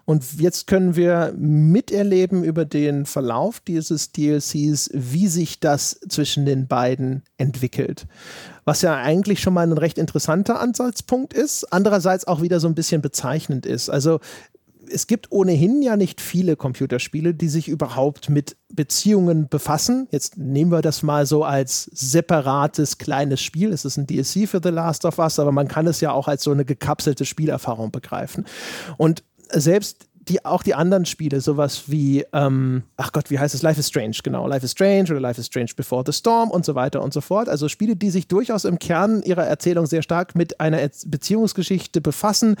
und jetzt können wir miterleben über den Verlauf dieses DLCs, wie sich das zwischen den beiden entwickelt. Was ja eigentlich schon mal ein recht interessanter Ansatzpunkt ist, andererseits auch wieder so ein bisschen bezeichnend ist. Also es gibt ohnehin ja nicht viele Computerspiele, die sich überhaupt mit Beziehungen befassen. Jetzt nehmen wir das mal so als separates kleines Spiel. Es ist ein DLC für The Last of Us, aber man kann es ja auch als so eine gekapselte Spielerfahrung begreifen. Und selbst die, auch die anderen Spiele, sowas wie, ähm, ach Gott, wie heißt es? Life is Strange, genau. Life is Strange oder Life is Strange Before the Storm und so weiter und so fort. Also Spiele, die sich durchaus im Kern ihrer Erzählung sehr stark mit einer Beziehungsgeschichte befassen,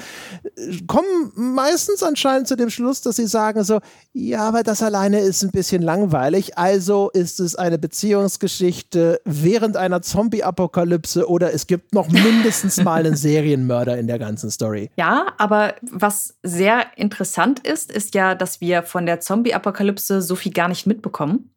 kommen meistens anscheinend zu dem Schluss, dass sie sagen so, ja, aber das alleine ist ein bisschen langweilig. Also ist es eine Beziehungsgeschichte während einer Zombie-Apokalypse oder es gibt noch (laughs) mindestens mal einen Serienmörder in der ganzen Story. Ja, aber was sehr interessant interessant ist, ist ja, dass wir von der Zombie-Apokalypse so viel gar nicht mitbekommen.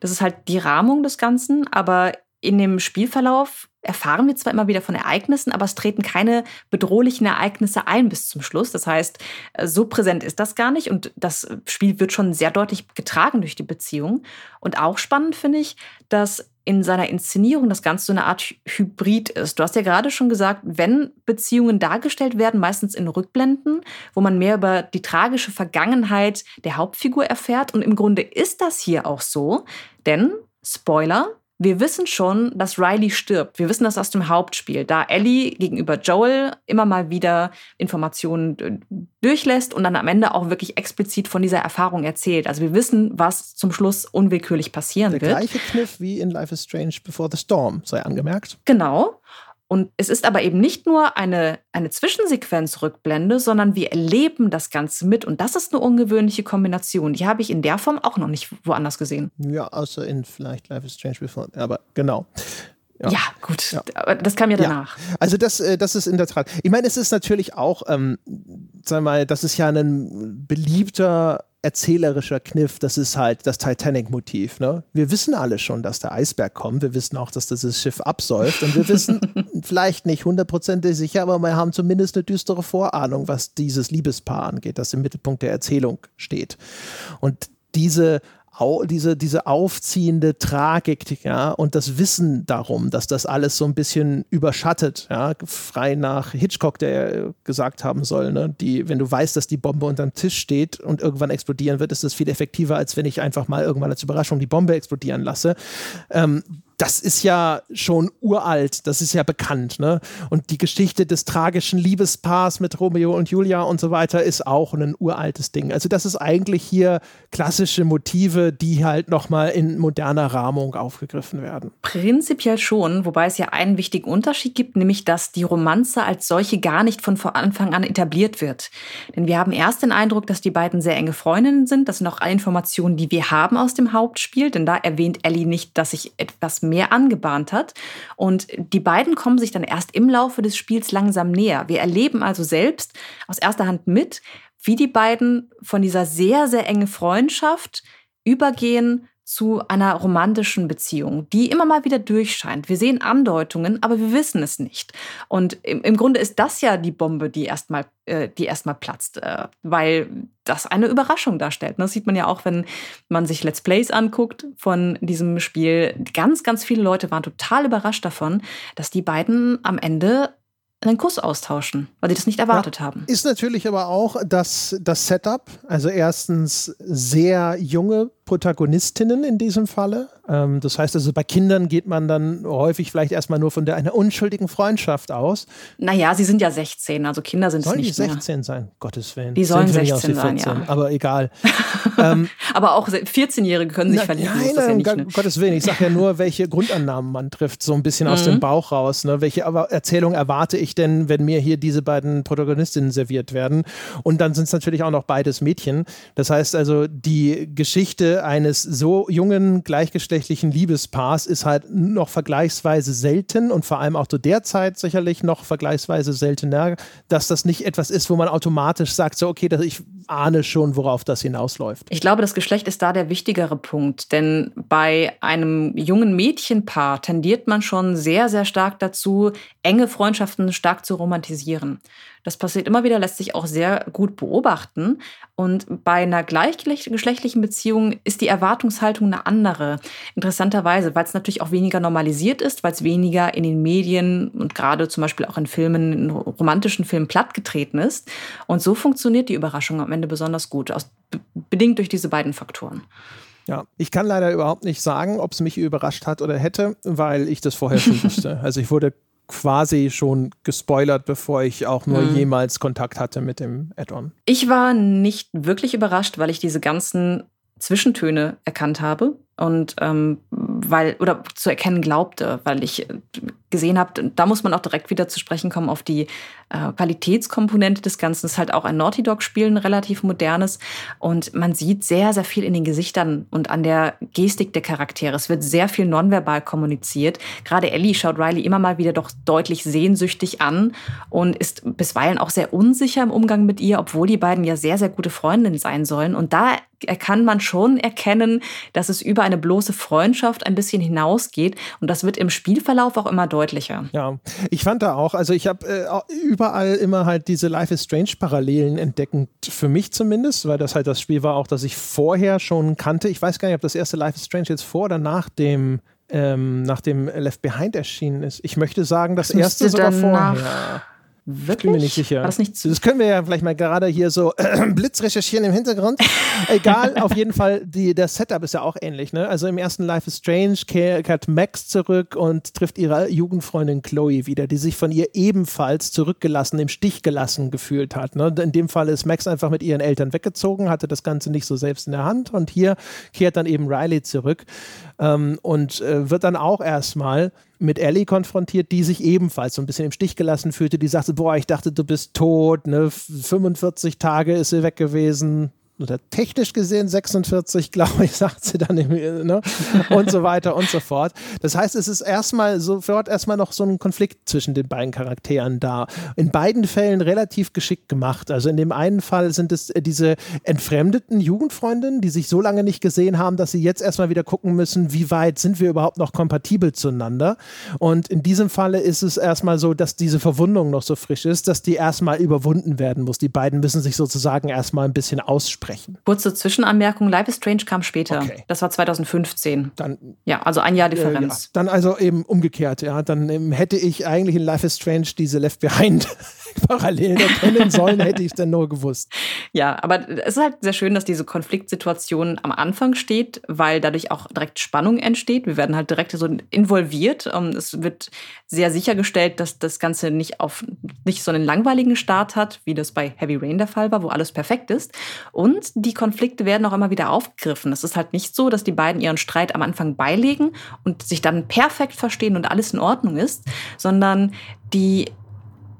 Das ist halt die Rahmung des Ganzen, aber in dem Spielverlauf erfahren wir zwar immer wieder von Ereignissen, aber es treten keine bedrohlichen Ereignisse ein bis zum Schluss. Das heißt, so präsent ist das gar nicht und das Spiel wird schon sehr deutlich getragen durch die Beziehung. Und auch spannend finde ich, dass in seiner Inszenierung das Ganze so eine Art Hybrid ist. Du hast ja gerade schon gesagt, wenn Beziehungen dargestellt werden, meistens in Rückblenden, wo man mehr über die tragische Vergangenheit der Hauptfigur erfährt. Und im Grunde ist das hier auch so, denn Spoiler, wir wissen schon, dass Riley stirbt. Wir wissen das aus dem Hauptspiel, da Ellie gegenüber Joel immer mal wieder Informationen äh, durchlässt und dann am Ende auch wirklich explizit von dieser Erfahrung erzählt. Also wir wissen, was zum Schluss unwillkürlich passieren Der wird. Der gleiche Kniff wie in Life is Strange Before the Storm, sei angemerkt. Genau. Und es ist aber eben nicht nur eine, eine Zwischensequenz-Rückblende, sondern wir erleben das Ganze mit. Und das ist eine ungewöhnliche Kombination. Die habe ich in der Form auch noch nicht woanders gesehen. Ja, außer in vielleicht Life is Strange Before. Aber genau. Ja, ja gut. Ja. Das kam ja danach. Ja. Also das, äh, das ist in der Tat. Ich meine, es ist natürlich auch, ähm, sag mal, das ist ja ein beliebter erzählerischer Kniff, das ist halt das Titanic-Motiv. Ne? Wir wissen alle schon, dass der Eisberg kommt. Wir wissen auch, dass dieses Schiff absäuft. Und wir wissen (laughs) vielleicht nicht hundertprozentig sicher, aber wir haben zumindest eine düstere Vorahnung, was dieses Liebespaar angeht, das im Mittelpunkt der Erzählung steht. Und diese diese, diese aufziehende Tragik, ja, und das Wissen darum, dass das alles so ein bisschen überschattet, ja, frei nach Hitchcock, der gesagt haben soll, ne, die, wenn du weißt, dass die Bombe unterm Tisch steht und irgendwann explodieren wird, ist das viel effektiver, als wenn ich einfach mal irgendwann als Überraschung die Bombe explodieren lasse. Ähm, das ist ja schon uralt, das ist ja bekannt, ne? Und die Geschichte des tragischen Liebespaars mit Romeo und Julia und so weiter ist auch ein uraltes Ding. Also das ist eigentlich hier klassische Motive, die halt nochmal in moderner Rahmung aufgegriffen werden. Prinzipiell schon, wobei es ja einen wichtigen Unterschied gibt, nämlich dass die Romanze als solche gar nicht von Anfang an etabliert wird. Denn wir haben erst den Eindruck, dass die beiden sehr enge Freundinnen sind. Das sind auch alle Informationen, die wir haben aus dem Hauptspiel, denn da erwähnt Ellie nicht, dass sich etwas mehr angebahnt hat. Und die beiden kommen sich dann erst im Laufe des Spiels langsam näher. Wir erleben also selbst aus erster Hand mit, wie die beiden von dieser sehr, sehr enge Freundschaft übergehen zu einer romantischen Beziehung, die immer mal wieder durchscheint. Wir sehen Andeutungen, aber wir wissen es nicht. Und im, im Grunde ist das ja die Bombe, die erstmal, äh, die erstmal platzt, äh, weil das eine Überraschung darstellt. Das sieht man ja auch, wenn man sich Let's Plays anguckt von diesem Spiel. Ganz, ganz viele Leute waren total überrascht davon, dass die beiden am Ende einen Kuss austauschen, weil sie das nicht erwartet ja, haben. Ist natürlich aber auch das, das Setup. Also erstens sehr junge Protagonistinnen in diesem Falle. Ähm, das heißt also, bei Kindern geht man dann häufig vielleicht erstmal nur von der, einer unschuldigen Freundschaft aus. Naja, sie sind ja 16, also Kinder sind sollen nicht Sollen die 16 mehr. sein? Gottes Willen. Die sollen 16 sein, ja. Aber egal. (laughs) ähm, aber auch 14-Jährige können sich na, verlieben. Nein, nein, ja um Gottes Willen. Ich sage ja nur, welche Grundannahmen man trifft, so ein bisschen aus mhm. dem Bauch raus. Ne? Welche Erzählung erwarte ich denn, wenn mir hier diese beiden Protagonistinnen serviert werden? Und dann sind es natürlich auch noch beides Mädchen. Das heißt also, die Geschichte eines so jungen, gleichgeschlechtlichen Liebespaars ist halt noch vergleichsweise selten und vor allem auch zu der Zeit sicherlich noch vergleichsweise seltener, dass das nicht etwas ist, wo man automatisch sagt, so okay, ich ahne schon, worauf das hinausläuft. Ich glaube, das Geschlecht ist da der wichtigere Punkt, denn bei einem jungen Mädchenpaar tendiert man schon sehr, sehr stark dazu, enge Freundschaften stark zu romantisieren. Das passiert immer wieder, lässt sich auch sehr gut beobachten. Und bei einer gleichgeschlechtlichen Beziehung ist die Erwartungshaltung eine andere. Interessanterweise, weil es natürlich auch weniger normalisiert ist, weil es weniger in den Medien und gerade zum Beispiel auch in Filmen, in romantischen Filmen plattgetreten ist. Und so funktioniert die Überraschung am Ende besonders gut, aus, bedingt durch diese beiden Faktoren. Ja, ich kann leider überhaupt nicht sagen, ob es mich überrascht hat oder hätte, weil ich das vorher schon (laughs) wusste. Also ich wurde quasi schon gespoilert, bevor ich auch nur mhm. jemals Kontakt hatte mit dem Add-on. Ich war nicht wirklich überrascht, weil ich diese ganzen Zwischentöne erkannt habe und ähm, weil oder zu erkennen glaubte, weil ich gesehen habe, da muss man auch direkt wieder zu sprechen kommen auf die äh, Qualitätskomponente des Ganzen. Ist halt auch ein Naughty Dog-Spiel, ein relativ modernes und man sieht sehr, sehr viel in den Gesichtern und an der Gestik der Charaktere. Es wird sehr viel nonverbal kommuniziert. Gerade Ellie schaut Riley immer mal wieder doch deutlich sehnsüchtig an und ist bisweilen auch sehr unsicher im Umgang mit ihr, obwohl die beiden ja sehr, sehr gute Freundinnen sein sollen. Und da kann man schon erkennen, dass es über eine bloße Freundschaft ein bisschen hinausgeht. Und das wird im Spielverlauf auch immer deutlicher. Ja, ich fand da auch, also ich habe äh, überall immer halt diese Life is Strange Parallelen entdeckend, für mich zumindest, weil das halt das Spiel war auch, das ich vorher schon kannte. Ich weiß gar nicht, ob das erste Life is Strange jetzt vor oder nach dem ähm, nach dem Left Behind erschienen ist. Ich möchte sagen, das, das erste sogar vorher. Wirklich? Ich bin mir nicht sicher. War das, nicht das können wir ja vielleicht mal gerade hier so äh, (clears throat) Blitz recherchieren im Hintergrund. Egal, (laughs) auf jeden Fall, die, das Setup ist ja auch ähnlich. Ne? Also im ersten Life is Strange kehrt Max zurück und trifft ihre Jugendfreundin Chloe wieder, die sich von ihr ebenfalls zurückgelassen, im Stich gelassen gefühlt hat. Ne? In dem Fall ist Max einfach mit ihren Eltern weggezogen, hatte das Ganze nicht so selbst in der Hand und hier kehrt dann eben Riley zurück ähm, und äh, wird dann auch erstmal mit Ellie konfrontiert, die sich ebenfalls so ein bisschen im Stich gelassen fühlte. Die sagte, boah, ich dachte, du bist tot, ne? 45 Tage ist sie weg gewesen, oder technisch gesehen 46, (laughs) glaube ich, sagt sie dann ne? und so weiter und so fort. Das heißt, es ist erstmal sofort erstmal noch so ein Konflikt zwischen den beiden Charakteren da. In beiden Fällen relativ geschickt gemacht. Also in dem einen Fall sind es äh, diese entfremdeten Jugendfreundinnen, die sich so lange nicht gesehen haben, dass sie jetzt erstmal wieder gucken müssen, wie weit sind wir überhaupt noch kompatibel zueinander. Und in diesem Falle ist es erstmal so, dass diese Verwundung noch so frisch ist, dass die erstmal überwunden werden muss. Die beiden müssen sich sozusagen erstmal ein bisschen aussprechen sprechen. Kurze Zwischenanmerkung: Life is Strange kam später. Okay. Das war 2015. Dann, ja, also ein Jahr Differenz. Äh, ja. Dann also eben umgekehrt. Ja, dann ähm, hätte ich eigentlich in Life is Strange diese Left Behind Parallelen erkennen sollen, hätte ich es dann nur gewusst. Ja, aber es ist halt sehr schön, dass diese Konfliktsituation am Anfang steht, weil dadurch auch direkt Spannung entsteht. Wir werden halt direkt so involviert. Ähm, es wird sehr sichergestellt, dass das Ganze nicht auf nicht so einen langweiligen Start hat, wie das bei Heavy Rain der Fall war, wo alles perfekt ist. Und die Konflikte werden auch immer wieder aufgegriffen. Es ist halt nicht so, dass die beiden ihren Streit am Anfang beilegen und sich dann perfekt verstehen und alles in Ordnung ist, sondern die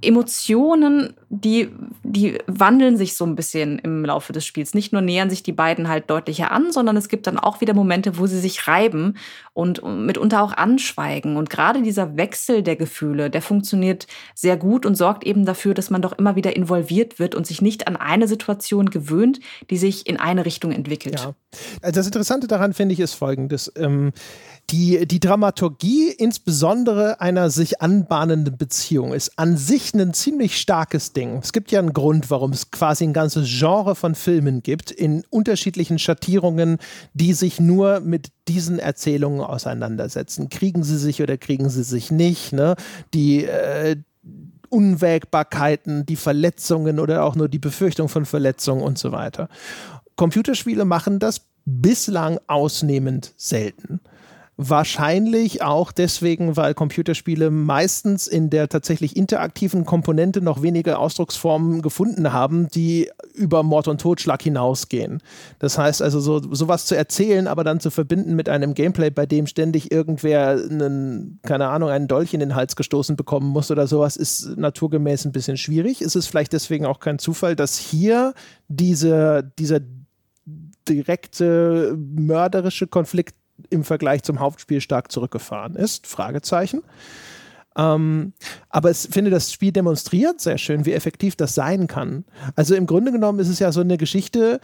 Emotionen, die, die wandeln sich so ein bisschen im Laufe des Spiels. Nicht nur nähern sich die beiden halt deutlicher an, sondern es gibt dann auch wieder Momente, wo sie sich reiben und mitunter auch anschweigen. Und gerade dieser Wechsel der Gefühle, der funktioniert sehr gut und sorgt eben dafür, dass man doch immer wieder involviert wird und sich nicht an eine Situation gewöhnt, die sich in eine Richtung entwickelt. Ja. Also das Interessante daran finde ich ist folgendes. Ähm, die, die Dramaturgie insbesondere einer sich anbahnenden Beziehung ist an sich ein ziemlich starkes Ding. Es gibt ja einen Grund, warum es quasi ein ganzes Genre von Filmen gibt, in unterschiedlichen Schattierungen, die sich nur mit diesen Erzählungen auseinandersetzen. Kriegen sie sich oder kriegen sie sich nicht? Ne? Die, äh, Unwägbarkeiten, die Verletzungen oder auch nur die Befürchtung von Verletzungen und so weiter. Computerspiele machen das bislang ausnehmend selten. Wahrscheinlich auch deswegen, weil Computerspiele meistens in der tatsächlich interaktiven Komponente noch wenige Ausdrucksformen gefunden haben, die über Mord und Totschlag hinausgehen. Das heißt also, so, sowas zu erzählen, aber dann zu verbinden mit einem Gameplay, bei dem ständig irgendwer einen, keine Ahnung, einen Dolch in den Hals gestoßen bekommen muss oder sowas, ist naturgemäß ein bisschen schwierig. Ist es vielleicht deswegen auch kein Zufall, dass hier diese, dieser direkte mörderische Konflikt im Vergleich zum Hauptspiel stark zurückgefahren ist. Fragezeichen. Ähm, aber ich finde, das Spiel demonstriert sehr schön, wie effektiv das sein kann. Also im Grunde genommen ist es ja so eine Geschichte,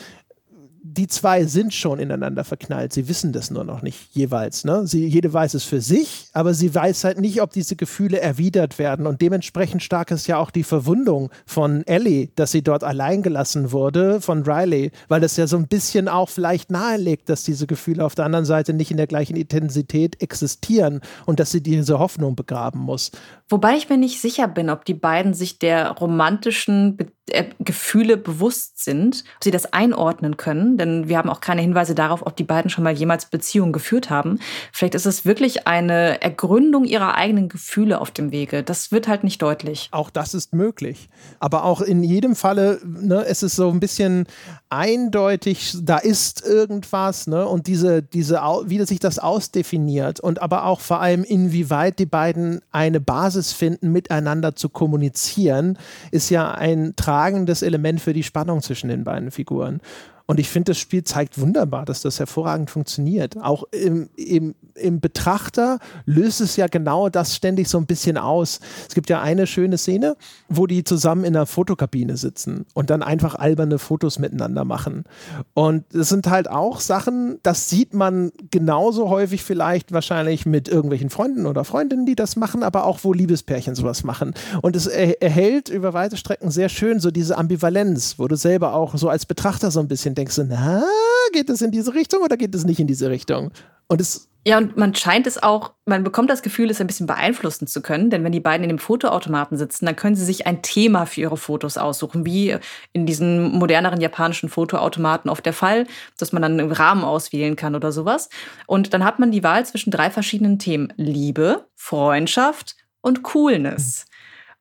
die zwei sind schon ineinander verknallt. Sie wissen das nur noch nicht jeweils. Ne? Sie, jede weiß es für sich, aber sie weiß halt nicht, ob diese Gefühle erwidert werden. Und dementsprechend stark ist ja auch die Verwundung von Ellie, dass sie dort allein gelassen wurde von Riley, weil das ja so ein bisschen auch vielleicht nahelegt, dass diese Gefühle auf der anderen Seite nicht in der gleichen Intensität existieren und dass sie diese Hoffnung begraben muss. Wobei ich mir nicht sicher bin, ob die beiden sich der romantischen Be äh, Gefühle bewusst sind, ob sie das einordnen können, denn wir haben auch keine Hinweise darauf, ob die beiden schon mal jemals Beziehungen geführt haben. Vielleicht ist es wirklich eine Ergründung ihrer eigenen Gefühle auf dem Wege. Das wird halt nicht deutlich. Auch das ist möglich. Aber auch in jedem Falle, ne, es ist so ein bisschen eindeutig, da ist irgendwas, ne, und diese, diese, wie sich das ausdefiniert und aber auch vor allem, inwieweit die beiden eine Basis finden, miteinander zu kommunizieren, ist ja ein Tra tragendes Element für die Spannung zwischen den beiden Figuren. Und ich finde, das Spiel zeigt wunderbar, dass das hervorragend funktioniert. Auch im, im, im Betrachter löst es ja genau das ständig so ein bisschen aus. Es gibt ja eine schöne Szene, wo die zusammen in einer Fotokabine sitzen und dann einfach alberne Fotos miteinander machen. Und das sind halt auch Sachen, das sieht man genauso häufig vielleicht wahrscheinlich mit irgendwelchen Freunden oder Freundinnen, die das machen, aber auch wo Liebespärchen sowas machen. Und es erhält über weite Strecken sehr schön so diese Ambivalenz, wo du selber auch so als Betrachter so ein bisschen denkst du, na, geht es in diese Richtung oder geht es nicht in diese Richtung? Und es ja, und man scheint es auch, man bekommt das Gefühl, es ein bisschen beeinflussen zu können, denn wenn die beiden in dem Fotoautomaten sitzen, dann können sie sich ein Thema für ihre Fotos aussuchen, wie in diesen moderneren japanischen Fotoautomaten oft der Fall, dass man dann einen Rahmen auswählen kann oder sowas. Und dann hat man die Wahl zwischen drei verschiedenen Themen. Liebe, Freundschaft und Coolness.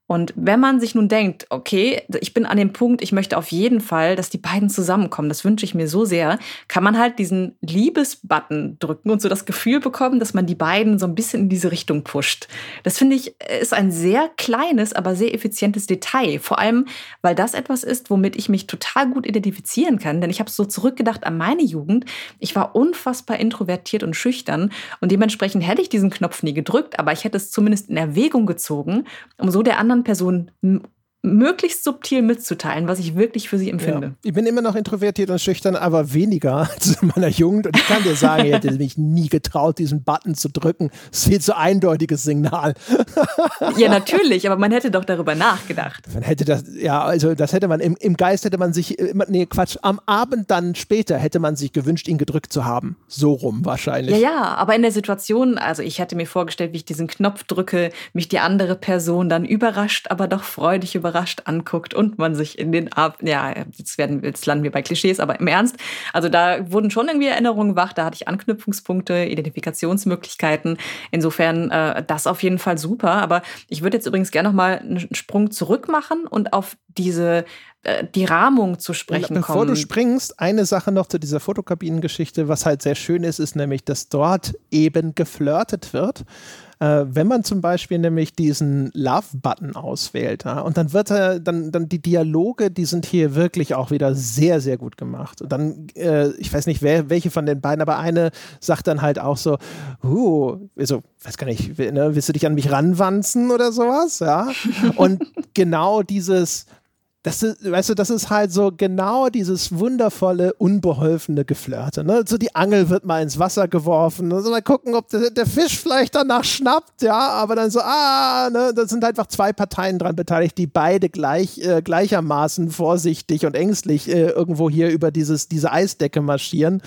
Und wenn man sich nun denkt, okay, ich bin an dem Punkt, ich möchte auf jeden Fall, dass die beiden zusammenkommen, das wünsche ich mir so sehr, kann man halt diesen Liebesbutton drücken und so das Gefühl bekommen, dass man die beiden so ein bisschen in diese Richtung pusht. Das finde ich ist ein sehr kleines, aber sehr effizientes Detail. Vor allem, weil das etwas ist, womit ich mich total gut identifizieren kann. Denn ich habe so zurückgedacht an meine Jugend. Ich war unfassbar introvertiert und schüchtern und dementsprechend hätte ich diesen Knopf nie gedrückt, aber ich hätte es zumindest in Erwägung gezogen, um so der anderen anderen Person möglichst subtil mitzuteilen, was ich wirklich für sie empfinde. Ja. Ich bin immer noch introvertiert und schüchtern, aber weniger (laughs) als in meiner Jugend. Und ich kann dir sagen, ich hätte (laughs) mich nie getraut, diesen Button zu drücken. Das ist viel zu eindeutiges Signal. (laughs) ja, natürlich, aber man hätte doch darüber nachgedacht. Man hätte das, ja, also das hätte man, im, im Geist hätte man sich, äh, nee, Quatsch, am Abend dann später hätte man sich gewünscht, ihn gedrückt zu haben. So rum wahrscheinlich. Ja, ja, aber in der Situation, also ich hätte mir vorgestellt, wie ich diesen Knopf drücke, mich die andere Person dann überrascht, aber doch freudig überrascht überrascht anguckt und man sich in den Ab ja, jetzt werden jetzt landen wir bei Klischees, aber im Ernst, also da wurden schon irgendwie Erinnerungen wach, da hatte ich Anknüpfungspunkte, Identifikationsmöglichkeiten. Insofern äh, das auf jeden Fall super, aber ich würde jetzt übrigens gerne noch mal einen Sprung zurück machen und auf diese äh, die Rahmung zu sprechen bevor kommen. du springst, eine Sache noch zu dieser Fotokabinengeschichte, was halt sehr schön ist, ist nämlich, dass dort eben geflirtet wird. Äh, wenn man zum Beispiel nämlich diesen Love-Button auswählt, ja, und dann wird er, dann, dann die Dialoge, die sind hier wirklich auch wieder sehr, sehr gut gemacht. Und dann, äh, ich weiß nicht, wer, welche von den beiden, aber eine sagt dann halt auch so, uh, also, weiß gar nicht, ne, willst du dich an mich ranwanzen oder sowas, ja? Und genau dieses, das ist, weißt du, das ist halt so genau dieses wundervolle, unbeholfene Geflirte. Ne? So die Angel wird mal ins Wasser geworfen. Ne? So mal gucken, ob der, der, Fisch vielleicht danach schnappt, ja, aber dann so, ah, ne? da sind einfach zwei Parteien dran beteiligt, die beide gleich, äh, gleichermaßen vorsichtig und ängstlich äh, irgendwo hier über dieses, diese Eisdecke marschieren.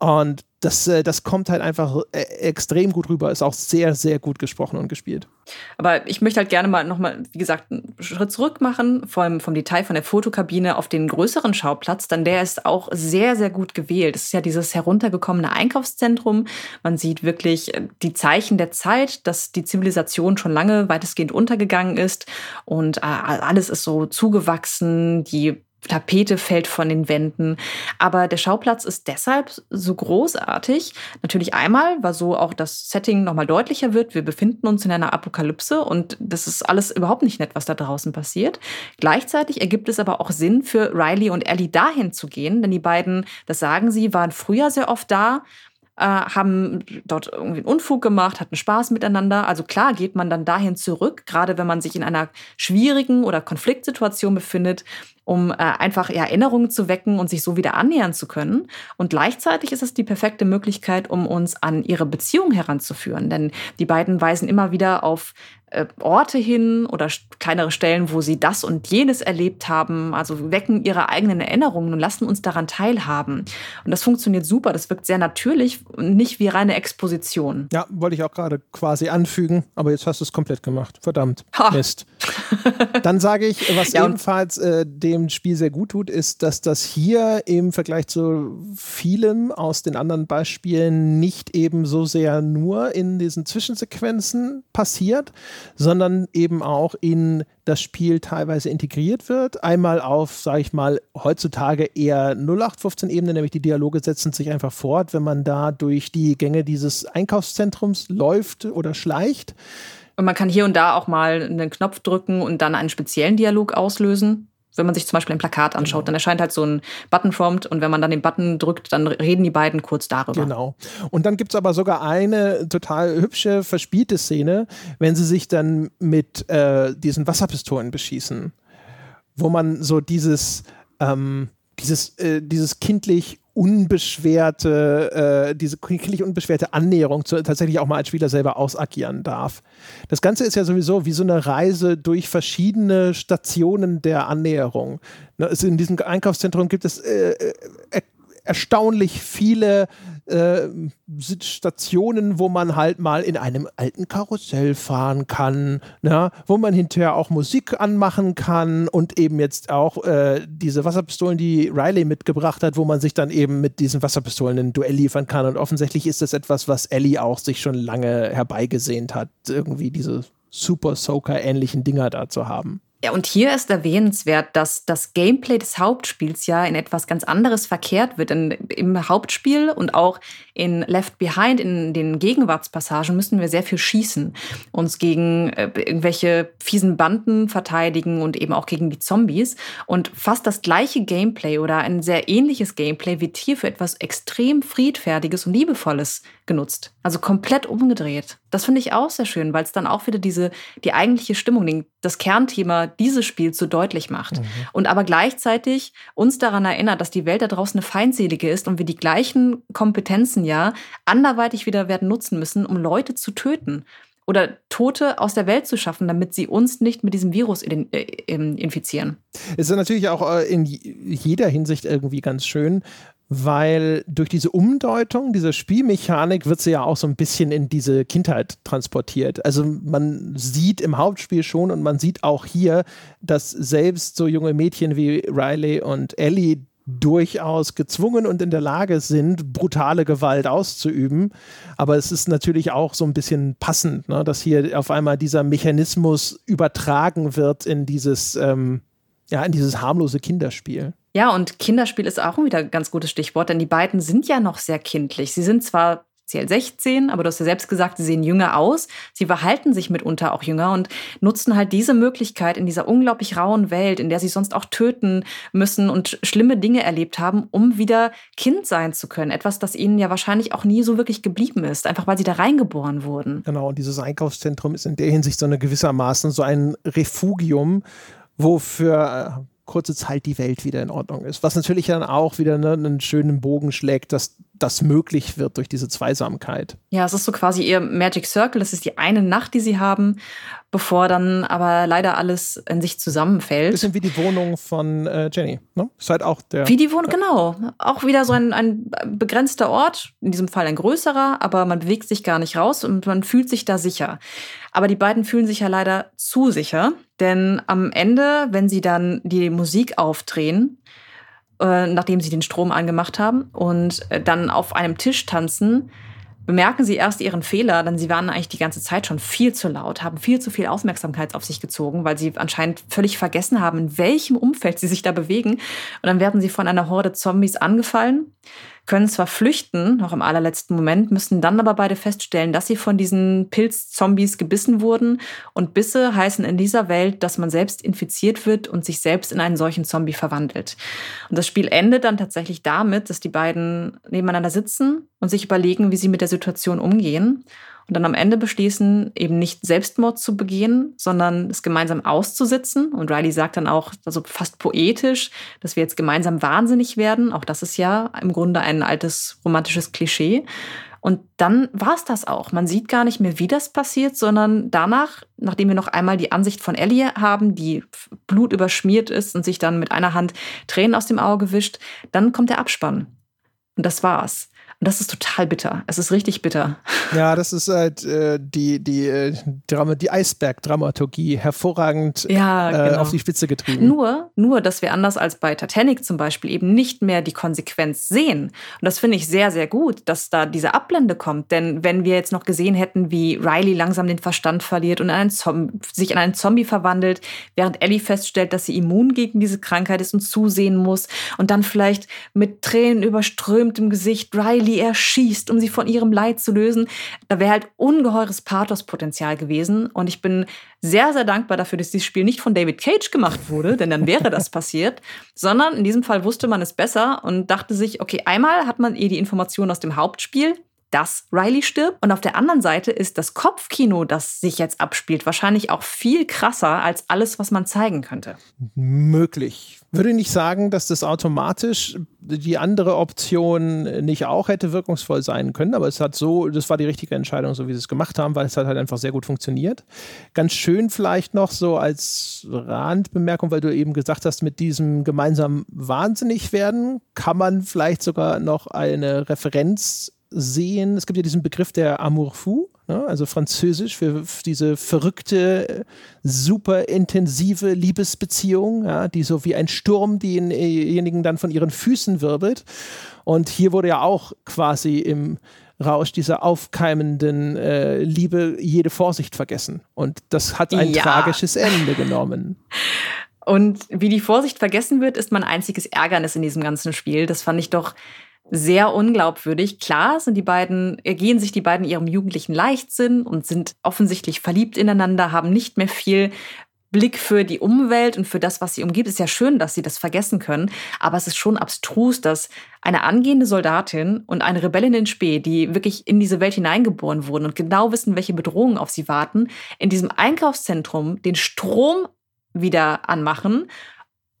Und das, äh, das kommt halt einfach äh, extrem gut rüber. Ist auch sehr, sehr gut gesprochen und gespielt. Aber ich möchte halt gerne mal nochmal, wie gesagt, einen Schritt zurück machen vom, vom Detail von der Fotokabine auf den größeren Schauplatz. Denn der ist auch sehr, sehr gut gewählt. Es ist ja dieses heruntergekommene Einkaufszentrum. Man sieht wirklich äh, die Zeichen der Zeit, dass die Zivilisation schon lange weitestgehend untergegangen ist. Und alles ist so zugewachsen. Die Tapete fällt von den Wänden. Aber der Schauplatz ist deshalb so großartig. Natürlich einmal, weil so auch das Setting nochmal deutlicher wird. Wir befinden uns in einer Apokalypse und das ist alles überhaupt nicht nett, was da draußen passiert. Gleichzeitig ergibt es aber auch Sinn für Riley und Ellie dahin zu gehen, denn die beiden, das sagen sie, waren früher sehr oft da äh, haben dort irgendwie einen Unfug gemacht, hatten Spaß miteinander. Also klar geht man dann dahin zurück, gerade wenn man sich in einer schwierigen oder Konfliktsituation befindet, um äh, einfach Erinnerungen zu wecken und sich so wieder annähern zu können. Und gleichzeitig ist es die perfekte Möglichkeit, um uns an ihre Beziehung heranzuführen. Denn die beiden weisen immer wieder auf äh, Orte hin oder kleinere Stellen, wo sie das und jenes erlebt haben, also wecken ihre eigenen Erinnerungen und lassen uns daran teilhaben. Und das funktioniert super, das wirkt sehr natürlich, nicht wie reine Exposition. Ja, wollte ich auch gerade quasi anfügen, aber jetzt hast du es komplett gemacht. Verdammt. Ha. Mist. Dann sage ich, was (laughs) ja, ebenfalls äh, dem Spiel sehr gut tut, ist, dass das hier im Vergleich zu vielem aus den anderen Beispielen nicht eben so sehr nur in diesen Zwischensequenzen passiert, sondern eben auch in das Spiel teilweise integriert wird. Einmal auf, sage ich mal, heutzutage eher 0815-Ebene, nämlich die Dialoge setzen sich einfach fort, wenn man da durch die Gänge dieses Einkaufszentrums läuft oder schleicht. Und man kann hier und da auch mal einen Knopf drücken und dann einen speziellen Dialog auslösen wenn man sich zum Beispiel ein Plakat anschaut, genau. dann erscheint halt so ein Button-Prompt und wenn man dann den Button drückt, dann reden die beiden kurz darüber. Genau. Und dann gibt es aber sogar eine total hübsche, verspielte Szene, wenn sie sich dann mit äh, diesen Wasserpistolen beschießen, wo man so dieses, ähm, dieses, äh, dieses kindlich unbeschwerte, äh, diese kindlich unbeschwerte Annäherung zu, tatsächlich auch mal als Spieler selber ausagieren darf. Das Ganze ist ja sowieso wie so eine Reise durch verschiedene Stationen der Annäherung. Ne, in diesem Einkaufszentrum gibt es äh, äh erstaunlich viele äh, Stationen, wo man halt mal in einem alten Karussell fahren kann, na, ne, wo man hinterher auch Musik anmachen kann und eben jetzt auch äh, diese Wasserpistolen, die Riley mitgebracht hat, wo man sich dann eben mit diesen Wasserpistolen ein Duell liefern kann. Und offensichtlich ist das etwas, was Ellie auch sich schon lange herbeigesehnt hat, irgendwie diese Super Soaker-ähnlichen Dinger da zu haben. Ja, und hier ist erwähnenswert, dass das Gameplay des Hauptspiels ja in etwas ganz anderes verkehrt wird. Denn im Hauptspiel und auch in Left Behind, in den Gegenwartspassagen, müssen wir sehr viel schießen, uns gegen äh, irgendwelche fiesen Banden verteidigen und eben auch gegen die Zombies. Und fast das gleiche Gameplay oder ein sehr ähnliches Gameplay wird hier für etwas extrem friedfertiges und liebevolles genutzt. Also komplett umgedreht. Das finde ich auch sehr schön, weil es dann auch wieder diese, die eigentliche Stimmung, das Kernthema dieses Spiels so deutlich macht. Mhm. Und aber gleichzeitig uns daran erinnert, dass die Welt da draußen eine feindselige ist und wir die gleichen Kompetenzen ja anderweitig wieder werden nutzen müssen, um Leute zu töten oder Tote aus der Welt zu schaffen, damit sie uns nicht mit diesem Virus äh, infizieren. Es ist natürlich auch äh, in jeder Hinsicht irgendwie ganz schön, weil durch diese Umdeutung dieser Spielmechanik wird sie ja auch so ein bisschen in diese Kindheit transportiert. Also man sieht im Hauptspiel schon und man sieht auch hier, dass selbst so junge Mädchen wie Riley und Ellie durchaus gezwungen und in der Lage sind, brutale Gewalt auszuüben. Aber es ist natürlich auch so ein bisschen passend, ne, dass hier auf einmal dieser Mechanismus übertragen wird in dieses, ähm, ja, in dieses harmlose Kinderspiel. Ja, und Kinderspiel ist auch wieder ein ganz gutes Stichwort, denn die beiden sind ja noch sehr kindlich. Sie sind zwar offiziell 16, aber du hast ja selbst gesagt, sie sehen jünger aus. Sie verhalten sich mitunter auch jünger und nutzen halt diese Möglichkeit in dieser unglaublich rauen Welt, in der sie sonst auch töten müssen und schlimme Dinge erlebt haben, um wieder Kind sein zu können. Etwas, das ihnen ja wahrscheinlich auch nie so wirklich geblieben ist, einfach weil sie da reingeboren wurden. Genau, und dieses Einkaufszentrum ist in der Hinsicht so eine gewissermaßen so ein Refugium, wo für kurze Zeit die Welt wieder in Ordnung ist. Was natürlich dann auch wieder ne, einen schönen Bogen schlägt, dass das möglich wird durch diese Zweisamkeit. Ja, es ist so quasi ihr Magic Circle. Das ist die eine Nacht, die sie haben, bevor dann aber leider alles in sich zusammenfällt. Bisschen wie die Wohnung von äh, Jenny. Ne? Ist halt auch der. Wie die Wohnung, ja. genau. Auch wieder so ein, ein begrenzter Ort, in diesem Fall ein größerer, aber man bewegt sich gar nicht raus und man fühlt sich da sicher. Aber die beiden fühlen sich ja leider zu sicher, denn am Ende, wenn sie dann die Musik aufdrehen, äh, nachdem sie den Strom angemacht haben und äh, dann auf einem Tisch tanzen, bemerken sie erst ihren Fehler, denn sie waren eigentlich die ganze Zeit schon viel zu laut, haben viel zu viel Aufmerksamkeit auf sich gezogen, weil sie anscheinend völlig vergessen haben, in welchem Umfeld sie sich da bewegen. Und dann werden sie von einer Horde Zombies angefallen können zwar flüchten, noch im allerletzten Moment, müssen dann aber beide feststellen, dass sie von diesen Pilzzombies gebissen wurden. Und Bisse heißen in dieser Welt, dass man selbst infiziert wird und sich selbst in einen solchen Zombie verwandelt. Und das Spiel endet dann tatsächlich damit, dass die beiden nebeneinander sitzen und sich überlegen, wie sie mit der Situation umgehen und dann am Ende beschließen, eben nicht Selbstmord zu begehen, sondern es gemeinsam auszusitzen. Und Riley sagt dann auch, also fast poetisch, dass wir jetzt gemeinsam wahnsinnig werden. Auch das ist ja im Grunde ein altes romantisches Klischee. Und dann war es das auch. Man sieht gar nicht mehr, wie das passiert, sondern danach, nachdem wir noch einmal die Ansicht von Ellie haben, die blutüberschmiert ist und sich dann mit einer Hand Tränen aus dem Auge wischt, dann kommt der Abspann. Und das war's. Und das ist total bitter. Es ist richtig bitter. (laughs) Ja, das ist halt äh, die, die, äh, Drama, die Eisberg-Dramaturgie hervorragend ja, äh, genau. auf die Spitze getrieben. Nur, nur, dass wir anders als bei Titanic zum Beispiel eben nicht mehr die Konsequenz sehen. Und das finde ich sehr, sehr gut, dass da diese Ablende kommt. Denn wenn wir jetzt noch gesehen hätten, wie Riley langsam den Verstand verliert und sich in einen Zombie verwandelt, während Ellie feststellt, dass sie immun gegen diese Krankheit ist und zusehen muss und dann vielleicht mit Tränen überströmt im Gesicht Riley die er schießt, um sie von ihrem Leid zu lösen. Da wäre halt ungeheures Pathospotenzial gewesen. Und ich bin sehr, sehr dankbar dafür, dass dieses Spiel nicht von David Cage gemacht wurde, denn dann wäre das passiert, (laughs) sondern in diesem Fall wusste man es besser und dachte sich, okay, einmal hat man eh die Information aus dem Hauptspiel, dass Riley stirbt. Und auf der anderen Seite ist das Kopfkino, das sich jetzt abspielt, wahrscheinlich auch viel krasser als alles, was man zeigen könnte. Möglich. Würde nicht sagen, dass das automatisch die andere Option nicht auch hätte wirkungsvoll sein können, aber es hat so, das war die richtige Entscheidung, so wie sie es gemacht haben, weil es hat halt einfach sehr gut funktioniert. Ganz schön vielleicht noch so als Randbemerkung, weil du eben gesagt hast, mit diesem gemeinsamen wahnsinnig werden kann man vielleicht sogar noch eine Referenz sehen. Es gibt ja diesen Begriff der Amour fou, ne? also französisch für diese verrückte, super intensive Liebesbeziehung, ja? die so wie ein Sturm denjenigen dann von ihren Füßen wirbelt. Und hier wurde ja auch quasi im Rausch dieser aufkeimenden äh, Liebe jede Vorsicht vergessen. Und das hat ein ja. tragisches Ende genommen. Und wie die Vorsicht vergessen wird, ist mein einziges Ärgernis in diesem ganzen Spiel. Das fand ich doch sehr unglaubwürdig. Klar sind die beiden, ergehen sich die beiden ihrem jugendlichen Leichtsinn und sind offensichtlich verliebt ineinander, haben nicht mehr viel Blick für die Umwelt und für das, was sie umgibt. Ist ja schön, dass sie das vergessen können, aber es ist schon abstrus, dass eine angehende Soldatin und eine Rebellin in Spee, die wirklich in diese Welt hineingeboren wurden und genau wissen, welche Bedrohungen auf sie warten, in diesem Einkaufszentrum den Strom wieder anmachen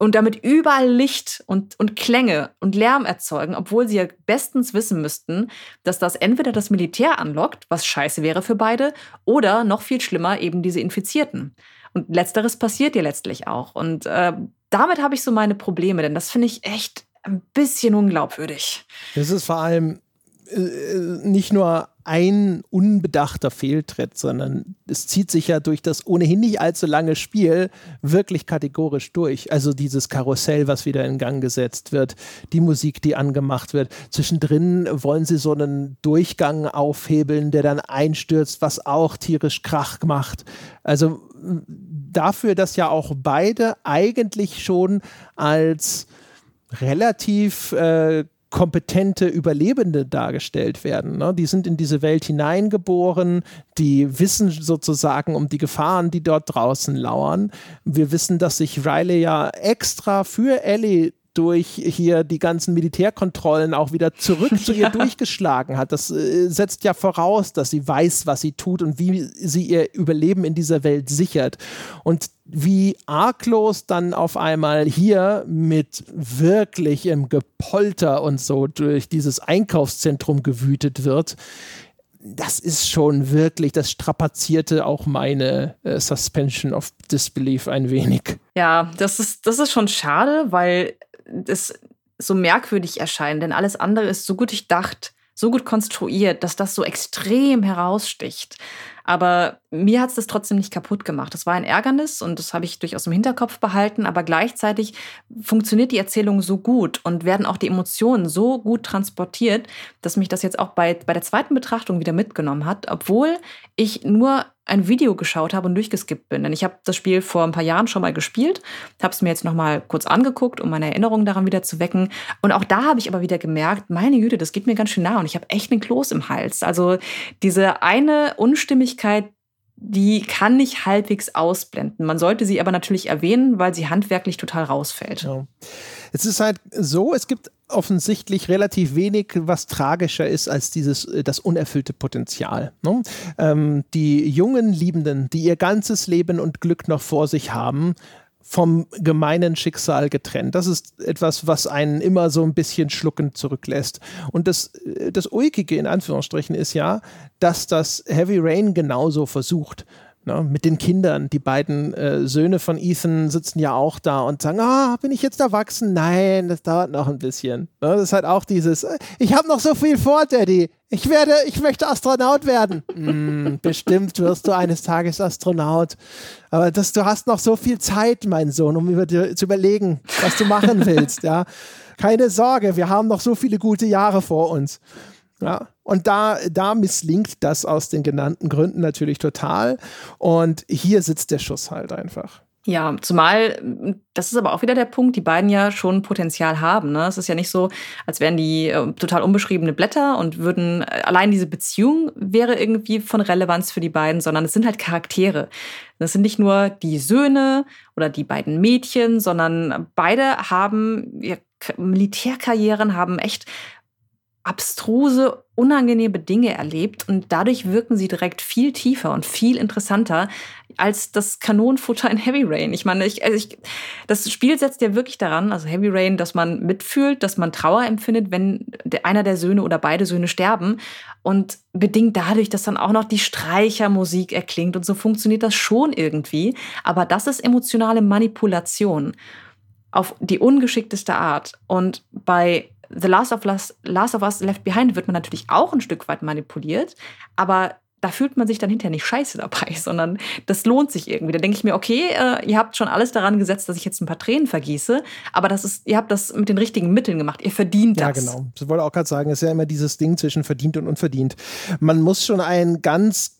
und damit überall Licht und, und Klänge und Lärm erzeugen, obwohl sie ja bestens wissen müssten, dass das entweder das Militär anlockt, was scheiße wäre für beide, oder noch viel schlimmer eben diese Infizierten. Und letzteres passiert ja letztlich auch. Und äh, damit habe ich so meine Probleme, denn das finde ich echt ein bisschen unglaubwürdig. Das ist vor allem äh, nicht nur ein unbedachter Fehltritt, sondern es zieht sich ja durch das ohnehin nicht allzu lange Spiel wirklich kategorisch durch. Also dieses Karussell, was wieder in Gang gesetzt wird, die Musik, die angemacht wird. Zwischendrin wollen sie so einen Durchgang aufhebeln, der dann einstürzt, was auch tierisch Krach macht. Also dafür, dass ja auch beide eigentlich schon als relativ äh, kompetente Überlebende dargestellt werden. Ne? Die sind in diese Welt hineingeboren, die wissen sozusagen um die Gefahren, die dort draußen lauern. Wir wissen, dass sich Riley ja extra für Ellie durch hier die ganzen Militärkontrollen auch wieder zurück zu (laughs) ihr ja. durchgeschlagen hat. Das äh, setzt ja voraus, dass sie weiß, was sie tut und wie sie ihr Überleben in dieser Welt sichert. Und wie arglos dann auf einmal hier mit wirklichem Gepolter und so durch dieses Einkaufszentrum gewütet wird, das ist schon wirklich, das strapazierte auch meine äh, Suspension of Disbelief ein wenig. Ja, das ist, das ist schon schade, weil das so merkwürdig erscheint, denn alles andere ist so gut durchdacht, so gut konstruiert, dass das so extrem heraussticht. Aber mir hat es das trotzdem nicht kaputt gemacht. Das war ein Ärgernis und das habe ich durchaus im Hinterkopf behalten. Aber gleichzeitig funktioniert die Erzählung so gut und werden auch die Emotionen so gut transportiert, dass mich das jetzt auch bei, bei der zweiten Betrachtung wieder mitgenommen hat, obwohl ich nur ein Video geschaut habe und durchgeskippt bin. Denn ich habe das Spiel vor ein paar Jahren schon mal gespielt, habe es mir jetzt noch mal kurz angeguckt, um meine Erinnerungen daran wieder zu wecken. Und auch da habe ich aber wieder gemerkt, meine Güte, das geht mir ganz schön nah und ich habe echt einen Kloß im Hals. Also diese eine Unstimmigkeit, die kann ich halbwegs ausblenden. Man sollte sie aber natürlich erwähnen, weil sie handwerklich total rausfällt. Ja. Es ist halt so, es gibt offensichtlich relativ wenig, was tragischer ist als dieses äh, das unerfüllte Potenzial. Ne? Ähm, die jungen Liebenden, die ihr ganzes Leben und Glück noch vor sich haben, vom gemeinen Schicksal getrennt. Das ist etwas, was einen immer so ein bisschen schluckend zurücklässt. Und das, äh, das Ulkige in Anführungsstrichen ist ja, dass das Heavy Rain genauso versucht. Ne, mit den Kindern. Die beiden äh, Söhne von Ethan sitzen ja auch da und sagen, ah, bin ich jetzt erwachsen? Nein, das dauert noch ein bisschen. Ne, das ist halt auch dieses, äh, ich habe noch so viel vor, Daddy. Ich werde, ich möchte Astronaut werden. (laughs) mm, bestimmt wirst du eines Tages Astronaut. Aber das, du hast noch so viel Zeit, mein Sohn, um über zu überlegen, was du machen willst. (laughs) ja. Keine Sorge, wir haben noch so viele gute Jahre vor uns. Ja, und da, da misslingt das aus den genannten Gründen natürlich total. Und hier sitzt der Schuss halt einfach. Ja, zumal, das ist aber auch wieder der Punkt, die beiden ja schon Potenzial haben. Ne? Es ist ja nicht so, als wären die äh, total unbeschriebene Blätter und würden, äh, allein diese Beziehung wäre irgendwie von Relevanz für die beiden, sondern es sind halt Charaktere. Das sind nicht nur die Söhne oder die beiden Mädchen, sondern beide haben ja, Militärkarrieren, haben echt abstruse, unangenehme Dinge erlebt und dadurch wirken sie direkt viel tiefer und viel interessanter als das Kanonenfutter in Heavy Rain. Ich meine, ich, also ich, das Spiel setzt ja wirklich daran, also Heavy Rain, dass man mitfühlt, dass man Trauer empfindet, wenn einer der Söhne oder beide Söhne sterben und bedingt dadurch, dass dann auch noch die Streichermusik erklingt und so funktioniert das schon irgendwie. Aber das ist emotionale Manipulation auf die ungeschickteste Art. Und bei The Last of, Us, Last of Us Left Behind wird man natürlich auch ein Stück weit manipuliert, aber da fühlt man sich dann hinterher nicht scheiße dabei, (laughs) sondern das lohnt sich irgendwie. Da denke ich mir, okay, äh, ihr habt schon alles daran gesetzt, dass ich jetzt ein paar Tränen vergieße, aber das ist, ihr habt das mit den richtigen Mitteln gemacht. Ihr verdient das. Ja, genau. Ich wollte auch gerade sagen, es ist ja immer dieses Ding zwischen verdient und unverdient. Man muss schon ein ganz,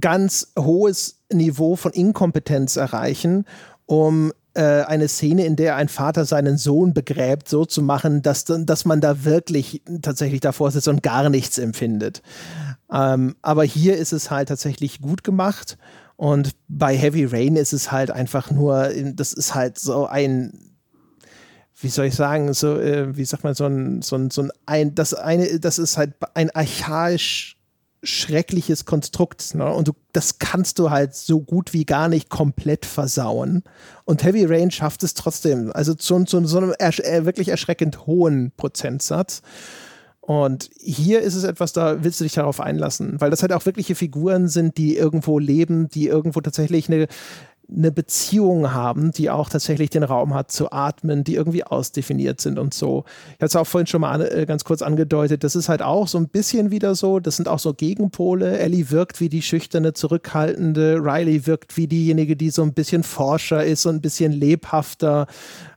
ganz hohes Niveau von Inkompetenz erreichen, um äh, eine Szene, in der ein Vater seinen Sohn begräbt, so zu machen, dass, dass man da wirklich tatsächlich davor sitzt und gar nichts empfindet. Ähm, aber hier ist es halt tatsächlich gut gemacht. Und bei Heavy Rain ist es halt einfach nur, das ist halt so ein, wie soll ich sagen, so, äh, wie sagt man, so ein, so ein, so ein, das eine, das ist halt ein archaisch schreckliches Konstrukt. Ne? Und du, das kannst du halt so gut wie gar nicht komplett versauen. Und Heavy Rain schafft es trotzdem. Also zu, zu so einem ersch äh, wirklich erschreckend hohen Prozentsatz. Und hier ist es etwas, da willst du dich darauf einlassen, weil das halt auch wirkliche Figuren sind, die irgendwo leben, die irgendwo tatsächlich eine eine Beziehung haben, die auch tatsächlich den Raum hat zu atmen, die irgendwie ausdefiniert sind und so. Ich hatte es auch vorhin schon mal äh, ganz kurz angedeutet, das ist halt auch so ein bisschen wieder so, das sind auch so Gegenpole. Ellie wirkt wie die schüchterne, zurückhaltende, Riley wirkt wie diejenige, die so ein bisschen forscher ist und ein bisschen lebhafter.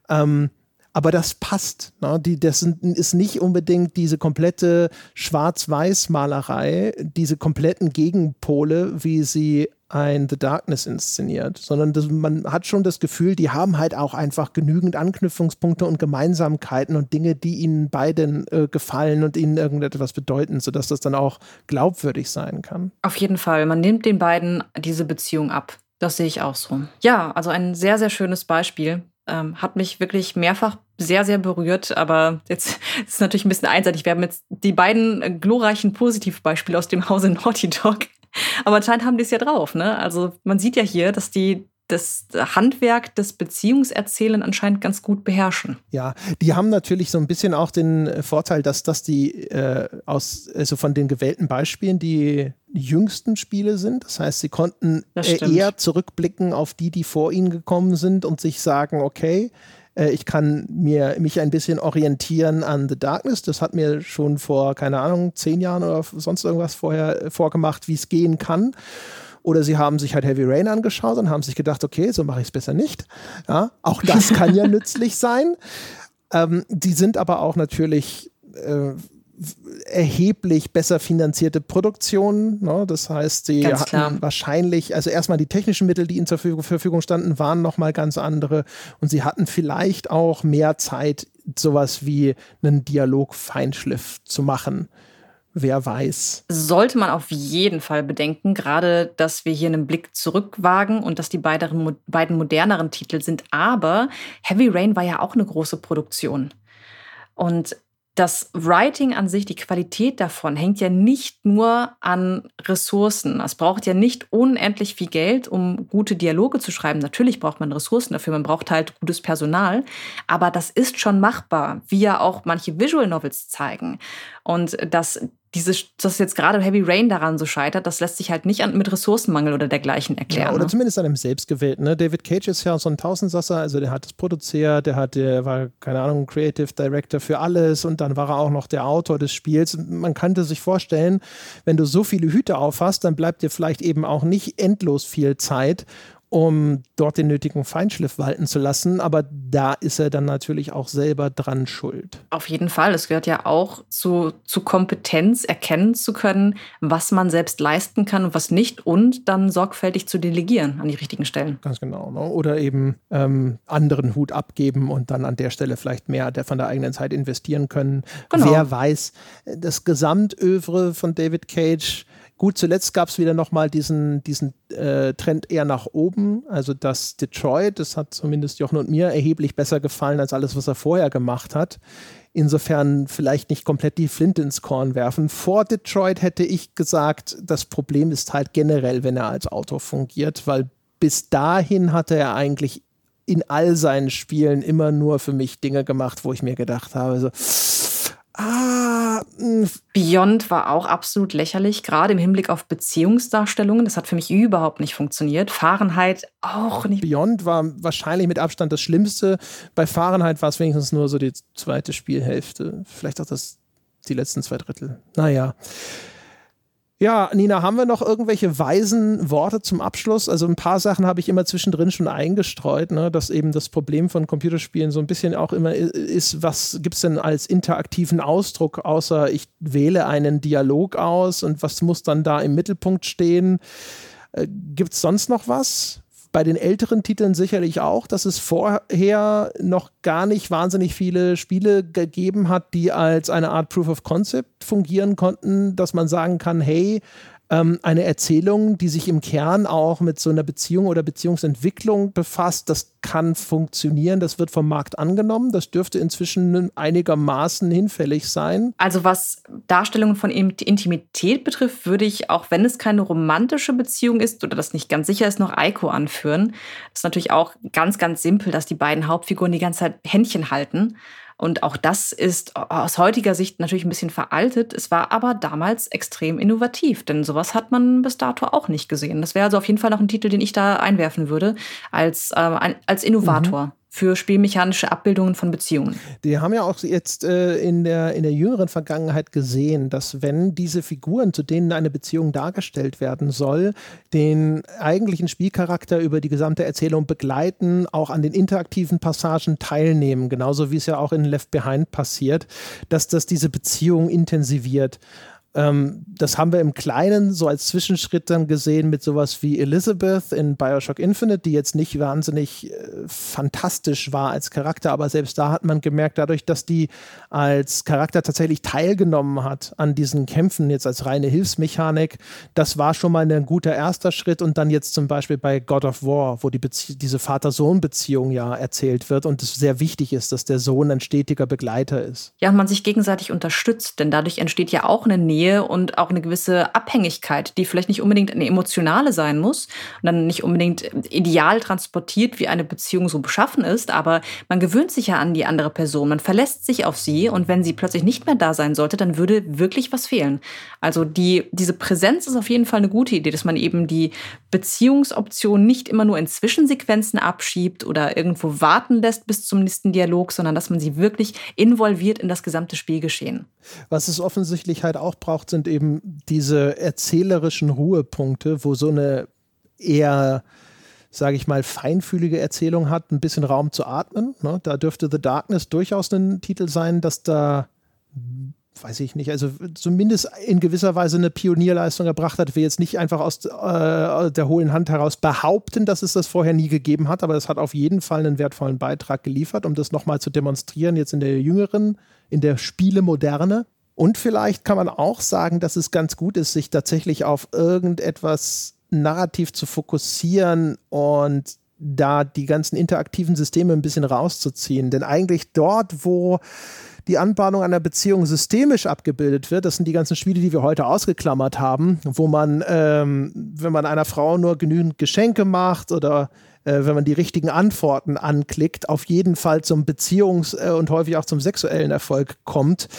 Ähm, aber das passt. Ne? Die, das ist nicht unbedingt diese komplette Schwarz-Weiß-Malerei, diese kompletten Gegenpole, wie sie ein The Darkness inszeniert, sondern das, man hat schon das Gefühl, die haben halt auch einfach genügend Anknüpfungspunkte und Gemeinsamkeiten und Dinge, die ihnen beiden äh, gefallen und ihnen irgendetwas bedeuten, sodass das dann auch glaubwürdig sein kann. Auf jeden Fall. Man nimmt den beiden diese Beziehung ab. Das sehe ich auch so. Ja, also ein sehr, sehr schönes Beispiel ähm, hat mich wirklich mehrfach sehr, sehr berührt. Aber jetzt (laughs) ist es natürlich ein bisschen einseitig. Wir haben jetzt die beiden glorreichen Positivbeispiele aus dem Hause Naughty Dog. (laughs) Aber anscheinend haben die es ja drauf. Ne? Also man sieht ja hier, dass die das Handwerk des Beziehungserzählen anscheinend ganz gut beherrschen. Ja, die haben natürlich so ein bisschen auch den Vorteil, dass das die äh, aus, also von den gewählten Beispielen die jüngsten Spiele sind. Das heißt, sie konnten eher zurückblicken auf die, die vor ihnen gekommen sind und sich sagen, okay, äh, ich kann mir, mich ein bisschen orientieren an The Darkness. Das hat mir schon vor, keine Ahnung, zehn Jahren oder sonst irgendwas vorher äh, vorgemacht, wie es gehen kann. Oder sie haben sich halt Heavy Rain angeschaut und haben sich gedacht, okay, so mache ich es besser nicht. Ja, auch das (laughs) kann ja nützlich sein. Ähm, die sind aber auch natürlich äh, erheblich besser finanzierte Produktionen. Ne? Das heißt, sie ganz hatten klar. wahrscheinlich, also erstmal die technischen Mittel, die ihnen zur Verfügung standen, waren nochmal ganz andere. Und sie hatten vielleicht auch mehr Zeit, sowas wie einen Dialog-Feinschliff zu machen. Wer weiß. Sollte man auf jeden Fall bedenken, gerade dass wir hier einen Blick zurückwagen und dass die beiden, beiden moderneren Titel sind. Aber Heavy Rain war ja auch eine große Produktion. Und das Writing an sich, die Qualität davon, hängt ja nicht nur an Ressourcen. Es braucht ja nicht unendlich viel Geld, um gute Dialoge zu schreiben. Natürlich braucht man Ressourcen dafür, man braucht halt gutes Personal. Aber das ist schon machbar, wie ja auch manche Visual Novels zeigen. Und dass diese, dass jetzt gerade Heavy Rain daran so scheitert, das lässt sich halt nicht an, mit Ressourcenmangel oder dergleichen erklären. Ja, oder ne? zumindest an einem selbstgewählten. Ne? David Cage ist ja so ein Tausendsasser, also der hat es produziert, der hat, der war, keine Ahnung, Creative Director für alles und dann war er auch noch der Autor des Spiels. Man könnte sich vorstellen, wenn du so viele Hüte aufhast, dann bleibt dir vielleicht eben auch nicht endlos viel Zeit, um dort den nötigen Feinschliff walten zu lassen. Aber da ist er dann natürlich auch selber dran schuld. Auf jeden Fall. Es gehört ja auch zu, zu Kompetenz, erkennen zu können, was man selbst leisten kann und was nicht und dann sorgfältig zu delegieren an die richtigen Stellen. Ganz genau. Ne? Oder eben ähm, anderen Hut abgeben und dann an der Stelle vielleicht mehr der, von der eigenen Zeit investieren können. Genau. Wer weiß, das Gesamtövre von David Cage Gut, zuletzt gab es wieder nochmal diesen, diesen äh, Trend eher nach oben. Also das Detroit, das hat zumindest Jochen und mir erheblich besser gefallen als alles, was er vorher gemacht hat. Insofern vielleicht nicht komplett die Flinte ins Korn werfen. Vor Detroit hätte ich gesagt, das Problem ist halt generell, wenn er als Autor fungiert, weil bis dahin hatte er eigentlich in all seinen Spielen immer nur für mich Dinge gemacht, wo ich mir gedacht habe, so, ah, mh, Beyond war auch absolut lächerlich, gerade im Hinblick auf Beziehungsdarstellungen. Das hat für mich überhaupt nicht funktioniert. Fahrenheit auch nicht. Beyond war wahrscheinlich mit Abstand das Schlimmste. Bei Fahrenheit war es wenigstens nur so die zweite Spielhälfte. Vielleicht auch das, die letzten zwei Drittel. Naja. Ja, Nina, haben wir noch irgendwelche weisen Worte zum Abschluss? Also ein paar Sachen habe ich immer zwischendrin schon eingestreut, ne? dass eben das Problem von Computerspielen so ein bisschen auch immer ist, was gibt es denn als interaktiven Ausdruck, außer ich wähle einen Dialog aus und was muss dann da im Mittelpunkt stehen? Äh, gibt es sonst noch was? Bei den älteren Titeln sicherlich auch, dass es vorher noch gar nicht wahnsinnig viele Spiele gegeben hat, die als eine Art Proof of Concept fungieren konnten, dass man sagen kann, hey, ähm, eine Erzählung, die sich im Kern auch mit so einer Beziehung oder Beziehungsentwicklung befasst, das kann funktionieren, das wird vom Markt angenommen, das dürfte inzwischen einigermaßen hinfällig sein. Also was Darstellungen von Intimität betrifft, würde ich, auch wenn es keine romantische Beziehung ist oder das nicht ganz sicher ist, noch Aiko anführen. Das ist natürlich auch ganz, ganz simpel, dass die beiden Hauptfiguren die ganze Zeit Händchen halten. Und auch das ist aus heutiger Sicht natürlich ein bisschen veraltet. Es war aber damals extrem innovativ, denn sowas hat man bis dato auch nicht gesehen. Das wäre also auf jeden Fall noch ein Titel, den ich da einwerfen würde als, äh, als Innovator. Mhm für spielmechanische Abbildungen von Beziehungen. Die haben ja auch jetzt äh, in, der, in der jüngeren Vergangenheit gesehen, dass wenn diese Figuren, zu denen eine Beziehung dargestellt werden soll, den eigentlichen Spielcharakter über die gesamte Erzählung begleiten, auch an den interaktiven Passagen teilnehmen, genauso wie es ja auch in Left Behind passiert, dass das diese Beziehung intensiviert. Ähm, das haben wir im Kleinen so als Zwischenschritt dann gesehen mit sowas wie Elizabeth in Bioshock Infinite, die jetzt nicht wahnsinnig äh, fantastisch war als Charakter, aber selbst da hat man gemerkt, dadurch, dass die als Charakter tatsächlich teilgenommen hat an diesen Kämpfen, jetzt als reine Hilfsmechanik, das war schon mal ein guter erster Schritt. Und dann jetzt zum Beispiel bei God of War, wo die diese Vater-Sohn-Beziehung ja erzählt wird und es sehr wichtig ist, dass der Sohn ein stetiger Begleiter ist. Ja, und man sich gegenseitig unterstützt, denn dadurch entsteht ja auch eine Nähe und auch eine gewisse Abhängigkeit, die vielleicht nicht unbedingt eine emotionale sein muss und dann nicht unbedingt ideal transportiert, wie eine Beziehung so beschaffen ist, aber man gewöhnt sich ja an die andere Person, man verlässt sich auf sie und wenn sie plötzlich nicht mehr da sein sollte, dann würde wirklich was fehlen. Also die, diese Präsenz ist auf jeden Fall eine gute Idee, dass man eben die Beziehungsoption nicht immer nur in Zwischensequenzen abschiebt oder irgendwo warten lässt bis zum nächsten Dialog, sondern dass man sie wirklich involviert in das gesamte Spielgeschehen. Was es offensichtlich halt auch braucht, sind eben diese erzählerischen Ruhepunkte, wo so eine eher sage ich mal, feinfühlige Erzählung hat, ein bisschen Raum zu atmen. Ne? Da dürfte The Darkness durchaus ein Titel sein, dass da weiß ich nicht, also zumindest in gewisser Weise eine Pionierleistung erbracht hat. Wir jetzt nicht einfach aus äh, der hohlen Hand heraus behaupten, dass es das vorher nie gegeben hat, aber es hat auf jeden Fall einen wertvollen Beitrag geliefert, um das nochmal zu demonstrieren, jetzt in der jüngeren, in der Spielemoderne. Und vielleicht kann man auch sagen, dass es ganz gut ist, sich tatsächlich auf irgendetwas narrativ zu fokussieren und da die ganzen interaktiven Systeme ein bisschen rauszuziehen. Denn eigentlich dort, wo die Anbahnung einer Beziehung systemisch abgebildet wird. Das sind die ganzen Spiele, die wir heute ausgeklammert haben, wo man, ähm, wenn man einer Frau nur genügend Geschenke macht oder äh, wenn man die richtigen Antworten anklickt, auf jeden Fall zum Beziehungs- äh, und häufig auch zum sexuellen Erfolg kommt,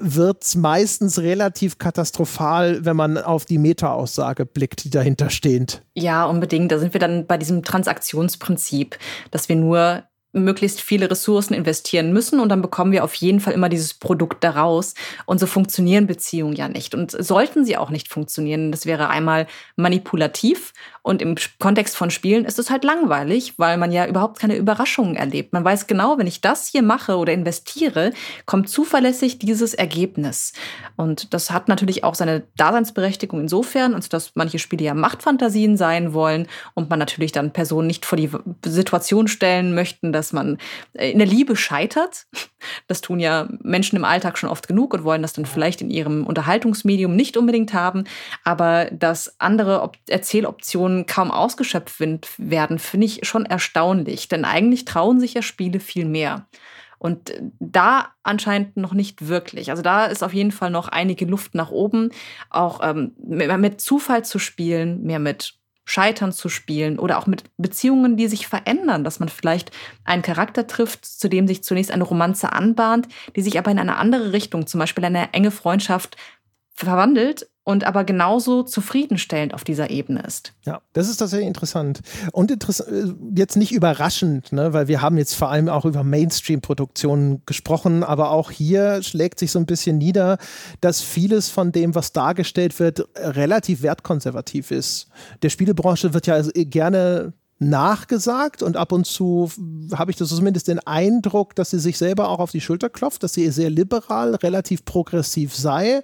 wird es meistens relativ katastrophal, wenn man auf die Meta-Aussage blickt, die dahinter steht. Ja, unbedingt. Da sind wir dann bei diesem Transaktionsprinzip, dass wir nur möglichst viele Ressourcen investieren müssen und dann bekommen wir auf jeden Fall immer dieses Produkt daraus. Und so funktionieren Beziehungen ja nicht und sollten sie auch nicht funktionieren. Das wäre einmal manipulativ und im Kontext von Spielen ist es halt langweilig, weil man ja überhaupt keine Überraschungen erlebt. Man weiß genau, wenn ich das hier mache oder investiere, kommt zuverlässig dieses Ergebnis. Und das hat natürlich auch seine Daseinsberechtigung insofern, also dass manche Spiele ja Machtfantasien sein wollen und man natürlich dann Personen nicht vor die Situation stellen möchten, dass man äh, in der Liebe scheitert. Das tun ja Menschen im Alltag schon oft genug und wollen das dann vielleicht in ihrem Unterhaltungsmedium nicht unbedingt haben. Aber dass andere Erzähloptionen Optionen kaum ausgeschöpft werden, finde ich schon erstaunlich. Denn eigentlich trauen sich ja Spiele viel mehr. Und da anscheinend noch nicht wirklich. Also da ist auf jeden Fall noch einige Luft nach oben, auch ähm, mit Zufall zu spielen, mehr mit Scheitern zu spielen oder auch mit Beziehungen, die sich verändern, dass man vielleicht einen Charakter trifft, zu dem sich zunächst eine Romanze anbahnt, die sich aber in eine andere Richtung, zum Beispiel eine enge Freundschaft, verwandelt und aber genauso zufriedenstellend auf dieser Ebene ist. Ja, das ist tatsächlich interessant. Und interess äh, jetzt nicht überraschend, ne? weil wir haben jetzt vor allem auch über Mainstream-Produktionen gesprochen, aber auch hier schlägt sich so ein bisschen nieder, dass vieles von dem, was dargestellt wird, relativ wertkonservativ ist. Der Spielebranche wird ja gerne nachgesagt und ab und zu habe ich das zumindest den Eindruck, dass sie sich selber auch auf die Schulter klopft, dass sie sehr liberal, relativ progressiv sei.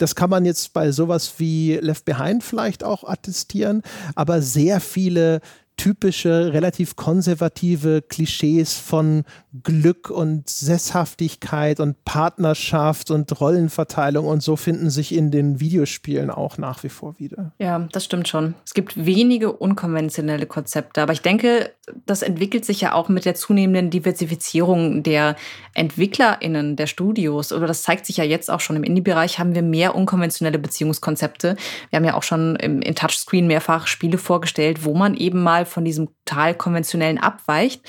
Das kann man jetzt bei sowas wie Left Behind vielleicht auch attestieren, aber sehr viele typische, relativ konservative Klischees von Glück und Sesshaftigkeit und Partnerschaft und Rollenverteilung und so finden sich in den Videospielen auch nach wie vor wieder. Ja, das stimmt schon. Es gibt wenige unkonventionelle Konzepte, aber ich denke, das entwickelt sich ja auch mit der zunehmenden Diversifizierung der EntwicklerInnen der Studios. Oder das zeigt sich ja jetzt auch schon im Indie-Bereich haben wir mehr unkonventionelle Beziehungskonzepte. Wir haben ja auch schon im, in Touchscreen mehrfach Spiele vorgestellt, wo man eben mal von diesem total konventionellen abweicht.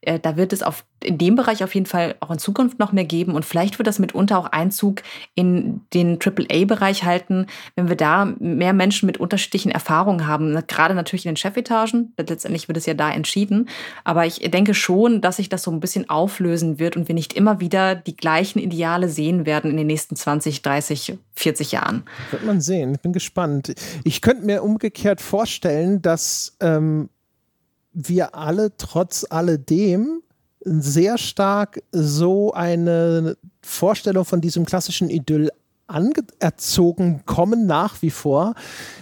Äh, da wird es auf, in dem Bereich auf jeden Fall auch in Zukunft noch mehr geben und vielleicht wird das mitunter auch Einzug in den AAA-Bereich halten, wenn wir da mehr Menschen mit unterschiedlichen Erfahrungen haben. Gerade natürlich in den Chefetagen, letztendlich wird es ja da entschieden. Aber ich denke schon, dass sich das so ein bisschen auflösen wird und wir nicht immer wieder die gleichen Ideale sehen werden in den nächsten 20, 30, 40 Jahren. Wird man sehen. Ich bin gespannt. Ich könnte mir umgekehrt vorstellen, dass ähm wir alle trotz alledem sehr stark so eine Vorstellung von diesem klassischen Idyll anerzogen kommen nach wie vor,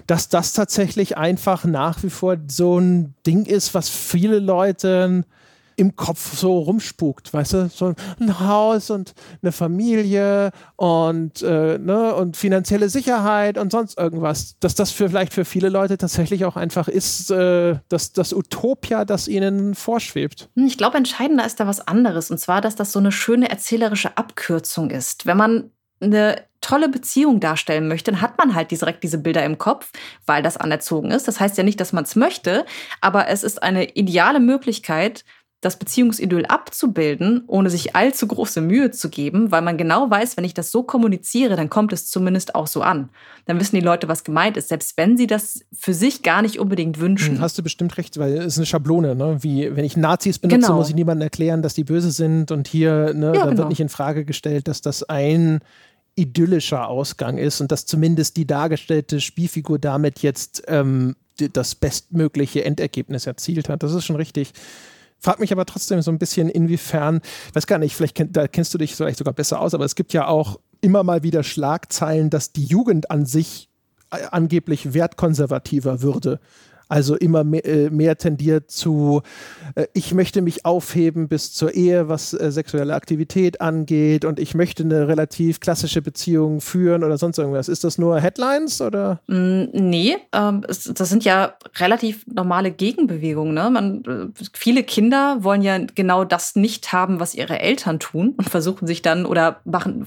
dass das tatsächlich einfach nach wie vor so ein Ding ist, was viele Leute im Kopf so rumspukt, weißt du, so ein Haus und eine Familie und, äh, ne, und finanzielle Sicherheit und sonst irgendwas, dass das für, vielleicht für viele Leute tatsächlich auch einfach ist, äh, dass das Utopia, das ihnen vorschwebt. Hm, ich glaube, entscheidender ist da was anderes und zwar, dass das so eine schöne erzählerische Abkürzung ist. Wenn man eine tolle Beziehung darstellen möchte, dann hat man halt direkt diese Bilder im Kopf, weil das anerzogen ist. Das heißt ja nicht, dass man es möchte, aber es ist eine ideale Möglichkeit, das Beziehungsidyll abzubilden, ohne sich allzu große Mühe zu geben, weil man genau weiß, wenn ich das so kommuniziere, dann kommt es zumindest auch so an. Dann wissen die Leute, was gemeint ist, selbst wenn sie das für sich gar nicht unbedingt wünschen. Hm, hast du bestimmt recht, weil es ist eine Schablone, ne? Wie wenn ich Nazis benutze, genau. muss ich niemandem erklären, dass die böse sind und hier, ne, ja, da genau. wird nicht in Frage gestellt, dass das ein idyllischer Ausgang ist und dass zumindest die dargestellte Spielfigur damit jetzt ähm, das bestmögliche Endergebnis erzielt hat. Das ist schon richtig. Frag mich aber trotzdem so ein bisschen, inwiefern, weiß gar nicht, vielleicht kenn, da kennst du dich vielleicht sogar besser aus, aber es gibt ja auch immer mal wieder Schlagzeilen, dass die Jugend an sich äh, angeblich wertkonservativer würde also immer mehr, äh, mehr tendiert zu, äh, ich möchte mich aufheben bis zur Ehe, was äh, sexuelle Aktivität angeht und ich möchte eine relativ klassische Beziehung führen oder sonst irgendwas. Ist das nur Headlines oder? Mm, nee, ähm, das sind ja relativ normale Gegenbewegungen. Ne? Man, viele Kinder wollen ja genau das nicht haben, was ihre Eltern tun und versuchen sich dann oder machen,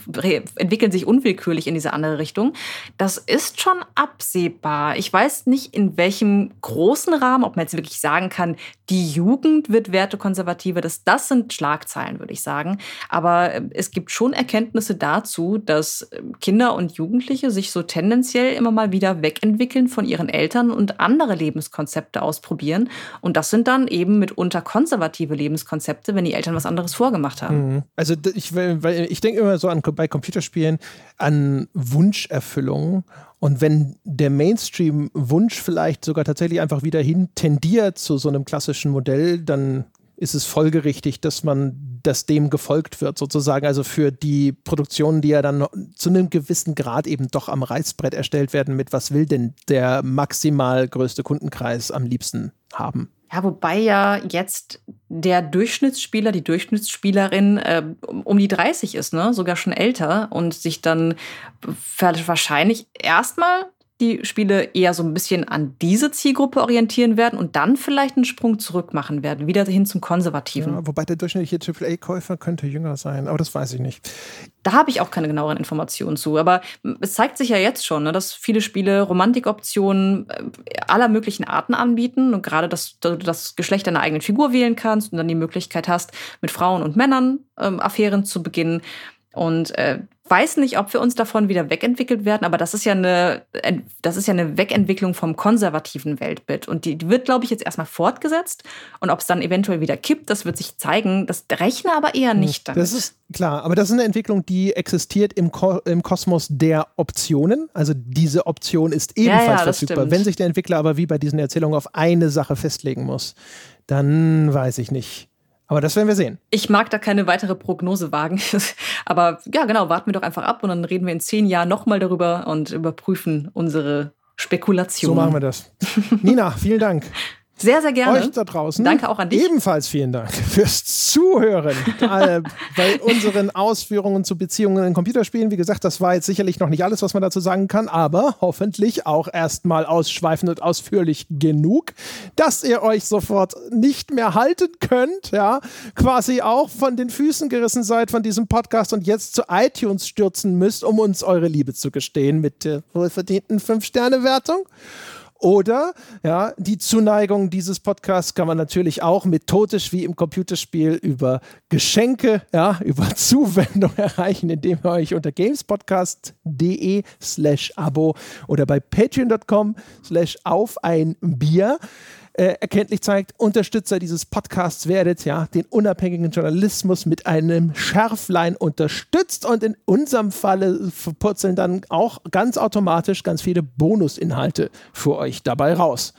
entwickeln sich unwillkürlich in diese andere Richtung. Das ist schon absehbar. Ich weiß nicht, in welchem großen Rahmen, ob man jetzt wirklich sagen kann, die Jugend wird wertekonservativer, das, das sind Schlagzeilen, würde ich sagen. Aber äh, es gibt schon Erkenntnisse dazu, dass äh, Kinder und Jugendliche sich so tendenziell immer mal wieder wegentwickeln von ihren Eltern und andere Lebenskonzepte ausprobieren. Und das sind dann eben mitunter konservative Lebenskonzepte, wenn die Eltern was anderes vorgemacht haben. Mhm. Also ich, ich denke immer so an bei Computerspielen an Wunscherfüllung und wenn der Mainstream-Wunsch vielleicht sogar tatsächlich einfach wieder hin tendiert zu so einem klassischen Modell, dann ist es folgerichtig, dass man, dass dem gefolgt wird, sozusagen. Also für die Produktionen, die ja dann zu einem gewissen Grad eben doch am Reißbrett erstellt werden, mit was will denn der maximal größte Kundenkreis am liebsten haben? Ja, wobei ja jetzt der Durchschnittsspieler, die Durchschnittsspielerin äh, um die 30 ist, ne? sogar schon älter und sich dann wahrscheinlich erstmal die Spiele eher so ein bisschen an diese Zielgruppe orientieren werden und dann vielleicht einen Sprung zurück machen werden, wieder hin zum Konservativen. Ja, wobei der durchschnittliche AAA-Käufer könnte jünger sein, aber das weiß ich nicht. Da habe ich auch keine genaueren Informationen zu, aber es zeigt sich ja jetzt schon, ne, dass viele Spiele Romantikoptionen äh, aller möglichen Arten anbieten und gerade, dass du das Geschlecht deiner eigenen Figur wählen kannst und dann die Möglichkeit hast, mit Frauen und Männern ähm, Affären zu beginnen. Und äh, weiß nicht, ob wir uns davon wieder wegentwickelt werden, aber das ist ja eine, das ist ja eine Wegentwicklung vom konservativen Weltbild. Und die, die wird, glaube ich, jetzt erstmal fortgesetzt. Und ob es dann eventuell wieder kippt, das wird sich zeigen. Das rechne aber eher hm, nicht damit. Das ist klar, aber das ist eine Entwicklung, die existiert im, Ko im Kosmos der Optionen. Also diese Option ist ebenfalls ja, ja, verfügbar. Stimmt. Wenn sich der Entwickler aber wie bei diesen Erzählungen auf eine Sache festlegen muss, dann weiß ich nicht aber das werden wir sehen. Ich mag da keine weitere Prognose wagen. (laughs) Aber ja, genau, warten wir doch einfach ab und dann reden wir in zehn Jahren nochmal darüber und überprüfen unsere Spekulationen. So machen wir das. Nina, vielen Dank. (laughs) Sehr, sehr gerne. Euch da draußen. Danke auch an dich. Ebenfalls vielen Dank fürs Zuhören äh, bei unseren Ausführungen zu Beziehungen in Computerspielen. Wie gesagt, das war jetzt sicherlich noch nicht alles, was man dazu sagen kann, aber hoffentlich auch erstmal ausschweifend und ausführlich genug, dass ihr euch sofort nicht mehr halten könnt, ja, quasi auch von den Füßen gerissen seid von diesem Podcast und jetzt zu iTunes stürzen müsst, um uns eure Liebe zu gestehen mit der wohlverdienten 5-Sterne-Wertung. Oder ja, die Zuneigung dieses Podcasts kann man natürlich auch methodisch wie im Computerspiel über Geschenke, ja, über (laughs) Zuwendung erreichen, indem ihr euch unter gamespodcast.de slash Abo oder bei patreon.com slash auf ein Bier äh, erkenntlich zeigt, Unterstützer dieses Podcasts werdet, ja, den unabhängigen Journalismus mit einem Schärflein unterstützt und in unserem Falle purzeln dann auch ganz automatisch ganz viele Bonusinhalte für euch dabei raus.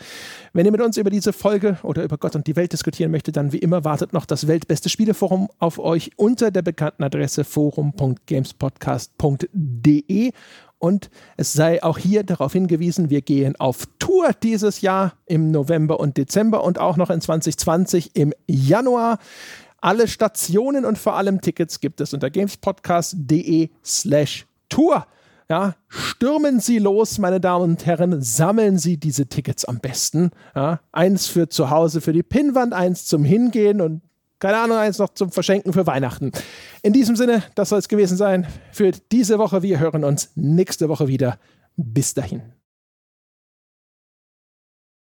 Wenn ihr mit uns über diese Folge oder über Gott und die Welt diskutieren möchtet, dann wie immer wartet noch das Weltbeste Spieleforum auf euch unter der bekannten Adresse forum.gamespodcast.de und es sei auch hier darauf hingewiesen, wir gehen auf Tour dieses Jahr im November und Dezember und auch noch in 2020 im Januar. Alle Stationen und vor allem Tickets gibt es unter gamespodcast.de slash Tour. Ja, stürmen Sie los, meine Damen und Herren, sammeln Sie diese Tickets am besten. Ja, eins für zu Hause für die Pinnwand, eins zum Hingehen und keine Ahnung, eins noch zum Verschenken für Weihnachten. In diesem Sinne, das soll es gewesen sein für diese Woche. Wir hören uns nächste Woche wieder. Bis dahin.